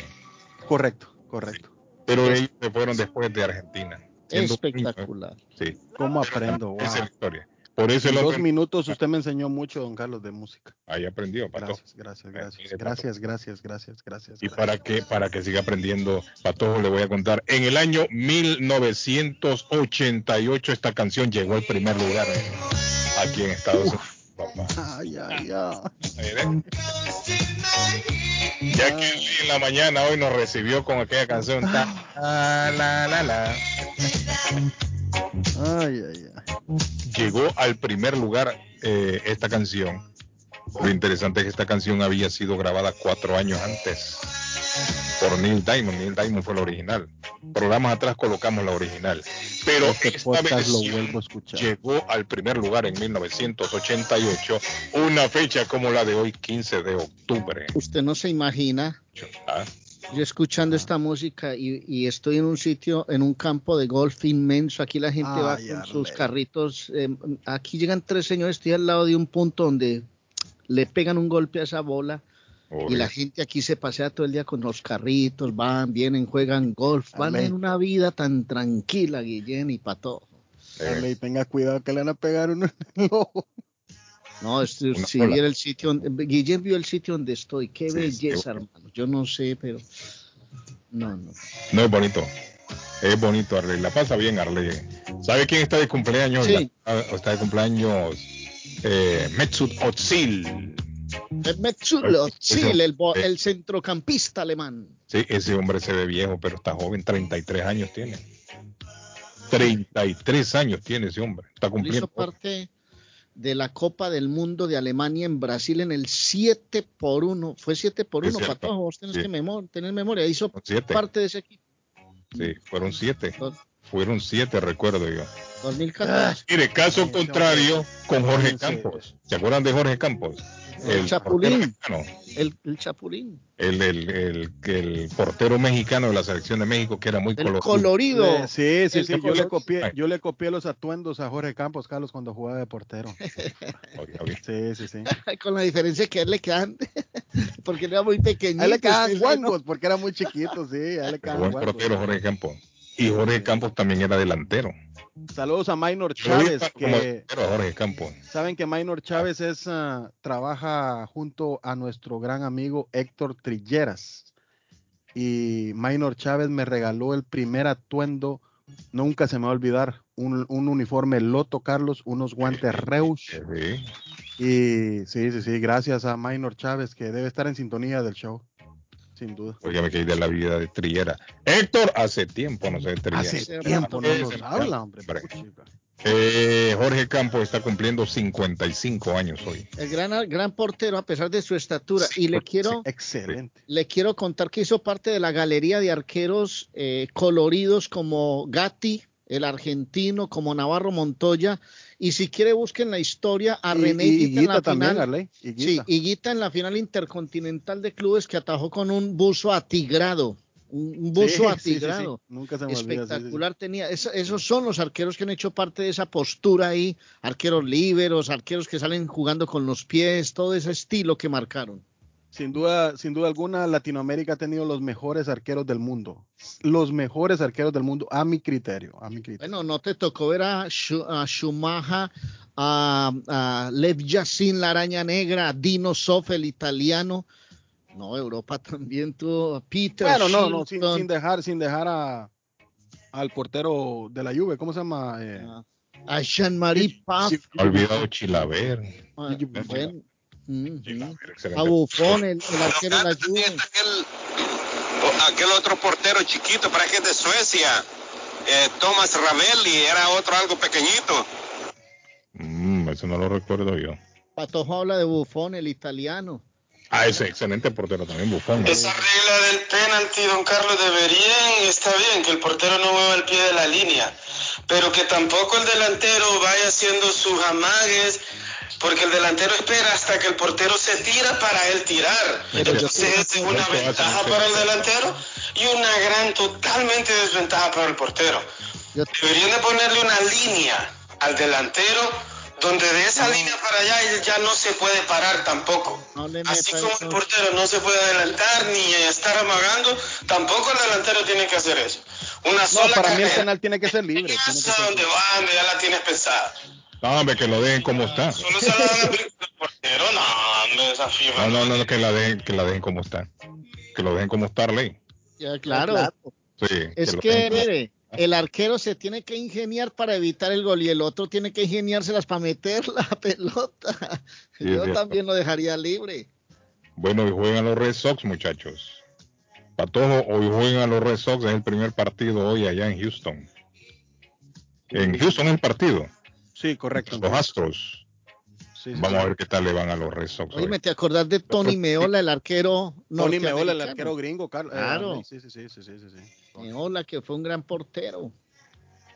Correcto, correcto. Pero ellos se fueron después de Argentina. Espectacular. Sí. ¿Cómo aprendo? Wow. Esa es la historia. Por eso en dos minutos usted me enseñó mucho, don Carlos, de música. Ahí aprendió, Pato. Gracias, gracias, gracias. Gracias, gracias, gracias, Y para que, para que siga aprendiendo, Pato, le voy a contar. En el año 1988 esta canción llegó al primer lugar aquí en Estados Unidos. Ay, ay, ay. Ya que en la mañana hoy nos recibió con aquella canción. Ta, la, la, la. Ay, ay, ay. Llegó al primer lugar eh, esta canción. Lo interesante es que esta canción había sido grabada cuatro años antes. por Neil Diamond. Neil Diamond fue la original. Programas atrás colocamos la original. Pero Este esta lo versión vuelvo a escuchar. llegó al primer lugar en 1988, una fecha como la de hoy, 15 de octubre. Usted no se imagina. Ah, Yo escuchando esta música y, y estoy en un sitio, en un campo de golf inmenso. Aquí la gente va con sus carritos. eh, aquí llegan tres señores, estoy al lado de un punto donde le pegan un golpe a esa bola. Y la gente aquí se pasea todo el día con los carritos, van, vienen, juegan golf, van Arley. en una vida tan tranquila, Guillén y Pato. Arley, tenga cuidado que le van a pegar uno en el ojo. No, Una si viera el sitio, Guillén vio el sitio donde estoy, qué Sí, belleza, qué hermano. Yo no sé, pero no, no. No es bonito. Es bonito, Arley. La pasa bien, Arley. ¿Sabe quién está de cumpleaños? Sí. La- está de cumpleaños eh. Metzulo, Ese- Chile, el, bo- eh. el centrocampista alemán. Sí, ese hombre se ve viejo, pero está joven. 33 años tiene. 33 años tiene ese hombre. Está Él hizo cumpliendo. parte de la Copa del Mundo de Alemania en Brasil en el 7 por 1. Fue 7 por Es 1, cierto. Patojo. Vos tenés Sí. que memor- tener memoria. Hizo parte de ese equipo. Sí, fueron siete. Fueron siete, recuerdo yo. 2014. Mire, caso contrario con Jorge Campos. ¿Se acuerdan de Jorge Campos? El Chapulín. mexicano. El, el Chapulín. El, el, el, el portero mexicano de la selección de México que era muy colorido. colorido. Eh, sí, sí, sí. Yo le, copié, yo le copié los atuendos a Jorge Campos, Carlos, cuando jugaba de portero. Sí, sí, sí. Con la diferencia que a él le quedan. porque era muy pequeñito. A él le usted, guangos porque era muy chiquito, sí. A él le quedaban Buen portero Jorge Campos. Y Jorge Campos también era delantero. Saludos a Minor Chávez, que Jorge Campos. saben que Minor Chávez es ah, trabaja junto a nuestro gran amigo Héctor Trilleras. Y Minor Chávez me regaló el primer atuendo, nunca se me va a olvidar, un, un uniforme Loto Carlos, unos guantes Reus. Y sí, sí, sí, gracias a Minor Chávez, que debe estar en sintonía del show, sin duda. Oiga, me quedé de la vida de Trillera. Héctor, hace tiempo no sé de Trillera. Hace tiempo no nos habla, hombre. Eh, Jorge Campos está cumpliendo 55 años hoy. El gran, gran portero, a pesar de su estatura. y le quiero, excelente. le quiero contar que hizo parte de la galería de arqueros eh, coloridos como Gatti, el argentino, como Navarro Montoya. Y si quiere, busquen la historia a Y- René y- Higuita en Higuita la también, final. Arley, Sí, Higuita. Higuita en la final intercontinental de clubes que atajó con un buzo atigrado. Un buzo Sí, atigrado. sí. Nunca se me olvida. Espectacular tenía. Eso- esos son los arqueros que han hecho parte de esa postura ahí. Arqueros liberos, arqueros que salen jugando con los pies, todo ese estilo que marcaron. Sin duda, sin duda alguna, Latinoamérica ha tenido los mejores arqueros del mundo. Los mejores arqueros del mundo, a mi criterio. A mi criterio. Bueno, no te tocó ver a, Schu- a Schumacher, a, a Lev Yassin, la araña negra, a Dino Sof, el italiano. No, Europa también tuvo a Peter. Bueno, no, no, sin, dejar, sin dejar a, al portero de la Juve, ¿cómo se llama? Eh, a Jean-Marie. Ha olvidado Chilaver. Ah, bueno, excelente. a Buffon, el, el arquero de la Juve. aquel otro portero chiquito, para que es de Suecia, eh, Thomas Ravelli, era otro algo pequeñito. Mm, eso no lo recuerdo yo. Patojo habla de Buffon, el italiano. Ah, ese excelente portero también, Bufón. Esa regla del penalti, don Carlos, deberían, está bien que el portero no mueva el pie de la línea, pero que tampoco el delantero vaya haciendo sus amagues, porque el delantero espera hasta que el portero se tira para él tirar. Esa es una ventaja para el delantero y una gran, totalmente desventaja para el portero. Deberían de ponerle una línea al delantero donde de esa línea para allá él ya no se puede parar tampoco. Así como el portero no se puede adelantar ni estar amagando, tampoco el delantero tiene que hacer eso. Una no, sola para mí el carrera. penal tiene que ser libre. tiene que ser donde va, donde ya la tienes pensada. No, hombre, que lo dejen como está. Solo se la portero, no. No, no, no, que la dejen, que la dejen como está. Que lo dejen como está, ley. Ya, claro. Sí, Es que, mire, el arquero se tiene que ingeniar para evitar el gol y el otro tiene que ingeniárselas para meter la pelota. Sí, Yo también lo dejaría libre. Bueno, hoy juegan los Red Sox, muchachos. Patojo, hoy juegan los Red Sox, es el primer partido hoy allá en Houston. En Houston es el partido. Sí, correcto. Los Astros. Vamos a ver qué tal le van a los Red Sox. Oye, ¿te acordás de Tony Meola, el arquero Tony Meola, el arquero gringo, Carlos. Claro. sí, sí, sí, sí, sí, sí. Meola, que fue un gran portero.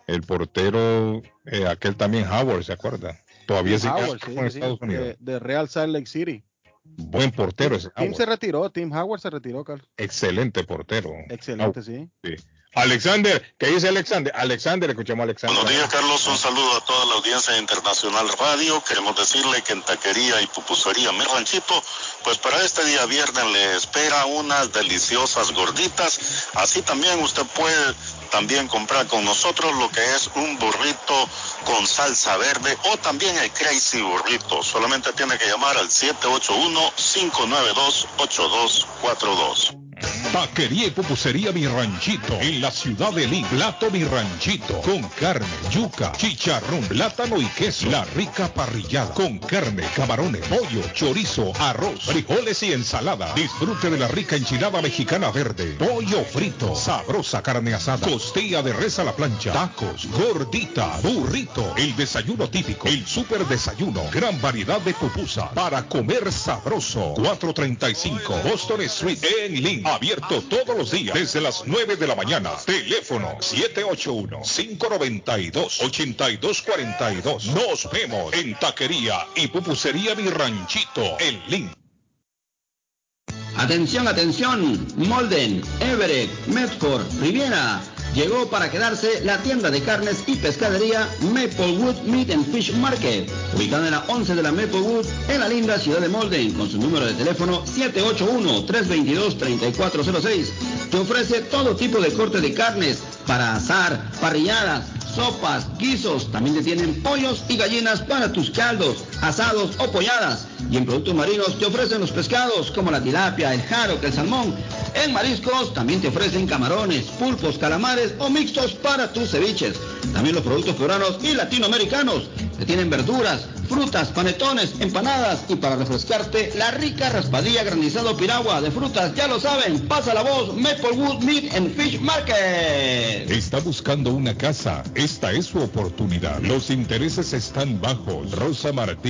El portero, eh, aquel también Howard, ¿se acuerda? Todavía sí, en Estados Unidos. De, Real Salt Lake City. Buen portero ese. Tim se retiró, Tim Howard se retiró, Carlos. Excelente portero. Excelente, sí. sí. Alexander, ¿qué dice Alexander? Alexander, escuchamos a Alexander. Buenos días, Carlos. Un saludo a toda la audiencia Internacional Radio. Queremos decirle que en Taquería y Pupusería Mi Ranchito, pues para este día viernes le espera unas deliciosas gorditas. Así también usted puede también comprar con nosotros lo que es un burrito con salsa verde o también el Crazy Burrito. Solamente tiene que llamar al 781-592-8242. Taquería y pupusería Mi Ranchito en la ciudad de Lima. Plato Mi Ranchito con carne, yuca, chicharrón, plátano y queso. La rica parrillada con carne, camarones, pollo, chorizo, arroz, frijoles y ensalada. Disfrute de la rica enchilada mexicana verde, pollo frito, sabrosa carne asada, costilla de res a la plancha, tacos, gordita, burrito, el desayuno típico, el super desayuno, gran variedad de pupusas para comer sabroso. 435 Boston Street en Lima. Abierto todos los días desde las 9 de la mañana. Teléfono 781-592-8242. Nos vemos en Taquería y Pupusería Mi Ranchito en Link. Atención, atención. Molden, Everett, Medford, Riviera llegó para quedarse la tienda de carnes y pescadería Maplewood Meat and Fish Market, ubicada en la 11 de la Maplewood, en la linda ciudad de Molden, con su número de teléfono 781-322-3406. Te ofrece todo tipo de corte de carnes para asar, parrilladas, sopas, guisos, también te tienen pollos y gallinas para tus caldos, asados o polladas. Y en productos marinos te ofrecen los pescados como la tilapia, el jaro, el salmón. En mariscos también te ofrecen camarones, pulpos, calamares o mixtos para tus ceviches. También los productos peruanos y latinoamericanos. Te tienen verduras, frutas, panetones, empanadas y para refrescarte la rica raspadilla granizado piragua de frutas. Ya lo saben, pasa la voz Maplewood Meat and Fish Market. Está buscando una casa. Esta es su oportunidad. Los intereses están bajos. Rosa Martínez,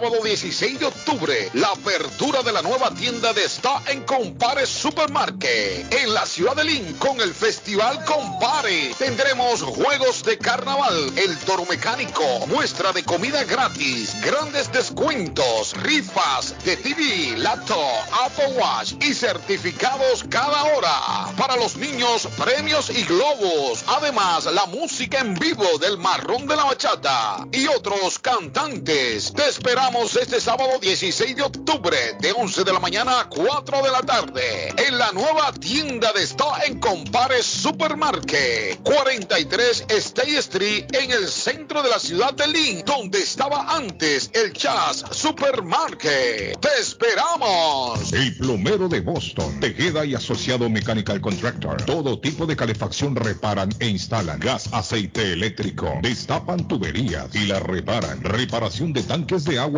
16 de octubre la apertura de la nueva tienda de Está en Compare Supermarket en la ciudad de Lynn con el Festival Compare. Tendremos juegos de carnaval, el toro mecánico, muestra de comida gratis, grandes descuentos, rifas de TV, laptop, Apple Watch y certificados cada hora. Para los niños, premios y globos. Además, la música en vivo del marrón de la bachata y otros cantantes. Te esperamos este sábado 16 de octubre de 11 de la mañana a 4 de la tarde en la nueva tienda de Está en Compare Supermarket 43 State Street en el centro de la ciudad de Lynn, donde estaba antes el Chas Supermarket. ¡Te esperamos! El plomero de Boston, Tejeda y Asociado Mechanical Contractor. Todo tipo de calefacción reparan e instalan. Gas, aceite eléctrico. Destapan tuberías y la reparan. Reparación de tanques de agua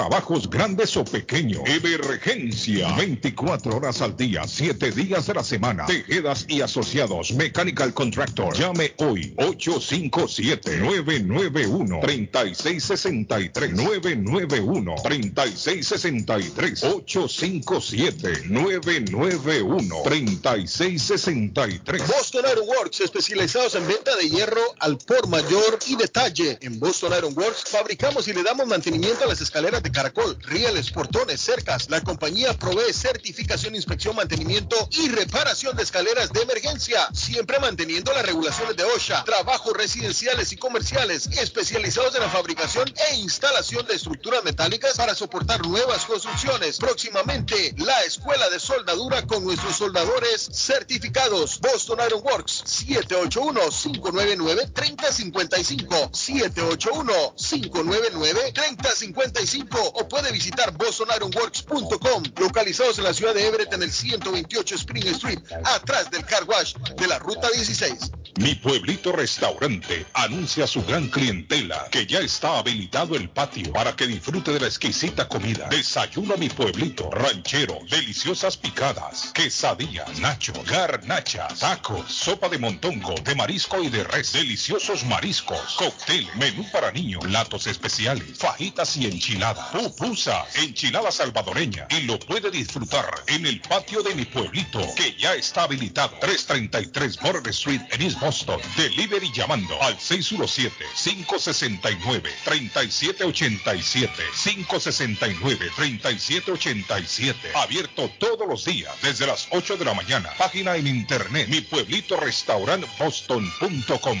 Trabajos grandes o pequeños. Emergencia. 24 horas al día, 7 días de la semana. Tejedas y asociados. Mechanical Contractor. Llame hoy 857 991 3663 991 991-3663. 857-991-3663. Boston Iron Works, especializados en venta de hierro al por mayor y detalle. En Boston Iron Works fabricamos y le damos mantenimiento a las escaleras de caracol, rieles, portones, cercas. La compañía provee certificación, inspección, mantenimiento y reparación de escaleras de emergencia, siempre manteniendo las regulaciones de OSHA. Trabajos residenciales y comerciales especializados en la fabricación e instalación de estructuras metálicas para soportar nuevas construcciones. Próximamente, la escuela de soldadura con nuestros soldadores certificados. Boston Iron Works 781-599-3055. 781-599-3055 o puede visitar bostonironworks.com. Localizados en la ciudad de Everett en el 128 Spring Street, atrás del car wash de la ruta 16. Mi pueblito restaurante anuncia a su gran clientela que ya está habilitado el patio para que disfrute de la exquisita comida. Desayuno a mi pueblito ranchero, deliciosas picadas, quesadillas, nacho, garnachas, tacos, sopa de montongo, de marisco y de res, deliciosos mariscos, cóctel, menú para niños, platos especiales, fajitas y enchiladas, pupusa, enchilada salvadoreña y lo puede disfrutar en el patio de mi pueblito que ya está habilitado 333 Border Street en East Boston. Delivery llamando al 617-569-3787. 569-3787. Abierto todos los días desde las 8 de la mañana. Página en internet mi pueblito restaurant boston.com.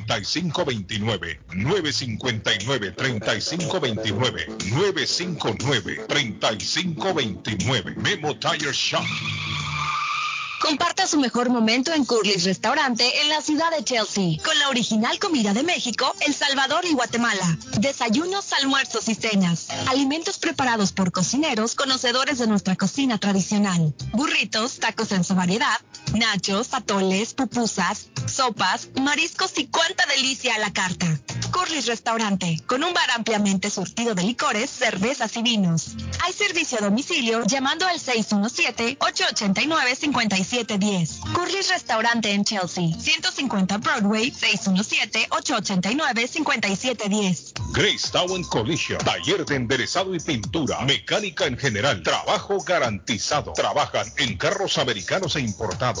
3529 959 3529 959 3529 Memo Tire Shop. Comparta su mejor momento en Curly's Restaurante en la ciudad de Chelsea, con la original comida de México, El Salvador y Guatemala. Desayunos, almuerzos y cenas. Alimentos preparados por cocineros conocedores de nuestra cocina tradicional. Burritos, tacos en su variedad, nachos, atoles, pupusas, sopas, mariscos y cuánta delicia a la carta. Curly's Restaurante, con un bar ampliamente surtido de licores, cervezas y vinos. Hay servicio a domicilio llamando al 617-889-5710. Curly's Restaurante en Chelsea, 150 Broadway, 617-889-5710. Grace Town Collision, taller de enderezado y pintura, mecánica en general, trabajo garantizado. Trabajan en carros americanos e importados,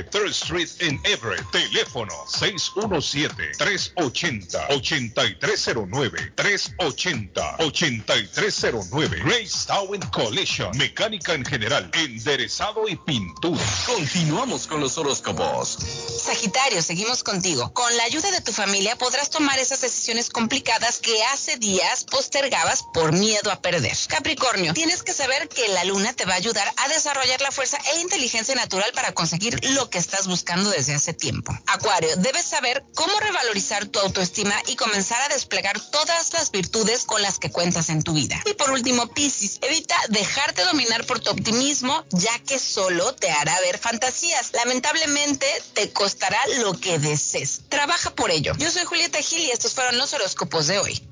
3rd Street en Everett. Teléfono 617-380-8309. 380-8309. Grace Town Collision. Mecánica en general. Enderezado y pintura. Continuamos con los horóscopos. Sagitario, seguimos contigo. Con la ayuda de tu familia podrás tomar esas decisiones complicadas que hace días postergabas por miedo a perder. Capricornio, tienes que saber que la luna te va a ayudar a desarrollar la fuerza e inteligencia natural para conseguir lo que estás buscando desde hace tiempo. Acuario, debes saber cómo revalorizar tu autoestima y comenzar a desplegar todas las virtudes con las que cuentas en tu vida. Y por último, Piscis, evita dejarte dominar por tu optimismo, ya que solo te hará ver fantasías. Lamentablemente, te costará lo que desees. Trabaja por ello. Yo soy Julieta Gil y estos fueron los horóscopos de hoy.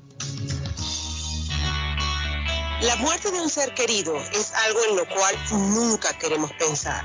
La muerte de un ser querido es algo en lo cual nunca queremos pensar,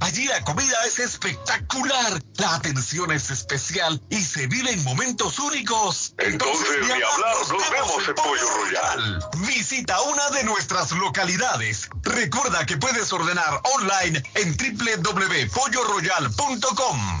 Allí la comida es espectacular, la atención es especial y se vive en momentos únicos. Entonces, ni hablar, nos, vemos en Pollo Royal. Visita una de nuestras localidades. Recuerda que puedes ordenar online en www.polloroyal.com.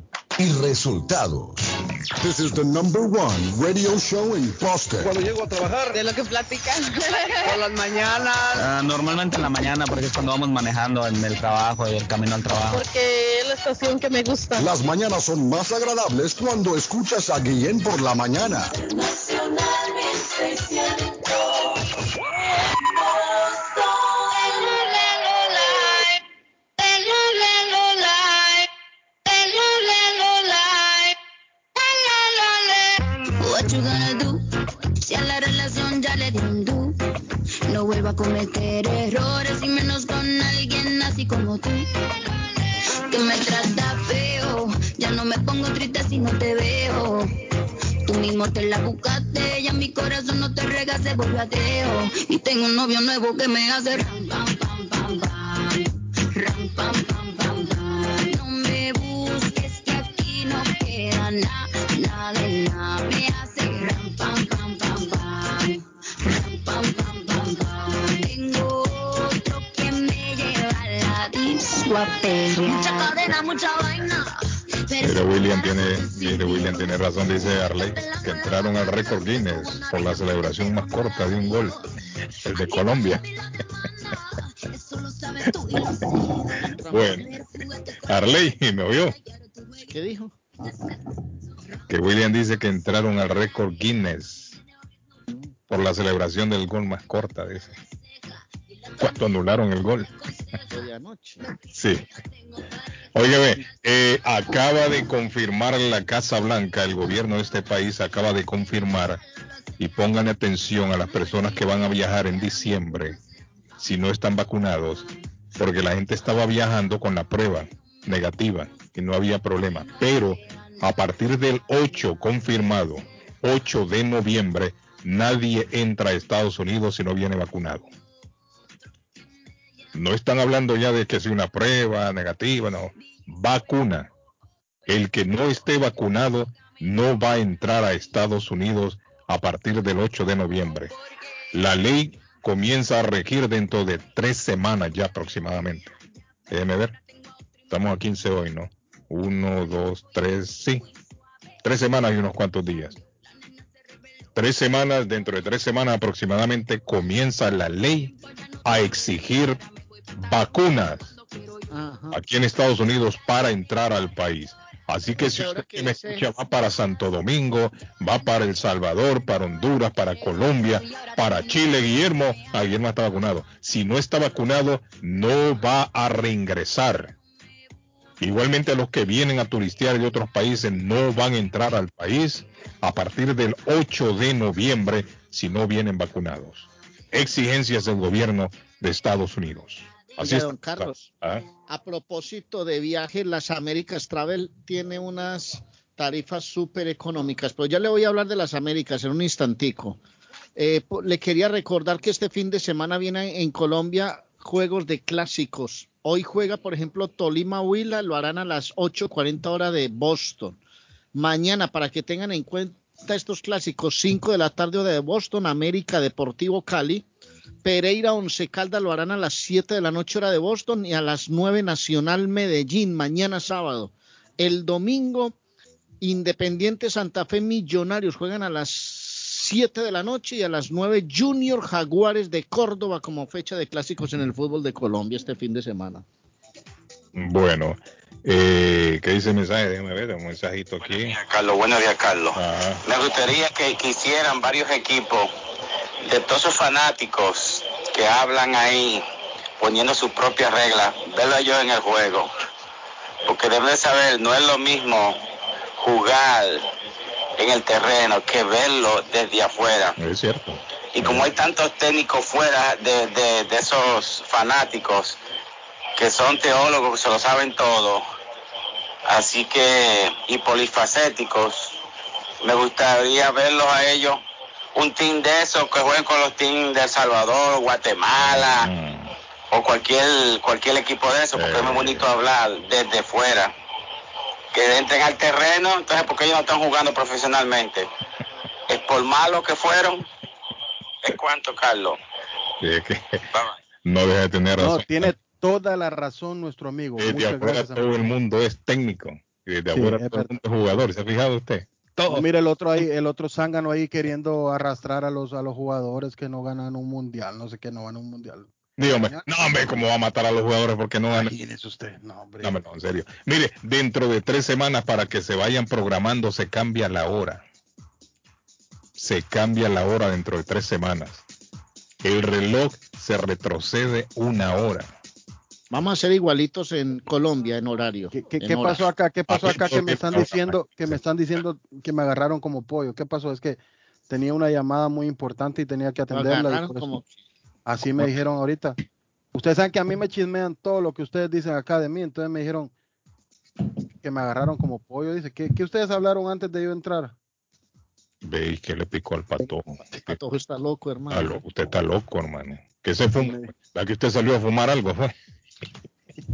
y resultados. This is the number one radio show in Boston. Cuando llego a trabajar, de lo que platican. Por las mañanas. Uh, normalmente en la mañana, porque es cuando vamos manejando en el trabajo y el camino al trabajo. Porque es la estación que me gusta. Las mañanas son más agradables cuando escuchas a Guillén por la mañana. Nacional 1600. Ya le di un do. No vuelvo a cometer errores y menos con alguien así como tú. Que me trata feo. Ya no me pongo triste si no te veo. Tú mismo te la buscaste, ya mi corazón no te rega, se vuelve ateo. Y tengo un novio nuevo que me hace ram, pam, pam, pam, pam. Ram, pam, pam, pam, pam. No me busques que aquí no queda nada, nada nada. Disco a perrear. Mucha cadena, mucha vaina. Mire, William tiene, mire, William tiene razón, dice Arley, que entraron al récord Guinness por la celebración más corta de un gol, el de Colombia. bueno, Arley, ¿me oyó? ¿Qué dijo? Que William dice que entraron al récord Guinness por la celebración del gol más corta, dice. Cuando anularon el gol. Sí. Óigame, eh, acaba de confirmar la Casa Blanca, el gobierno de este país acaba de confirmar, y pongan atención a las personas que van a viajar en diciembre, si no están vacunados, porque la gente estaba viajando con la prueba negativa y no había problema. Pero a partir del 8 confirmado, 8 de noviembre, nadie entra a Estados Unidos si no viene vacunado. No están hablando ya de que sea una prueba negativa, no. Vacuna. El que no esté vacunado no va a entrar a Estados Unidos a partir del 8 de noviembre. La ley comienza a regir dentro de tres semanas ya aproximadamente. Déjeme ver. Estamos a 15 hoy, ¿no? Uno, dos, tres, sí. Tres semanas y unos cuantos días. Tres semanas, dentro de tres semanas aproximadamente, comienza la ley a exigir vacunas aquí en Estados Unidos para entrar al país. Así que si usted me escucha va para Santo Domingo, va para El Salvador, para Honduras, para Colombia, para Chile, Guillermo, ah, Guillermo está vacunado. Si no está vacunado, no va a reingresar. Igualmente los que vienen a turistear de otros países no van a entrar al país a partir del 8 de noviembre si no vienen vacunados. Exigencias del gobierno de Estados Unidos. Así. Don Carlos, ¿Ah? a propósito de viaje, las Américas Travel tiene unas tarifas súper económicas, pero ya le voy a hablar de las Américas en un instantico. Eh, le quería recordar que este fin de semana viene en Colombia juegos de clásicos. Hoy juega, por ejemplo, Tolima Huila, lo harán a las 8.40 horas de Boston. Mañana, para que tengan en cuenta estos clásicos, 5 de la tarde de Boston, América Deportivo Cali. Pereira Once Caldas lo harán a las 7 de la noche hora de Boston y a las 9 Nacional Medellín, mañana sábado. El domingo, Independiente Santa Fe Millonarios juegan a las 7 de la noche y a las 9 Junior Jaguares de Córdoba como fecha de clásicos en el fútbol de Colombia este fin de semana. Bueno, eh, ¿qué dice el mensaje? Déjame ver, un mensajito aquí. Buenos días, Carlos. Buenos días, Carlos. Me gustaría que quisieran varios equipos de todos esos fanáticos que hablan ahí poniendo sus propias reglas, verlo yo en el juego. Porque deben saber, no es lo mismo jugar en el terreno que verlo desde afuera. Es cierto. Y como hay tantos técnicos fuera de, de esos fanáticos que son teólogos, que se lo saben todo, así que, y polifacéticos, me gustaría verlos a ellos un team de esos que jueguen con los teams de El Salvador, Guatemala mm. o cualquier cualquier equipo de esos, porque es muy bonito hablar desde fuera. Que entren al terreno, entonces porque ellos no están jugando profesionalmente. Es por malo que fueron. ¿Es cuánto, Carlos? no deja de tener razón. No, tiene toda la razón nuestro amigo. Desde afuera todo el mundo es técnico. Y desde afuera todo el mundo es jugador. ¿Se ha fijado usted? Mira el otro ahí, el otro zángano ahí queriendo arrastrar a los a los jugadores que no ganan un mundial, no sé qué, no ganan un mundial. Dígame, no hombre, ¿cómo va a matar a los jugadores porque no ganan? es usted, no hombre. No, no, en serio. Mire, dentro de tres semanas para que se vayan programando se cambia la hora. Se cambia la hora dentro de tres semanas. El reloj se retrocede una hora. Vamos a ser igualitos en Colombia en horario. ¿Qué, pasó acá? ¿Qué pasó acá que me están diciendo que me están diciendo que me agarraron como pollo? ¿Qué pasó? Es que tenía una llamada muy importante y tenía que atenderla. Así me dijeron ahorita. Ustedes saben que a mí me chismean todo lo que ustedes dicen acá de mí, entonces me dijeron que me agarraron como pollo. Dice, ¿qué, ustedes hablaron antes de yo entrar? Veis que le picó al patojo. El patojo está loco, hermano. usted está loco, hermano. ¿Qué se fumó? ¿La que usted salió a fumar algo? Fue?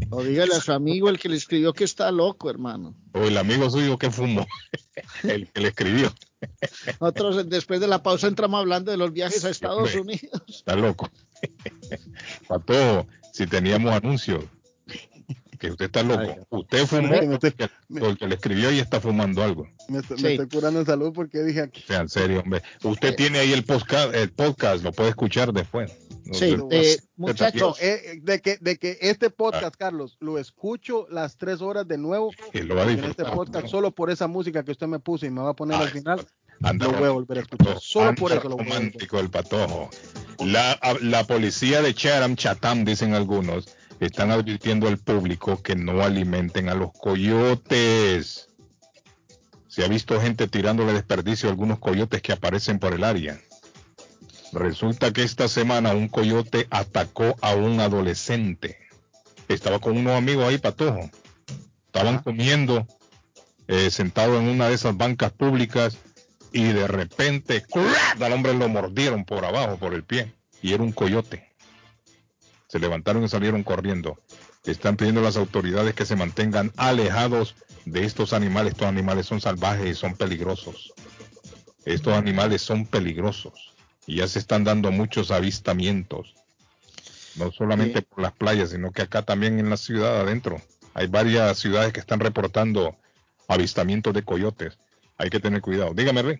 O dígale a su amigo el que le escribió que está loco, hermano. O el amigo suyo que fumó, el que le escribió. Nosotros después de la pausa entramos hablando de los viajes a Estados Unidos. Está loco. Pato, si teníamos anuncios, que usted está loco. usted fumó, el que le escribió y está fumando algo. Me, estoy curando en salud porque dije aquí. sea, en serio, hombre. Usted tiene ahí el podcast, el podcast, lo puede escuchar después. Sí, eh, muchachos. Eh, de, que, de que este podcast, ah. Carlos, lo escucho las tres horas de nuevo. Y lo va a en este podcast, solo por esa música que usted me puso y me va a poner al final. lo voy a volver a escuchar. Solo por eso lo romántico el patojo. La, la policía de Chatham, Chatham, dicen algunos, están advirtiendo al público que no alimenten a los coyotes. Se ha visto gente tirándole desperdicio a algunos coyotes que aparecen por el área. Resulta que esta semana un coyote atacó a un adolescente. estaba con unos amigos ahí, patojo. Estaban comiendo eh, sentado en una de esas bancas públicas y de repente al hombre lo mordieron por abajo, por el pie, y era un coyote. Se levantaron y salieron corriendo. Están pidiendo a las autoridades que se mantengan alejados de estos animales. Estos animales son salvajes y son peligrosos. Estos animales son peligrosos. Y ya se están dando muchos avistamientos. No solamente por las playas, sino que acá también en la ciudad adentro. Hay varias ciudades que están reportando avistamientos de coyotes. Hay que tener cuidado. Dígame, Rey.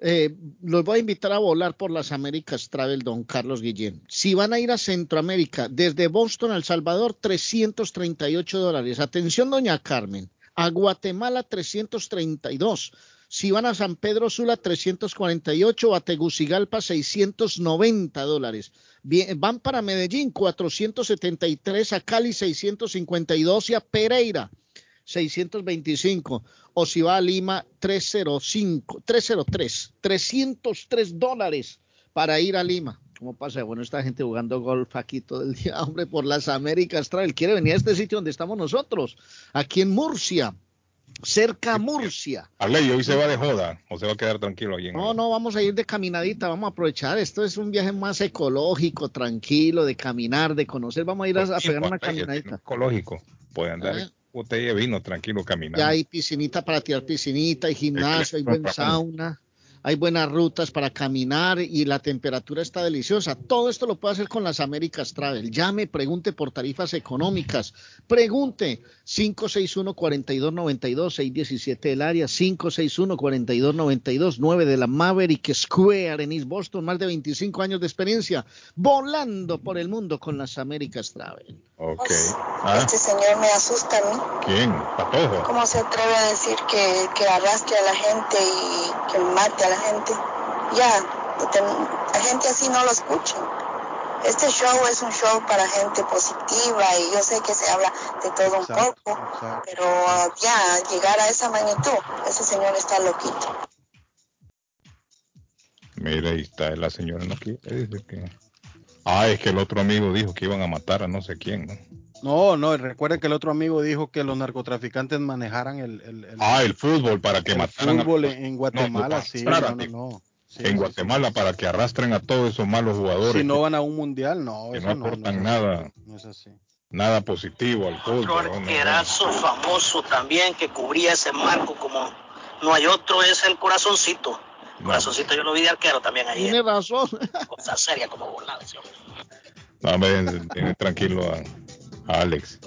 Eh, los voy a invitar a volar por las Américas Travel, don Carlos Guillén. Si van a ir a Centroamérica, desde Boston a El Salvador, 338 dólares. Atención, doña Carmen. A Guatemala, 332. Si van a San Pedro Sula, 348. A Tegucigalpa, 690 dólares. van para Medellín, 473. A Cali, 652. Y a Pereira, 625 o si va a Lima 305, 303, 303 dólares para ir a Lima. ¿Cómo pasa? Bueno, esta gente jugando golf aquí todo el día, hombre, por las Américas Trail. Quiere venir a este sitio donde estamos nosotros, aquí en Murcia, cerca a Murcia. y hoy se va de joda o se va a quedar tranquilo allí. No, no, vamos a ir de caminadita, vamos a aprovechar. Esto es un viaje más ecológico, tranquilo, de caminar, de conocer. Vamos a ir a, a pegar una caminadita. Ecológico, puede andar. Ah, botella de vino tranquilo caminando. Ya hay piscinita para tirar piscinita, hay gimnasio, hay buen sauna hay buenas rutas para caminar y la temperatura está deliciosa. Todo esto lo puede hacer con las Américas Travel. Llame, pregunte por tarifas económicas. Pregunte 561-4292-617 del área, 561-4292, 9 de la Maverick Square en East Boston, más de 25 años de experiencia volando por el mundo con las Américas Travel. Ok. Ah. Este señor me asusta a mí. ¿Quién? Patojo. ¿Cómo se atreve a decir que, que arrastre a la gente y que mate a la gente. Ya, la gente así no lo escucha. Este show es un show para gente positiva y yo sé que se habla de todo un poco, pero ya llegar a esa magnitud, ese señor está loquito. Mira, ahí está la señora no dice que... Ah, es que el otro amigo dijo que iban a matar a no sé quién, ¿no? No, no, recuerden que el otro amigo dijo que los narcotraficantes manejaran el, el, ah, el fútbol para que el fútbol en Guatemala, sí, en Guatemala para que arrastren a todos esos malos jugadores. Si no van a un mundial, no. Que no aportan nada. No es así. Nada positivo al fútbol. Otro arquerazo famoso también que cubría ese marco como no hay otro es el corazoncito. El corazoncito yo lo vi de arquero también ayer. Tiene razón. Cosa seria como volada No, me, tranquilo. A Alex.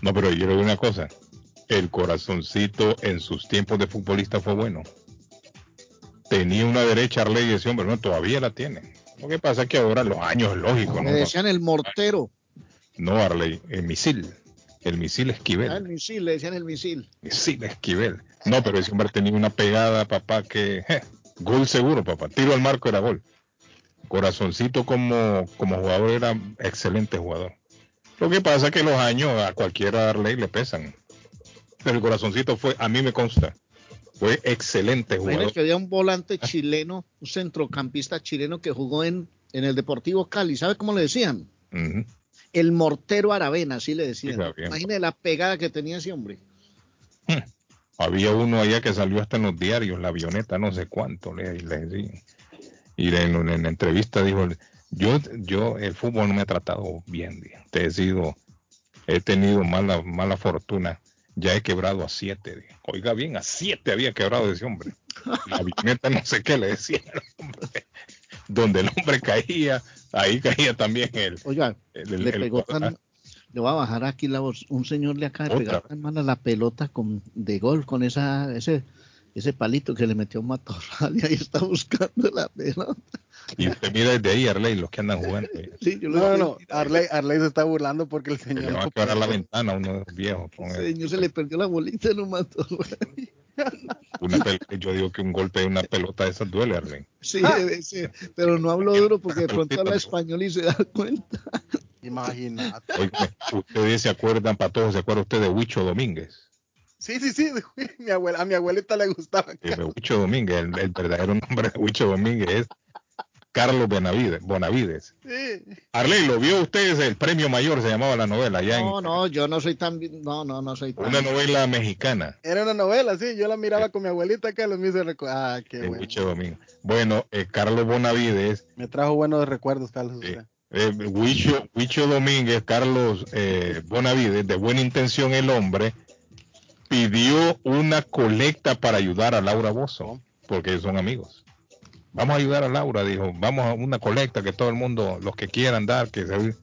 No, pero yo le digo una cosa. El corazoncito en sus tiempos de futbolista fue bueno. Tenía una derecha Arley ese hombre, no, todavía la tiene. Lo que pasa es que ahora los años es lógico. ¿no? Le decían el mortero. No, Arley, el misil. El misil Esquivel. Ah, el misil, le decían el misil. Misil Esquivel. No, pero ese hombre tenía una pegada, papá, que... gol seguro, papá. Tiro al marco era gol. Corazoncito como, como jugador era excelente jugador. Lo que pasa es que los años a cualquiera darle le pesan. Pero el corazoncito fue, a mí me consta, fue excelente jugador. que había un volante chileno, un centrocampista chileno que jugó en, en el Deportivo Cali. ¿Sabe cómo le decían? El mortero Aravena, así le decían. Imagínese la pegada que tenía ese hombre. Hmm. Había uno allá que salió hasta en los diarios, la avioneta, no sé cuánto, le, le Y en, en, la entrevista dijo, yo, yo, el fútbol no me ha tratado bien, te he sido, he tenido mala, mala fortuna, ya he quebrado a siete. Oiga bien, a siete había quebrado ese hombre. La viñeta no sé qué le decía hombre. Donde el hombre caía, ahí caía también él. Oiga, le pegó tan, le voy a bajar aquí la voz. Un señor le acaba de pegar tan mala la pelota con, de gol con esa, ese, ese palito que le metió un matorral y ahí está buscando la pelota. Y usted mira desde ahí, Arley, los que andan jugando. Sí, yo no, no, Arley, Arley se está burlando porque el señor. Le va a quebrar la ventana a uno de los viejos. el señor se le perdió la bolita y lo mató. Una yo digo que un golpe de una pelota de esas duele, Arley. Sí, sí, pero no hablo duro porque de pronto habla español y se da cuenta. Imagínate. ustedes se acuerdan, para todos, ¿se acuerda usted de Huicho Domínguez? Sí, sí, sí, mi abuela, a mi abuelita le gustaba. Huicho Domínguez, el, verdadero nombre de Huicho Domínguez es Carlos Benavides, Bonavides. Sí. Arley, ¿lo vio usted? El premio mayor se llamaba la novela. Ya no, no, yo no soy tan. No, no, no soy tan. Una novela mexicana. Era una novela, sí. Yo la miraba con mi abuelita acá, los míos Ah, qué bueno. Domingo. Bueno, eh, Carlos Bonavides. Me trajo buenos recuerdos, Carlos. Sí. Eh, Huicho, Domínguez, Carlos eh, Bonavides, de buena intención el hombre, pidió una colecta para ayudar a Laura Bozo, porque son amigos vamos a ayudar a Laura, dijo, vamos a una colecta que todo el mundo, los que quieran dar, que se...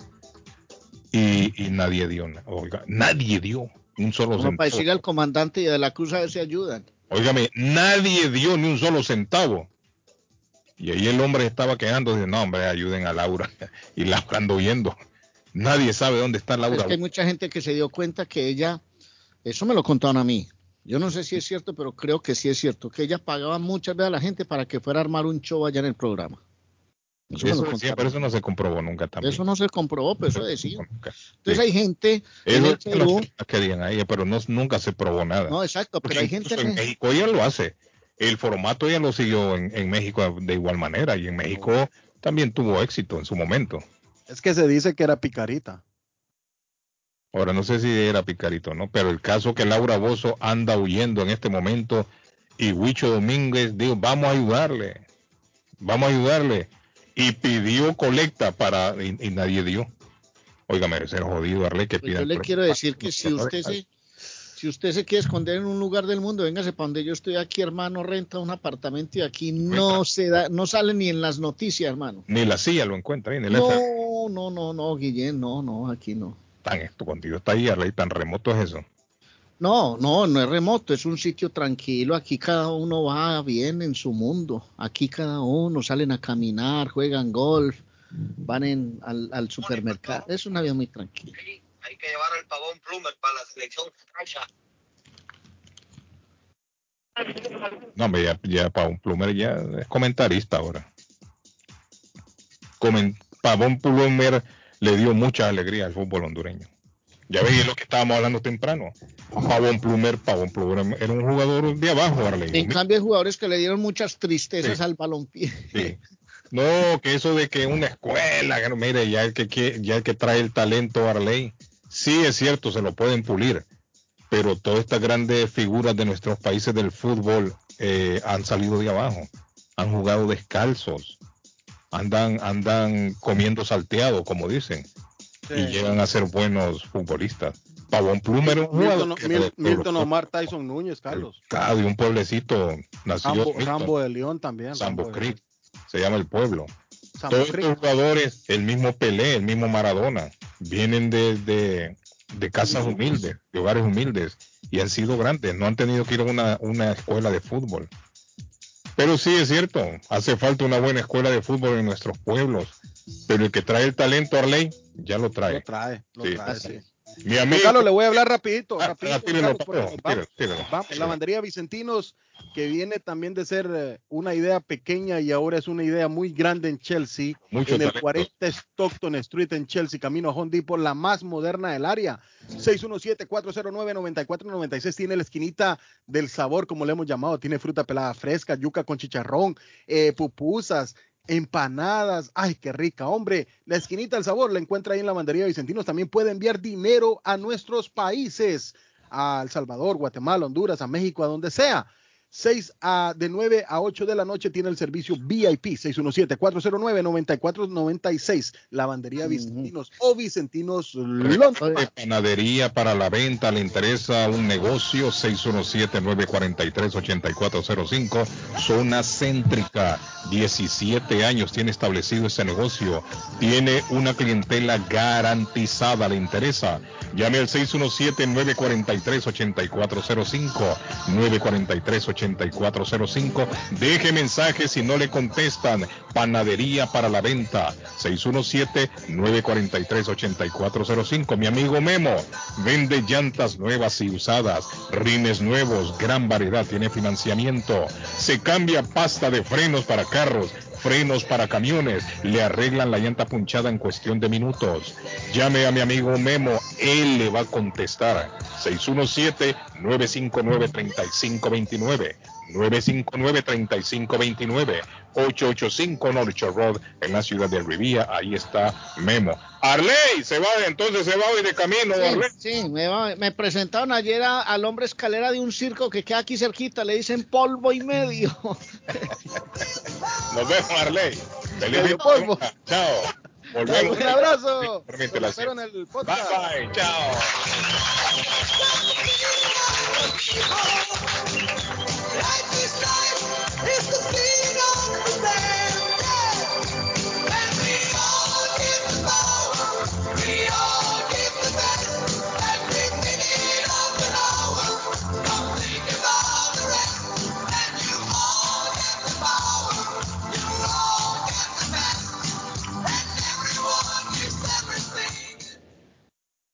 Y, y nadie dio, oiga, nadie dio un solo centavo. Para decirle al comandante y de la cruz a ver si ayudan. Óigame, nadie dio ni un solo centavo. Y ahí el hombre estaba quejando, dice, no hombre, ayuden a Laura. Y Laura ando viendo. Nadie sabe dónde está Laura. Es que hay mucha gente que se dio cuenta que ella, eso me lo contaron a mí, yo no sé si es cierto, pero creo que sí es cierto, que ella pagaba muchas veces a la gente para que fuera a armar un show allá en el programa. Eso, pero eso no se comprobó nunca también. Eso no se comprobó, pero eso decía. Entonces hay gente eso querían ahí, pero no, nunca se probó nada. No, exacto, pero hay gente en México ella lo hace. El formato ya lo siguió en, en, México de igual manera y en México también tuvo éxito en su momento. Es que se dice que era picarita. Ahora, no sé si era Picarito, ¿no? Pero el caso que Laura Bozo anda huyendo en este momento y Huicho Domínguez dijo, vamos a ayudarle, vamos a ayudarle. Y pidió colecta para, y, nadie dio. Óigame, ser jodido, Arle, que pues Yo le quiero decir que si usted se, si usted se quiere esconder en un lugar del mundo, véngase para donde yo estoy aquí, hermano, renta un apartamento y aquí no se da, no sale ni en las noticias, hermano. Ni la silla lo encuentra, ni el No, no, no, no, Guillén, no, no, aquí no tan esto contigo está ahí, Arley, tan remoto es eso. No, no, no es remoto, es un sitio tranquilo. Aquí cada uno va bien en su mundo. Aquí cada uno salen a caminar, juegan golf, van en, al, supermercado. Es una vida muy tranquila. Hay que llevar al pavón Plumer para la selección. No, hombre, ya, ya Pavón Plumer ya es comentarista ahora. Comen, Pavón Plumer le dio mucha alegría al fútbol hondureño. Ya veis lo que estábamos hablando temprano. Pavón Plumer, Pavón Plumer era un jugador de abajo. En cambio, hay jugadores que le dieron muchas tristezas al balompié. Sí. No, que eso de que una escuela, mire, ya el que, ya el que trae el talento a Arley, sí es cierto, se lo pueden pulir, pero todas estas grandes figuras de nuestros países del fútbol eh, han salido de abajo, han jugado descalzos, andan, andan comiendo salteado, como dicen, y llegan a ser buenos futbolistas. Pavón Plumer, Milton, Milton, Omar Tyson Núñez, Carlos. de un pueblecito nació. Sambo, de León también. Sambo Creek, se llama el pueblo. Todos estos jugadores, el mismo Pelé, el mismo Maradona, vienen de, de, de casas humildes, de hogares humildes, y han sido grandes, no han tenido que ir a una, una escuela de fútbol. Pero sí es cierto, hace falta una buena escuela de fútbol en nuestros pueblos. Pero el que trae el talento, Arley, ya lo trae. Lo trae, lo trae, sí. Mi amigo. Carlos, le voy a hablar rapidito, ah, ah, la bandería Vicentinos, que viene también de ser eh, una idea pequeña y ahora es una idea muy grande en Chelsea, en el 40 Stockton Street en Chelsea, camino a Home Depot, la más moderna del área. 617-409-9496 tiene la esquinita del sabor, como le hemos llamado, tiene fruta pelada fresca, yuca con chicharrón, eh, pupusas, empanadas. Ay, qué rica, hombre. La esquinita del sabor la encuentra ahí en la bandería Vicentinos. También puede enviar dinero a nuestros países, a El Salvador, Guatemala, Honduras, a México, a donde sea. 6 a, de 9 a 8 de la noche tiene el servicio VIP 617-409-9496. Lavandería Vicentinos o Vicentinos Londres. Panadería para la venta, le interesa un negocio 617-943-8405. Zona céntrica, 17 años tiene establecido ese negocio. Tiene una clientela garantizada, le interesa. Llame al 617-943-8405. 943 8405. Deje mensajes si no le contestan. Panadería para la venta. 617-943-8405. Mi amigo Memo vende llantas nuevas y usadas, rines nuevos, gran variedad, tiene financiamiento. Se cambia pasta de frenos para carros frenos para camiones, le arreglan la llanta punchada en cuestión de minutos. Llame a mi amigo Memo Él le va a contestar. 617-959-3529. 959-3529, 885 North Road, en la ciudad de Rivia. Ahí está Memo. Arley, se va, entonces se va hoy de camino. Sí, sí me, va, me, presentaron ayer al hombre escalera de un circo que queda aquí cerquita, le dicen polvo y medio. Nos vemos, Arley. Feliz polvo. Chao. Volvemos. Un abrazo. Sí, en. Bye bye. Chao. life is life. It's the feeling of the day.